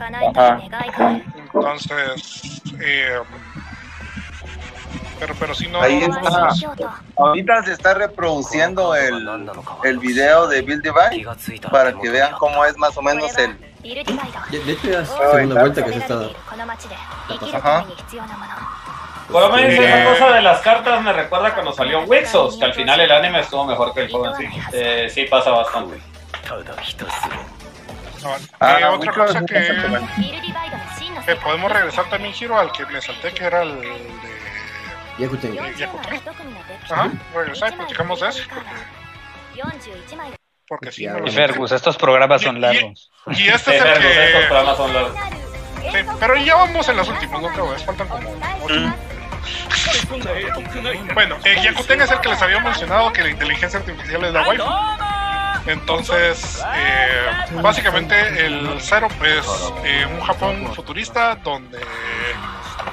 Entonces, eh, pero, pero si no. Ahí está. Ahorita se está reproduciendo el, el video de Bill Divine para que vean cómo es más o menos el. De hecho, ya es la segunda vuelta que se está dando. Ajá. Por lo menos esa cosa de las cartas me recuerda cuando salió Wixos, que al final el anime estuvo mejor que el juego en sí. Eh, sí pasa bastante. Ah, eh, otra cosa que, que podemos regresar también, Giro, al que le salté, que era el de Yakuten. Ajá, bueno, ¿sabes? Eso. Porque sí. No Fergus, estos programas son largos. Y, este es el que... estos programas son largos. Sí, pero ya vamos en las últimas, no creo, ¿eh? faltan como bueno, eh, Yakuten es el que les había mencionado que la inteligencia artificial es la waifu. Entonces, eh, básicamente el Zero es eh, un Japón futurista donde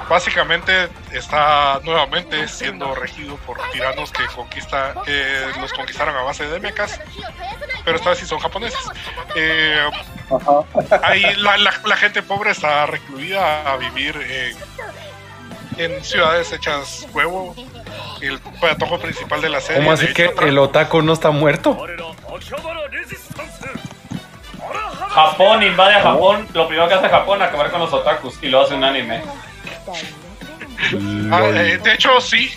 básicamente está nuevamente siendo regido por tiranos que conquista, que los conquistaron a base de mechas, pero esta vez sí son japoneses. Eh, ahí la, la- la gente pobre está recluida a vivir en, en ciudades hechas huevo. El patojo principal de la serie. ¿Cómo así que el otaku no está muerto? Japón invade a Japón, lo primero que hace Japón es acabar con los otakus y lo hace un anime. Ah, eh, de hecho, sí.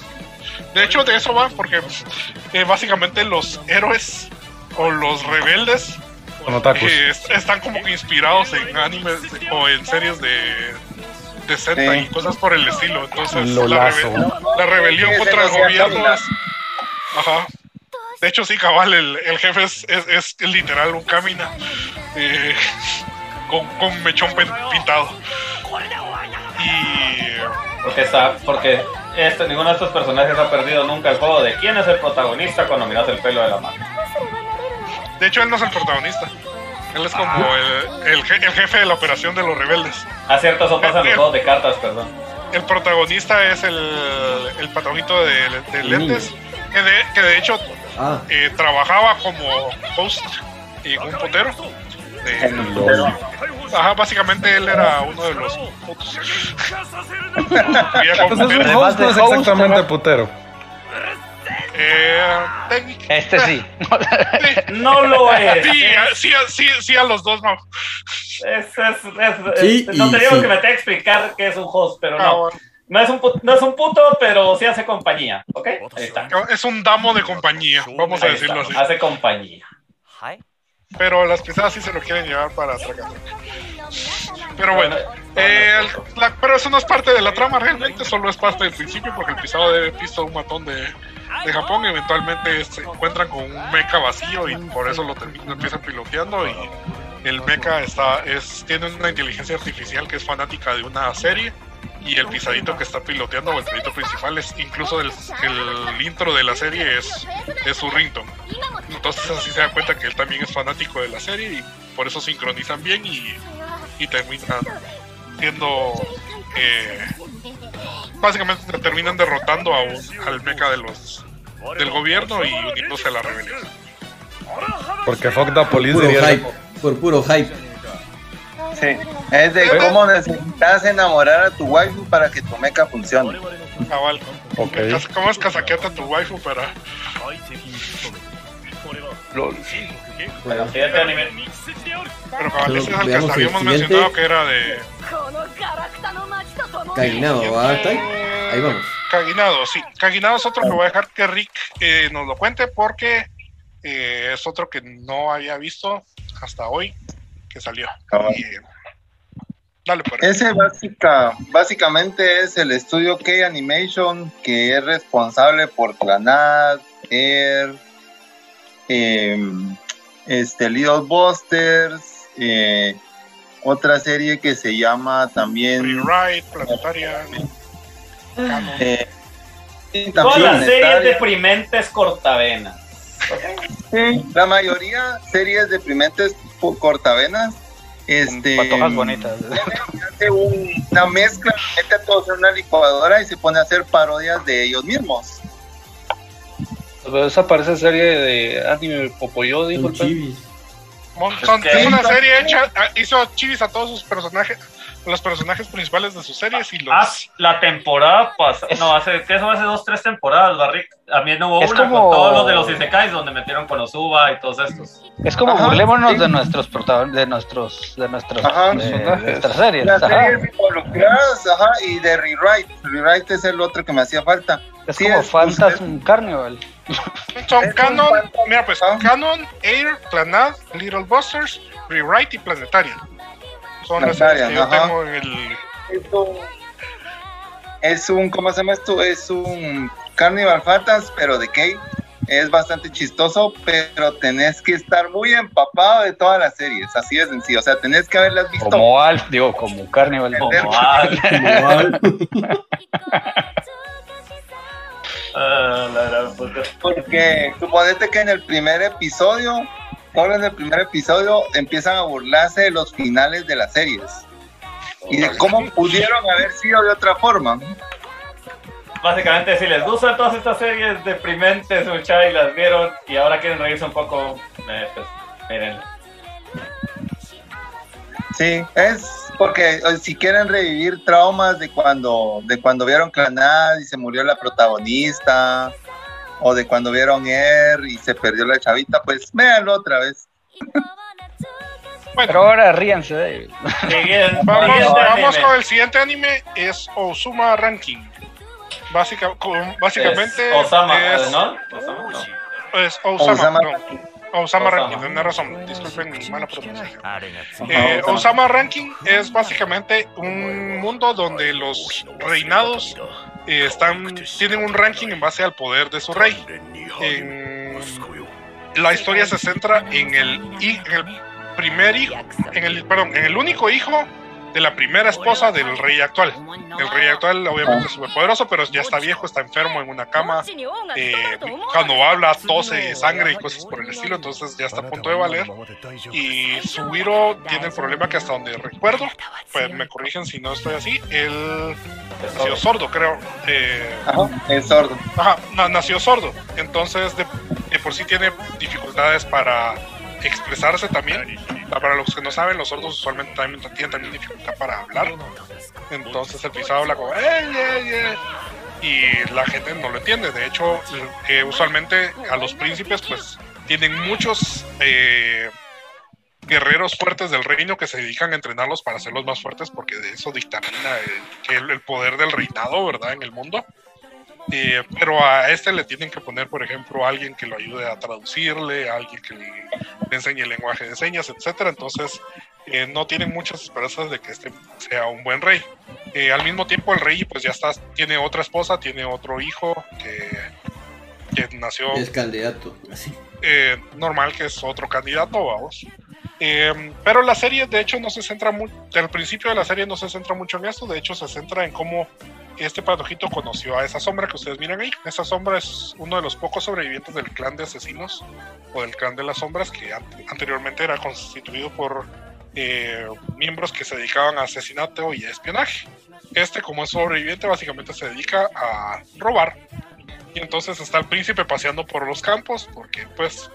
De hecho, de eso va, porque eh, básicamente los héroes o los rebeldes eh, est- están como que inspirados en animes o en series de, de Z y cosas por el estilo. Entonces, la, Lolazo. rebe- la rebelión contra el gobierno es. Ajá. De hecho, sí, cabal, el, el jefe es, es, es literal un camina eh, con, con mechón pintado. Y. Porque está, porque este, ninguno de estos personajes ha perdido nunca el juego de quién es el protagonista cuando miras el pelo de la mano. De hecho, él no es el protagonista. Él es como el, el, je- el jefe de la operación de los rebeldes. Ah, cierto, eso pasa en los juegos de cartas, perdón. El protagonista es el, el patojito de, de lentes, que de, que de hecho Ah, eh, trabajaba como host en un putero. De- Ajá, básicamente él era uno de los putos. Vivía como Pues es un host, no es exactamente putero. Eh, Este sí. sí, No lo es. sí, a- sí, a- sí, sí a los dos, no. Es, es, es- Sí es- no te digo sí. que me tenga que explicar qué es un host, pero Ah, no. bueno. No es, un pu- no es un puto, pero sí hace compañía, ¿ok? Ahí está. Es un damo de compañía, vamos a Ahí decirlo está, así. Hace compañía. Pero las pisadas sí se lo quieren llevar para Traga. Pero bueno, eh, el- la- pero eso no es parte de la trama realmente, solo es parte del principio porque el pisado debe pisto un matón de, de Japón. Eventualmente se encuentran con un mecha vacío y por eso lo, lo empiezan piloteando. Y el mecha está, es, tiene una inteligencia artificial que es fanática de una serie. Y el pisadito que está piloteando, o el pisadito principal, es incluso el, el intro de la serie es, es su ringtone. Entonces así se da cuenta que él también es fanático de la serie y por eso sincronizan bien y, y terminan siendo... eh, básicamente terminan derrotando a un, al mecha de los del gobierno y uniéndose a la rebelión. Porque Fuck the Police Puro diría hype. Por puro hype. Sí. Es de cómo necesitas enamorar a tu waifu para que tu mecha funcione. Cabal. Ok. Cas- ¿Cómo es casaqueta tu waifu para...? Bueno, anime. Pero cabal, ese es el que hasta habíamos mencionado que era de... Caguinado, ¿va? ¿Está ahí? Ahí vamos. Caguinado, sí. Caguinado es otro que voy a dejar que Rick eh, nos lo cuente porque eh, es otro que no había visto hasta hoy que salió. Y, eh, dale, pues. Ese básica, básicamente es el estudio K Animation que es responsable por Clanad, Air, em, este, Little Busters, eh, otra serie que se llama también Rewrite, Planetaria. Canon. eh, Todas las series deprimentes cortavenas. Sí, la mayoría series deprimentes por cortavenas. Este, Patojas bonitas. hace un- una mezcla, mete a todos en una licuadora y se pone a hacer parodias de ellos mismos. Pero esa parece serie de anime Popoyo, dijo el pe- chivis. Mon- son- Es que- una serie hecha, hizo chivis a todos sus personajes, los personajes principales de sus series y los... Ah, la temporada pasada. No, hace, ¿qué eso? Hace dos, tres temporadas, Barrick. También hubo Es una como- con todos los de los Isekais, donde metieron con Osuba y todos estos. Es como Ajá, burlémonos sí. de nuestros protagonistas, de nuestros, de nuestros, Ajá, de, personajes. de nuestras series. Las ajá. series involucradas, ajá, y de Rewrite. Rewrite es el otro que me hacía falta. Es Sí, como es- Phantasm Carnival. Son es Canon, mira pues, Canon, Air, Clanad, Little Busters, Rewrite y Planetaria. Son las series que yo tengo en el... Es un, es un, ¿cómo se llama esto? Es un Carnival Fantas, pero de K. Es bastante chistoso, pero tenés que estar muy empapado de todas las series. Así de sencillo. O sea, tenés que haberlas visto. Como Alf, digo, como Carnival. Como Como Al. Ah, la gran puta. Porque suponete que en el primer episodio, solo en el primer episodio, empiezan a burlarse de los finales de las series. Y de cómo pudieron haber sido de otra forma. Básicamente, si les gustan todas estas series deprimentes, muchachos, y las vieron y ahora quieren reírse un poco, eh, pues miren. Sí, es porque eh, si quieren revivir traumas de cuando, de cuando vieron Clanad y se murió la protagonista, o de cuando vieron Air y se perdió la chavita, pues véanlo otra vez. Pero ahora ríanse de ellos. Vamos, vamos con el siguiente anime, es Osuma Ranking. Básica, con- básicamente Es Osama, es, ¿no? Osama, no. es Osama, Osama no. Ranking. Osama Osama. Ranking, tiene razón, disculpen mi mala pronunciación. Osama. Eh, Osama Ranking es básicamente un mundo donde los reinados están, tienen un ranking en base al poder de su rey. En- la historia se centra en el, en el primer hijo, en el, perdón, en el único hijo de la primera esposa del rey actual. El rey actual obviamente es superpoderoso, pero ya está viejo, está enfermo en una cama. eh, cuando habla tose sangre y cosas por el estilo, entonces ya está a punto de valer. Y Subiro tiene el problema que hasta donde recuerdo, pues me corrigen si no estoy así, él nació sordo, creo. Eh, Ajá, es sordo. Ajá, na- nació sordo. Entonces, de, de por sí tiene dificultades para expresarse también. Pa- Para los que no saben, los sordos usualmente también tienen también dificultad para hablar. Entonces, el pisado habla como. Y la gente no lo entiende. De hecho, eh, usualmente a los príncipes, pues, tienen muchos. eh, guerreros fuertes del reino que se dedican a entrenarlos para hacerlos más fuertes, porque de eso dictamina el, el poder del reinado, ¿verdad? En el mundo. Eh, pero a este le tienen que poner, por ejemplo, a alguien que lo ayude a traducirle, a alguien que le, enseñe el lenguaje de señas, etcétera. Entonces, eh, no tienen muchas esperanzas de que este sea un buen rey. Eh, al mismo tiempo, el rey, pues ya está, tiene otra esposa, tiene otro hijo que, que nació Es candidato, así. normal, que es otro candidato, vamos. Eh, pero la serie, de hecho, no se centra mucho, principio de la serie no se centra mucho en esto, de hecho, se centra en cómo este patojito conoció a esa sombra que ustedes miran ahí. Esa sombra es uno de los pocos sobrevivientes del clan de asesinos o del clan de las sombras que an- anteriormente era constituido por eh, miembros que se dedicaban a asesinato y a espionaje. Este, como es sobreviviente, básicamente se dedica a robar. Y entonces está el príncipe paseando por los campos, porque pues,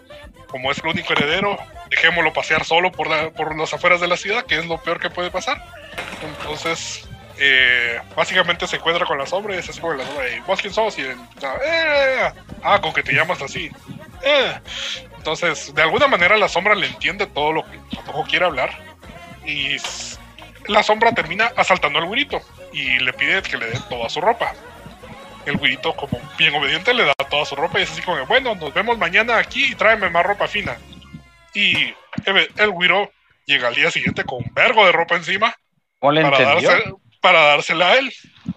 como es el único heredero, dejémoslo pasear solo por, la- por las afueras de la ciudad, que es lo peor que puede pasar. Entonces, eh, básicamente se encuentra con la sombra y es así como la sombra, "Ey, ¿vos quién sos? Y él, "Eh, ah, con que te llamas así. "Eh". Entonces, de alguna manera la sombra le entiende todo lo que Patojo quiere hablar. Y la sombra termina asaltando al güirito y le pide que le dé toda su ropa. El güirito, como bien obediente, le da toda su ropa y es así como, bueno, nos vemos mañana aquí y tráeme más ropa fina. Y el, güiro llega al día siguiente con un vergo de ropa encima ¿Cómo le para, entendió? darse- para dársela a él.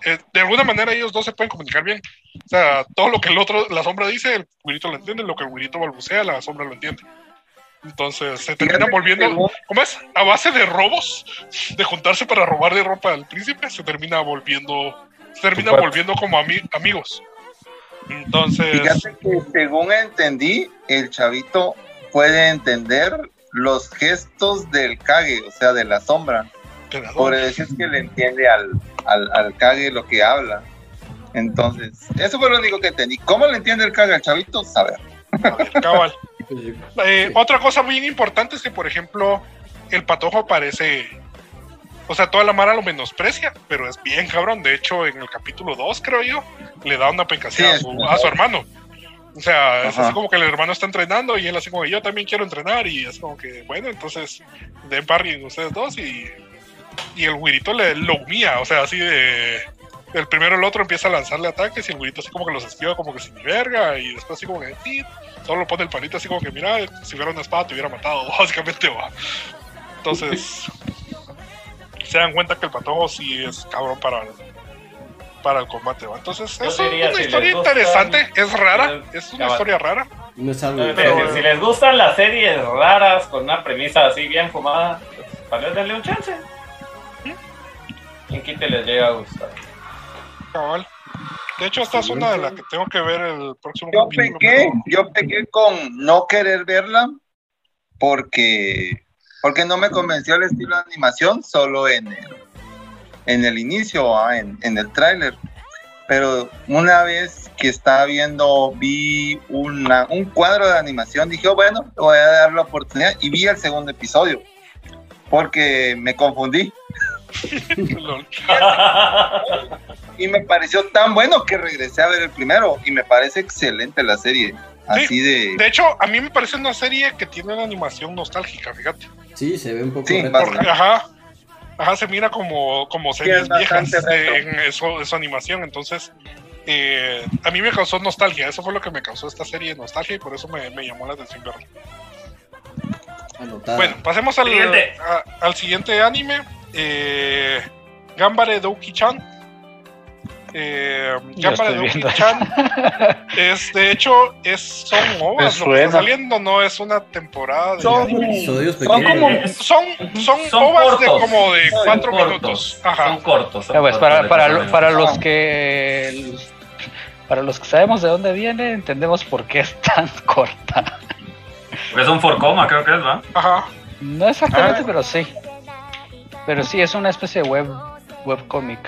Eh, de alguna manera ellos dos se pueden comunicar bien. O sea, todo lo que el otro, la sombra dice, el güirito lo entiende, lo que el güirito balbucea, la sombra lo entiende. Entonces se termina volviendo, ¿cómo es? A base de robos, de juntarse para robarle ropa al príncipe, se termina volviendo, se termina volviendo como ami- amigos. Entonces, Fíjate que según entendí, el chavito puede entender los gestos del Kage, o sea, de la sombra. Por eso es que le entiende al, al, al Kage lo que habla. Entonces, eso fue lo único que entendí. ¿Cómo le entiende el Kage al chavito? Saber. cabal. Eh, otra cosa bien importante es que, por ejemplo, el patojo parece. O sea, toda la mara lo menosprecia, pero es bien cabrón. De hecho, en el capítulo 2, creo yo, le da una pencasía a, Sí, su, a su hermano. O sea, es así como que el hermano está entrenando y él así como yo también quiero entrenar. Y es como que, bueno, entonces den parry ustedes dos y, y el güirito le lo humilla. O sea, así de. El primero el otro empieza a lanzarle ataques y el güirito así como que los esquiva como que sin verga. Y después así como que. "Sí", Solo pone el palito así como que, mira, si hubiera una espada te hubiera matado, básicamente va. Entonces, se dan cuenta que el patojo sí es cabrón para para el combate, ¿va? Entonces, Yo es diría, una si historia gustan- interesante, es rara, es una historia rara. No es algo. Pero- pero si les gustan las series raras con una premisa así bien fumada, pues, tal vez denle un chance. Quien quite les llega a gustar. Cabal. De hecho, esta es una de las que tengo que ver el próximo Yo capítulo. pequé, yo pequé con no querer verla porque, porque no me convenció el estilo de animación solo en el, en el inicio, ah, en, en el tráiler. Pero una vez que estaba viendo, vi una, un cuadro de animación, dije, "Oh, bueno, voy a dar la oportunidad y vi el segundo episodio porque me confundí. Y me pareció tan bueno que regresé a ver el primero y me parece excelente la serie. Así de... De hecho, a mí me parece una serie que tiene una animación nostálgica, fíjate. Sí, se ve un poco Sí. Porque, ajá, ajá, se mira como, como series viejas de- en eso, esa animación. Entonces, eh, a mí me causó nostalgia. Eso fue lo que me causó esta serie, nostalgia, y por eso me, me llamó la atención verla. Anotada. Bueno, pasemos al Siguiente. a- al siguiente anime. Eh, Gambare Douki-chan. Eh, estoy viendo. Douki-chan es, de hecho, es, son ovas lo que suena. está saliendo, no es una temporada de Son- Son como- Son, son, Son ovas de como de Son cuatro cortos. minutos. Ajá. Son cortos. son Ya, pues, para, para, lo- para los que para los que sabemos de dónde viene, entendemos por qué es tan corta. Es un forcoma, creo que es, ¿va? Ajá. No exactamente, Ah. pero sí. Pero sí, es una especie de web webcomic,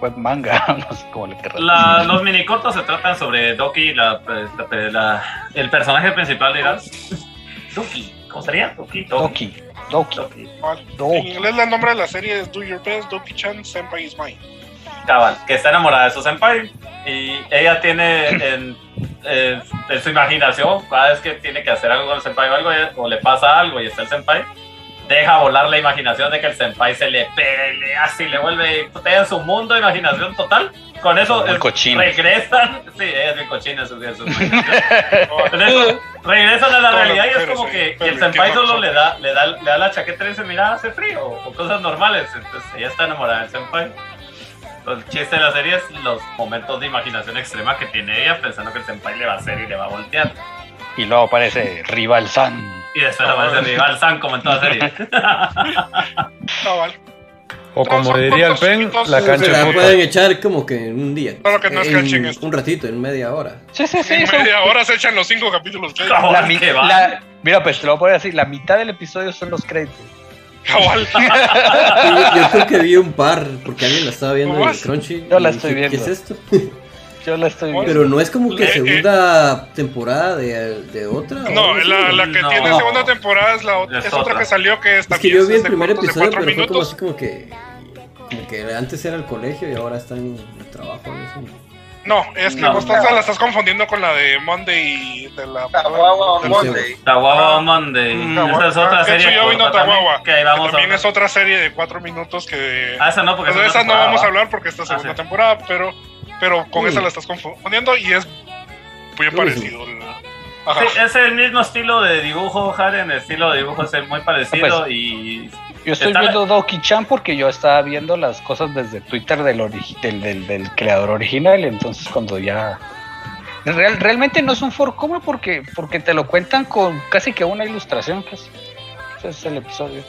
web manga, no sé cómo le querrás La- los minicortos se tratan sobre Doki, la, la- la- el personaje principal de Doki, ¿cómo sería? Doki, Doki. Doki, Doki, Doki. Doki. En inglés el nombre de la serie es Do Your Best, Doki-chan, Senpai is Mine. Cabal, que está enamorada de su senpai y ella tiene en, en- en su imaginación, cada vez que tiene que hacer algo con el senpai o algo, o le pasa algo y está el senpai, deja volar la imaginación de que el senpai se le pelea así, le vuelve en su mundo de imaginación total. Con eso cochino. regresan. Sí, es bien cochino eso. eso. Con eso regresan a la realidad y es como que el senpai solo le da, le, da, le da la chaqueta y dice, mira, hace frío, o cosas normales. Entonces ella está enamorada del senpai. El chiste de la serie es los momentos de imaginación extrema que tiene ella pensando que el senpai le va a hacer y le va a voltear. Y luego aparece Rival San. Y después aparece rival San como en toda serie. Cabal. O como diría el Pen, la Se cancha la puta. pueden echar como que en un día. Claro que no es En esto. Un ratito, en media hora. Sí, sí, sí. En media hora se echan los cinco capítulos. que la que va. la- mira, pues te lo voy a poner así: la mitad del episodio son los créditos. Cabal. Yo, yo creo que vi un par, porque alguien la estaba viendo en el. Crunchy. Yo la estoy dije, ¿Qué viendo. es esto? Yo la estoy viendo. Pero no es como que Eh, eh. segunda temporada de, de otra. No, la, la que No. tiene segunda temporada es la otra. Es Es, otra otra. que salió que está Es que yo vi el de primer de episodio, pero fue como minutos. así como que. Como que antes era el colegio y ahora está en el trabajo. ¿no? sé. No, es que No. vos estás- la estás confundiendo con la de Monday de la del- Monday. Tahuahua Monday. Mm, Esa es otra Ah, serie. Tetsuya corta no también, Tahuahua, Que ahí vamos que también a es otra serie de cuatro minutos que Ah, esa no, porque Pues de esa no temporada, vamos a hablar porque esta es Ah, segunda sí. temporada, pero, pero con Mm. esa la estás confundiendo y es muy parecido. Ajá. Sí, es el mismo estilo de dibujo, Jaren. El estilo de dibujo es muy parecido Pues, y. Yo estoy Está- viendo Doki-chan porque yo estaba viendo las cosas desde Twitter del, origi- del, del, del creador original. Entonces, cuando ya. Real- realmente no es un forcoma porque, porque te lo cuentan con casi que una ilustración. Es, ese es el episodio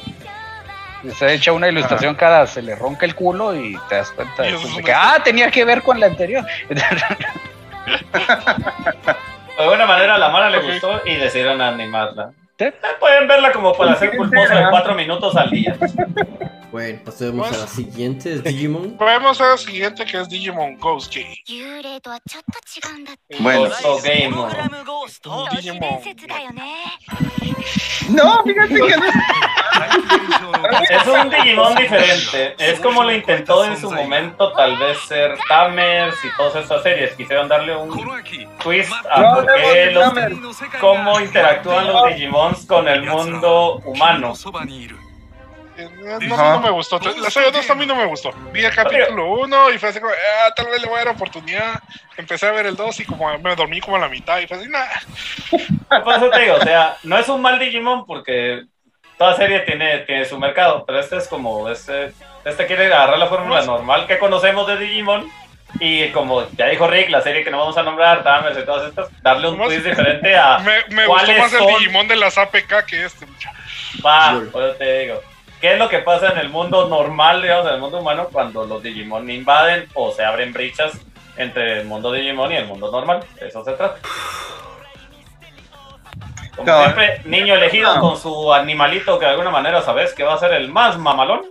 se echa una ilustración cada, se le ronca el culo y te das cuenta de pues, que, ah, tenía que ver con la anterior. de alguna manera a la mala le gustó y decidieron animarla. Pueden verla como para hacer pulposa de cuatro minutos al día. Bueno, pasemos pues, a la pues, siguiente, es Digimon. Vamos a la siguiente que es Digimon Ghost Bueno, Ghost Game. Digimon. No, fíjate que no. Es un Digimon diferente. Es como lo intentó en su momento, tal vez ser Tamers y todas estas series. Quisieron darle un twist a por qué los- cómo interactúan los Digimons con el mundo humano. No, no, no me gustó. La serie 2 a mí no me gustó. Vi el capítulo 1 y fue así como, ah, tal vez le voy a dar oportunidad. Empecé a ver el 2 y como me dormí como a la mitad y fue así, nah. Por eso te digo, o sea, no es un mal Digimon porque toda serie tiene, tiene su mercado, pero este es como, este, este quiere agarrar la fórmula normal que conocemos de Digimon y como ya dijo Rick, la serie que no vamos a nombrar, Tamers y todas estas, darle un twist diferente a Me, me gustó cuáles más el son- Digimon de las APK que este. muchacho. Va, eso te digo. ¿Qué es lo que pasa en el mundo normal, digamos, en el mundo humano, cuando los Digimon invaden o se abren brichas entre el mundo Digimon y el mundo normal? De eso se trata. Como siempre, niño elegido con su animalito que de alguna manera sabes que va a ser el más mamalón.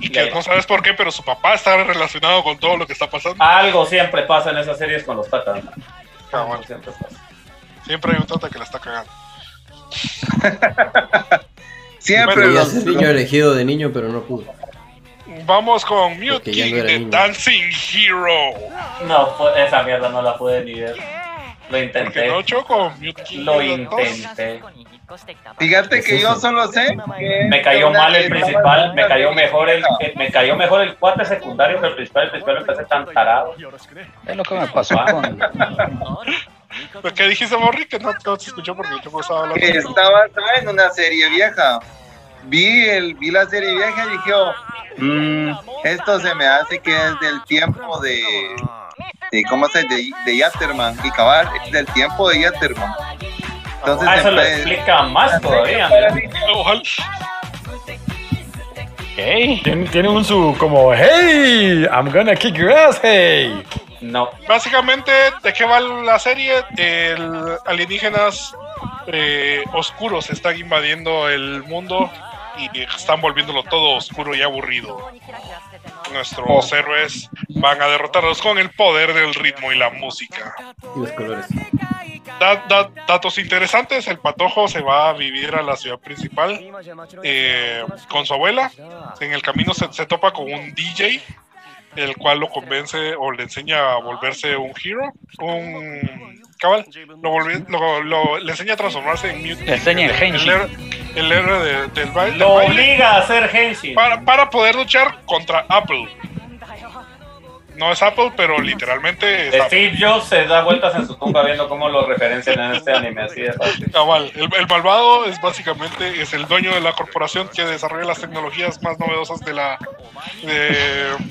Y que no sabes por qué, pero su papá está relacionado con todo lo que está pasando. Algo siempre pasa en esas series con los tatas. siempre pasa. Siempre hay un tata que la está cagando. Siempre Bueno, los, ser niño elegido de niño, pero no pudo. Vamos con ya no de niño. Dancing Hero. No, esa mierda no la pude ni ver. Lo intenté. no choco. Lo intenté. Fíjate que yo solo sé que Me cayó mal el principal, me cayó mejor el, me cayó mejor el cuate secundario que el principal, el principal me parece tan tarado. Es lo que me pasó con. Lo que dijiste, Morri, que no, no se escuchó porque yo estaba hablando. que estaba en una serie vieja. Vi el vi la serie vieja y dije, oh, mm, esto se me hace que es del tiempo de, de ¿cómo se de, de Yatterman y cabal es del tiempo de Yatterman. Entonces Ah, eso lo explica más todavía. ¿Qué? Tiene, tiene un su como, hey, I'm gonna kick your ass, hey. No, Básicamente, ¿de qué va la serie? El alienígenas eh, oscuros están invadiendo el mundo y están volviéndolo todo oscuro y aburrido. Nuestros héroes van a derrotarlos con el poder del ritmo y la música. Y los colores. Da- da- datos interesantes, el patojo se va a vivir a la ciudad principal eh, con su abuela. En el camino se, se topa con un DJ, el cual lo convence o le enseña a volverse un hero, un cabal, lo, volvi- lo- lo- le enseña a transformarse en Mute. Le enseña el el, héroe- el héroe de- del baile. Lo obliga a hacer Henshin. para, para poder luchar contra Apple. No es Apple, pero literalmente es. Steve Jobs se da vueltas en su tumba viendo cómo lo referencian en este anime, así de fácil. Cabal, el, el malvado es básicamente es el dueño de la corporación que desarrolla las tecnologías más novedosas de la de,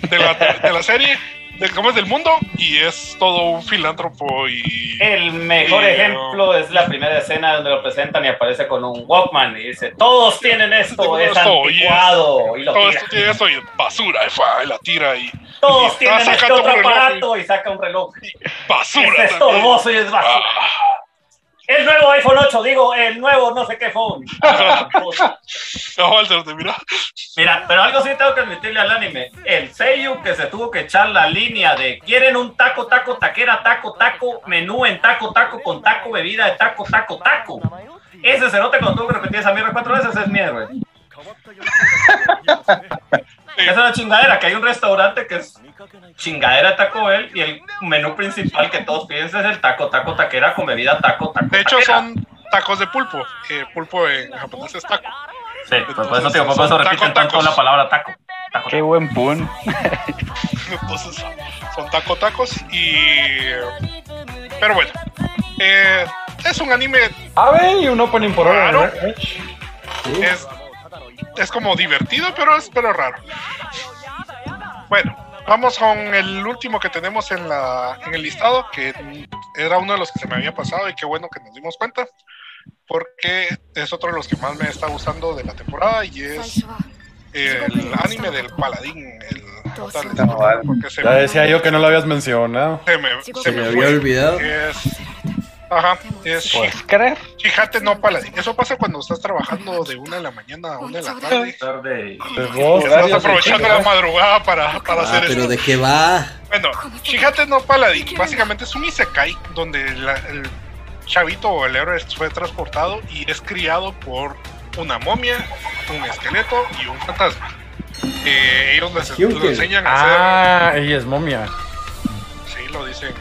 de la, de la serie, de, ¿cómo es del mundo? Y es todo un filántropo y El mejor y, ejemplo es la primera escena donde lo presentan y aparece con un Walkman y dice, todos tienen esto, es esto, y es- anticuado, y lo todo tira. esto tiene eso y basura, y, la tira y, Todos y tienen este otro aparato y saca un reloj. basura. Es estorboso y es basura. Ah, El nuevo iPhone 8, digo, el nuevo no sé qué phone. Cabal, te- te mira. Mira, pero algo sí tengo que admitirle al anime. El Seiyu que se tuvo que echar la línea de quieren un taco, taco, taquera, taco, taco, menú en taco, taco, con taco, bebida de taco, taco, taco. Ese cerote cuando tuvo que repetir esa mierda cuatro veces es mi héroe. Es una chingadera, que hay un restaurante que es chingadera de Taco Bell y el menú principal que todos piden es el taco, taco, taquera con bebida taco, taco, De hecho taquera. son tacos de pulpo. que pulpo en japonés es taco. Sí, pues por eso, tío, por eso repiten taco, tanto la palabra taco. taco, Qué buen pun. Entonces son taco tacos y pero bueno. eh, es un anime A ver, y un opening por hora. Claro. ¿eh? es, es como divertido, pero es pero raro. Bueno, vamos con el último que tenemos en la en el listado, que era uno de los que se me había pasado y qué bueno que nos dimos cuenta, porque es otro de los que más me está gustando de la temporada y es el anime del paladín, el total, porque se Ya me, decía yo que no lo habías mencionado. se me, se me me fue. había olvidado. Es, ajá, es ¿Puedes creer? Fíjate, no paladín. Eso pasa cuando estás trabajando de una de la mañana a una de la tarde. tarde. Pues vos, Estás aprovechando la madrugada para, para Ah, hacer pero eso. ¿de qué va? Bueno, Shihate no Paladin básicamente es un Isekai donde la- el chavito o el héroe fue transportado y es criado por una momia, un esqueleto y un fantasma. Eh, ellos les, lo enseñan a hacer. Ah, ella es momia. Sí, lo dicen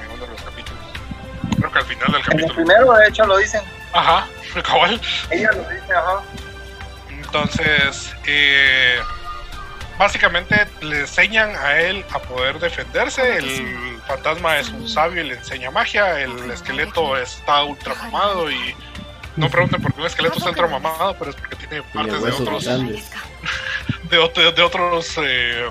que al final del En el capítulo. primero, de hecho, lo dicen. Ajá, cabal. Ella lo dice, ajá. Entonces, eh, básicamente le enseñan a él a poder defenderse. El fantasma es un sabio y le enseña magia. El esqueleto está ultra mamado y no pregunten por qué un esqueleto está ultra mamado, pero es porque tiene partes de otros, de, otro- de otros. eh,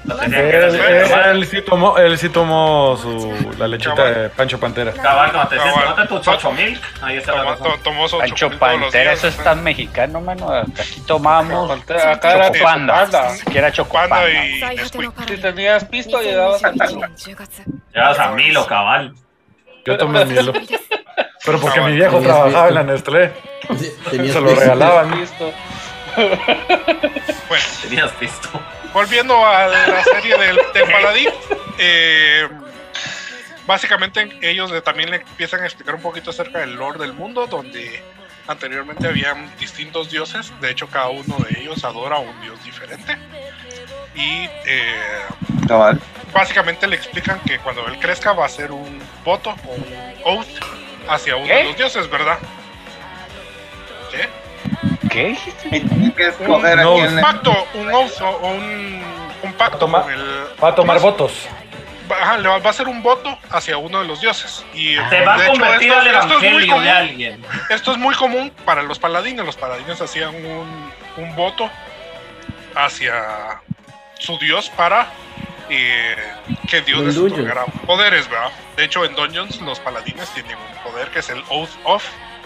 Él, sí tomó, él sí tomó su, la lechita de Pancho Pantera. Cabal, cuando te Cabal. tomate tu chocho milk. Ahí está la tomó, razón. to- tomó su Pancho Pantera, eso es ¿no? tan mexicano, mano. Aquí tomamos Pantera, acá era Chocopanda. Siquiera Chocopanda. Panda y Nesquik. Si tenías pisto, llegabas a Milo. Llegas a Milo, cabal. Yo tomé Milo. Pero porque mi viejo trabajaba en la Nestlé. Tenías Se lo visto. regalaban. Tenías visto. volviendo a la serie del, del paladín, eh, básicamente ellos también le empiezan a explicar un poquito acerca del lore del mundo, donde anteriormente habían distintos dioses, de hecho cada uno de ellos adora a un dios diferente. Y eh, Cabal. básicamente le explican que cuando él crezca va a ser un voto o un oath hacia uno ¿Qué? de los dioses, ¿verdad? ¿Qué? ¿Qué? Y tienen que escoger No, a quién Un le- pacto, un oath o un, un pacto Toma- con el... Va a tomar votos. Va, ajá, le va, va a ser un voto hacia uno de los dioses. Y Te va a de hecho, convertir esto- al esto es muy evangelio de común. alguien. Esto es muy común para los paladines. Los paladines hacían un, un voto hacia su dios para que Dios les poderes, ¿verdad? De hecho, en Dungeons los paladines tienen un poder que es el Oath of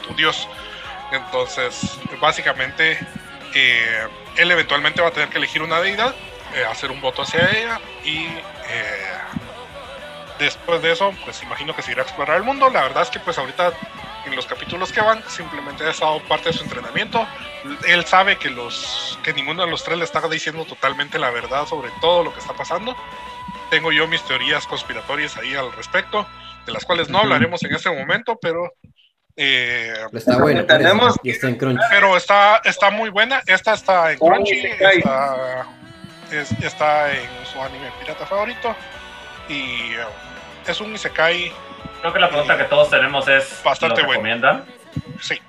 tu dios. Entonces, básicamente, eh, él eventualmente va a tener que elegir una deidad, eh, hacer un voto hacia ella y eh, después de eso, pues imagino que se irá a explorar el mundo. La verdad es que pues ahorita en los capítulos que van simplemente ha estado parte de su entrenamiento. Él sabe que los que ninguno de los tres le está diciendo totalmente la verdad sobre todo lo que está pasando. Tengo yo mis teorías conspiratorias ahí al respecto, de las cuales no Ujú. hablaremos en este momento, pero eh, Está bueno. Tenemos- Y está en Crunch. pero está, está muy buena. Esta está en Oh, Crunchy, cae. está, es- está en su anime pirata favorito. Y eh, es un Isekai, Creo que la pregunta que todos tenemos es: Bastante ¿lo bueno. recomiendan? sí.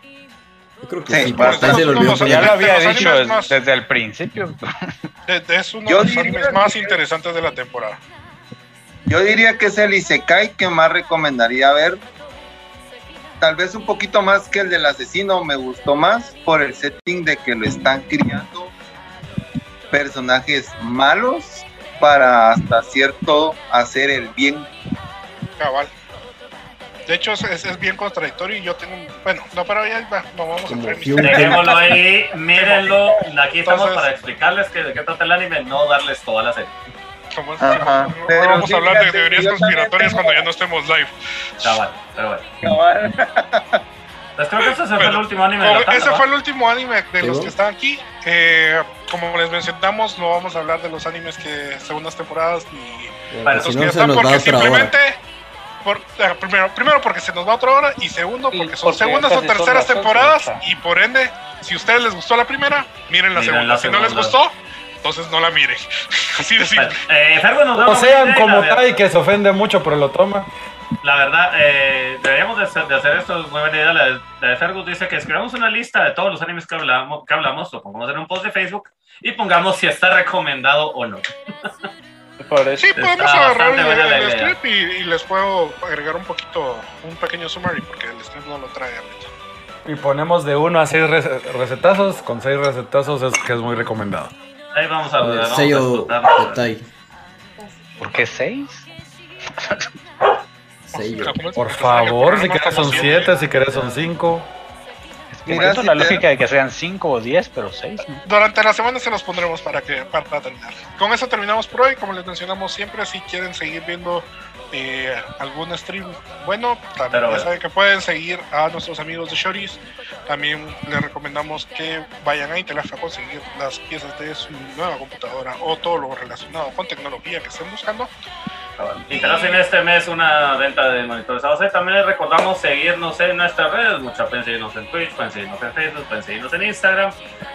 Yo creo que Sí, sí, bastante. lo olvidó Ya lo había dicho más- desde el principio. De- de- es uno Yo de los animes más que- interesantes de la temporada. Yo diría que es el Isekai que más recomendaría ver. Tal vez un poquito más que el del asesino, me gustó más por el setting de que lo están criando personajes malos para hasta cierto hacer el bien. Cabal. De hecho, es, es- bien contradictorio y yo tengo un... Bueno, no, pero ya va, no vamos a entrar. Dejémoslo ahí, mírenlo. Aquí estamos Entonces- para explicarles que de qué trata el anime, no darles toda la serie. Como- Ajá, no pero vamos sí, a hablar de teorías conspiratorias tengo- cuando ya no estemos live. Chaval, pero bueno. Pues creo que ese fue el último anime de la tanda, ese ¿va? fue el último anime de los que están aquí. Eh, como les mencionamos, no vamos a hablar de los animes que segundas temporadas ni Bueno, los si que no, están porque otra hora. Por, eh, primero, primero porque se nos va otra hora y segundo porque son porque segundas o terceras ocho, temporadas y por ende, si a ustedes les gustó la primera, miren la Miren segunda. la si no les segunda. gustó, entonces no la miren. Así de simple. Bueno, eh, una sean como verdad. Tai que se ofende mucho pero lo toma. La verdad, eh, deberíamos de hacer, de hacer esto, es muy buena idea. La, de- la de Fergus dice que escribamos una lista de todos los animes que hablamos, que hablamos, lo pongamos en un post de Facebook y pongamos si está recomendado o no. Sí, podemos Está agarrar el, el script y, y les puedo agregar un poquito, un pequeño summary porque el script no lo trae ahorita. Y ponemos de 1 a 6 recetazos. Con 6 recetazos es que es muy recomendado. Ahí vamos a a sello explotar. de Tai. ¿Por qué seis? Sello. ¿Cómo es? Por favor, si que querés son como 7, si querés son 5. Mira, si la te- lógica de que sean cinco o diez, pero seis. ¿no? Durante la semana se los pondremos para que para terminar. Con eso terminamos por hoy. Como les mencionamos siempre, si quieren seguir viendo eh, algún stream bueno, también ya saben que pueden seguir a nuestros amigos de Shoris. También les recomendamos que vayan a Intelaf a conseguir las piezas de su nueva computadora o todo lo relacionado con tecnología que estén buscando. Y tenemos en este mes una venta de monitores AOC. También les recordamos seguirnos en nuestras redes. Mucha pueden seguirnos en Twitch, pueden seguirnos en Facebook, pueden seguirnos en Instagram.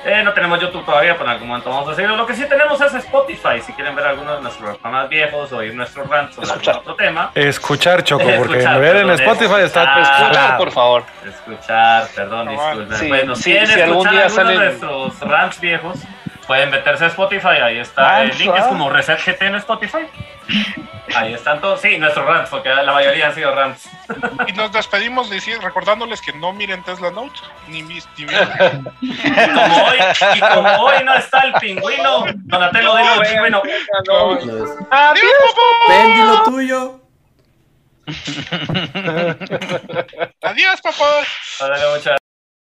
Eh, no tenemos YouTube todavía, pero en algún momento vamos a seguirlo. Lo que sí tenemos es Spotify. Si quieren ver algunos de nuestros programas viejos o oír nuestros rants sobre Escuchar. otro tema. Escuchar, Choco, porque Escuchar, ver en Spotify está escuchar. Escuchar, Ah, por favor. Escuchar, perdón, disculpen. Sí, bueno, sí, si quieren si algún escuchar día algunos de salen- nuestros rants viejos, pueden meterse a Spotify. Ahí está el Rants, link, es ah. como Reset GT en Spotify. Ahí están todos, sí, nuestros rants, porque la mayoría han sido rants. Y nos despedimos diciendo- recordándoles que no miren Tesla Note ni mis ni Y como hoy, y como hoy no está el pingüino, Donatello, dilo el pingüino. ¡Adiós, papá! Pendi, lo tuyo. ¡Adiós, papá! Dale, muchas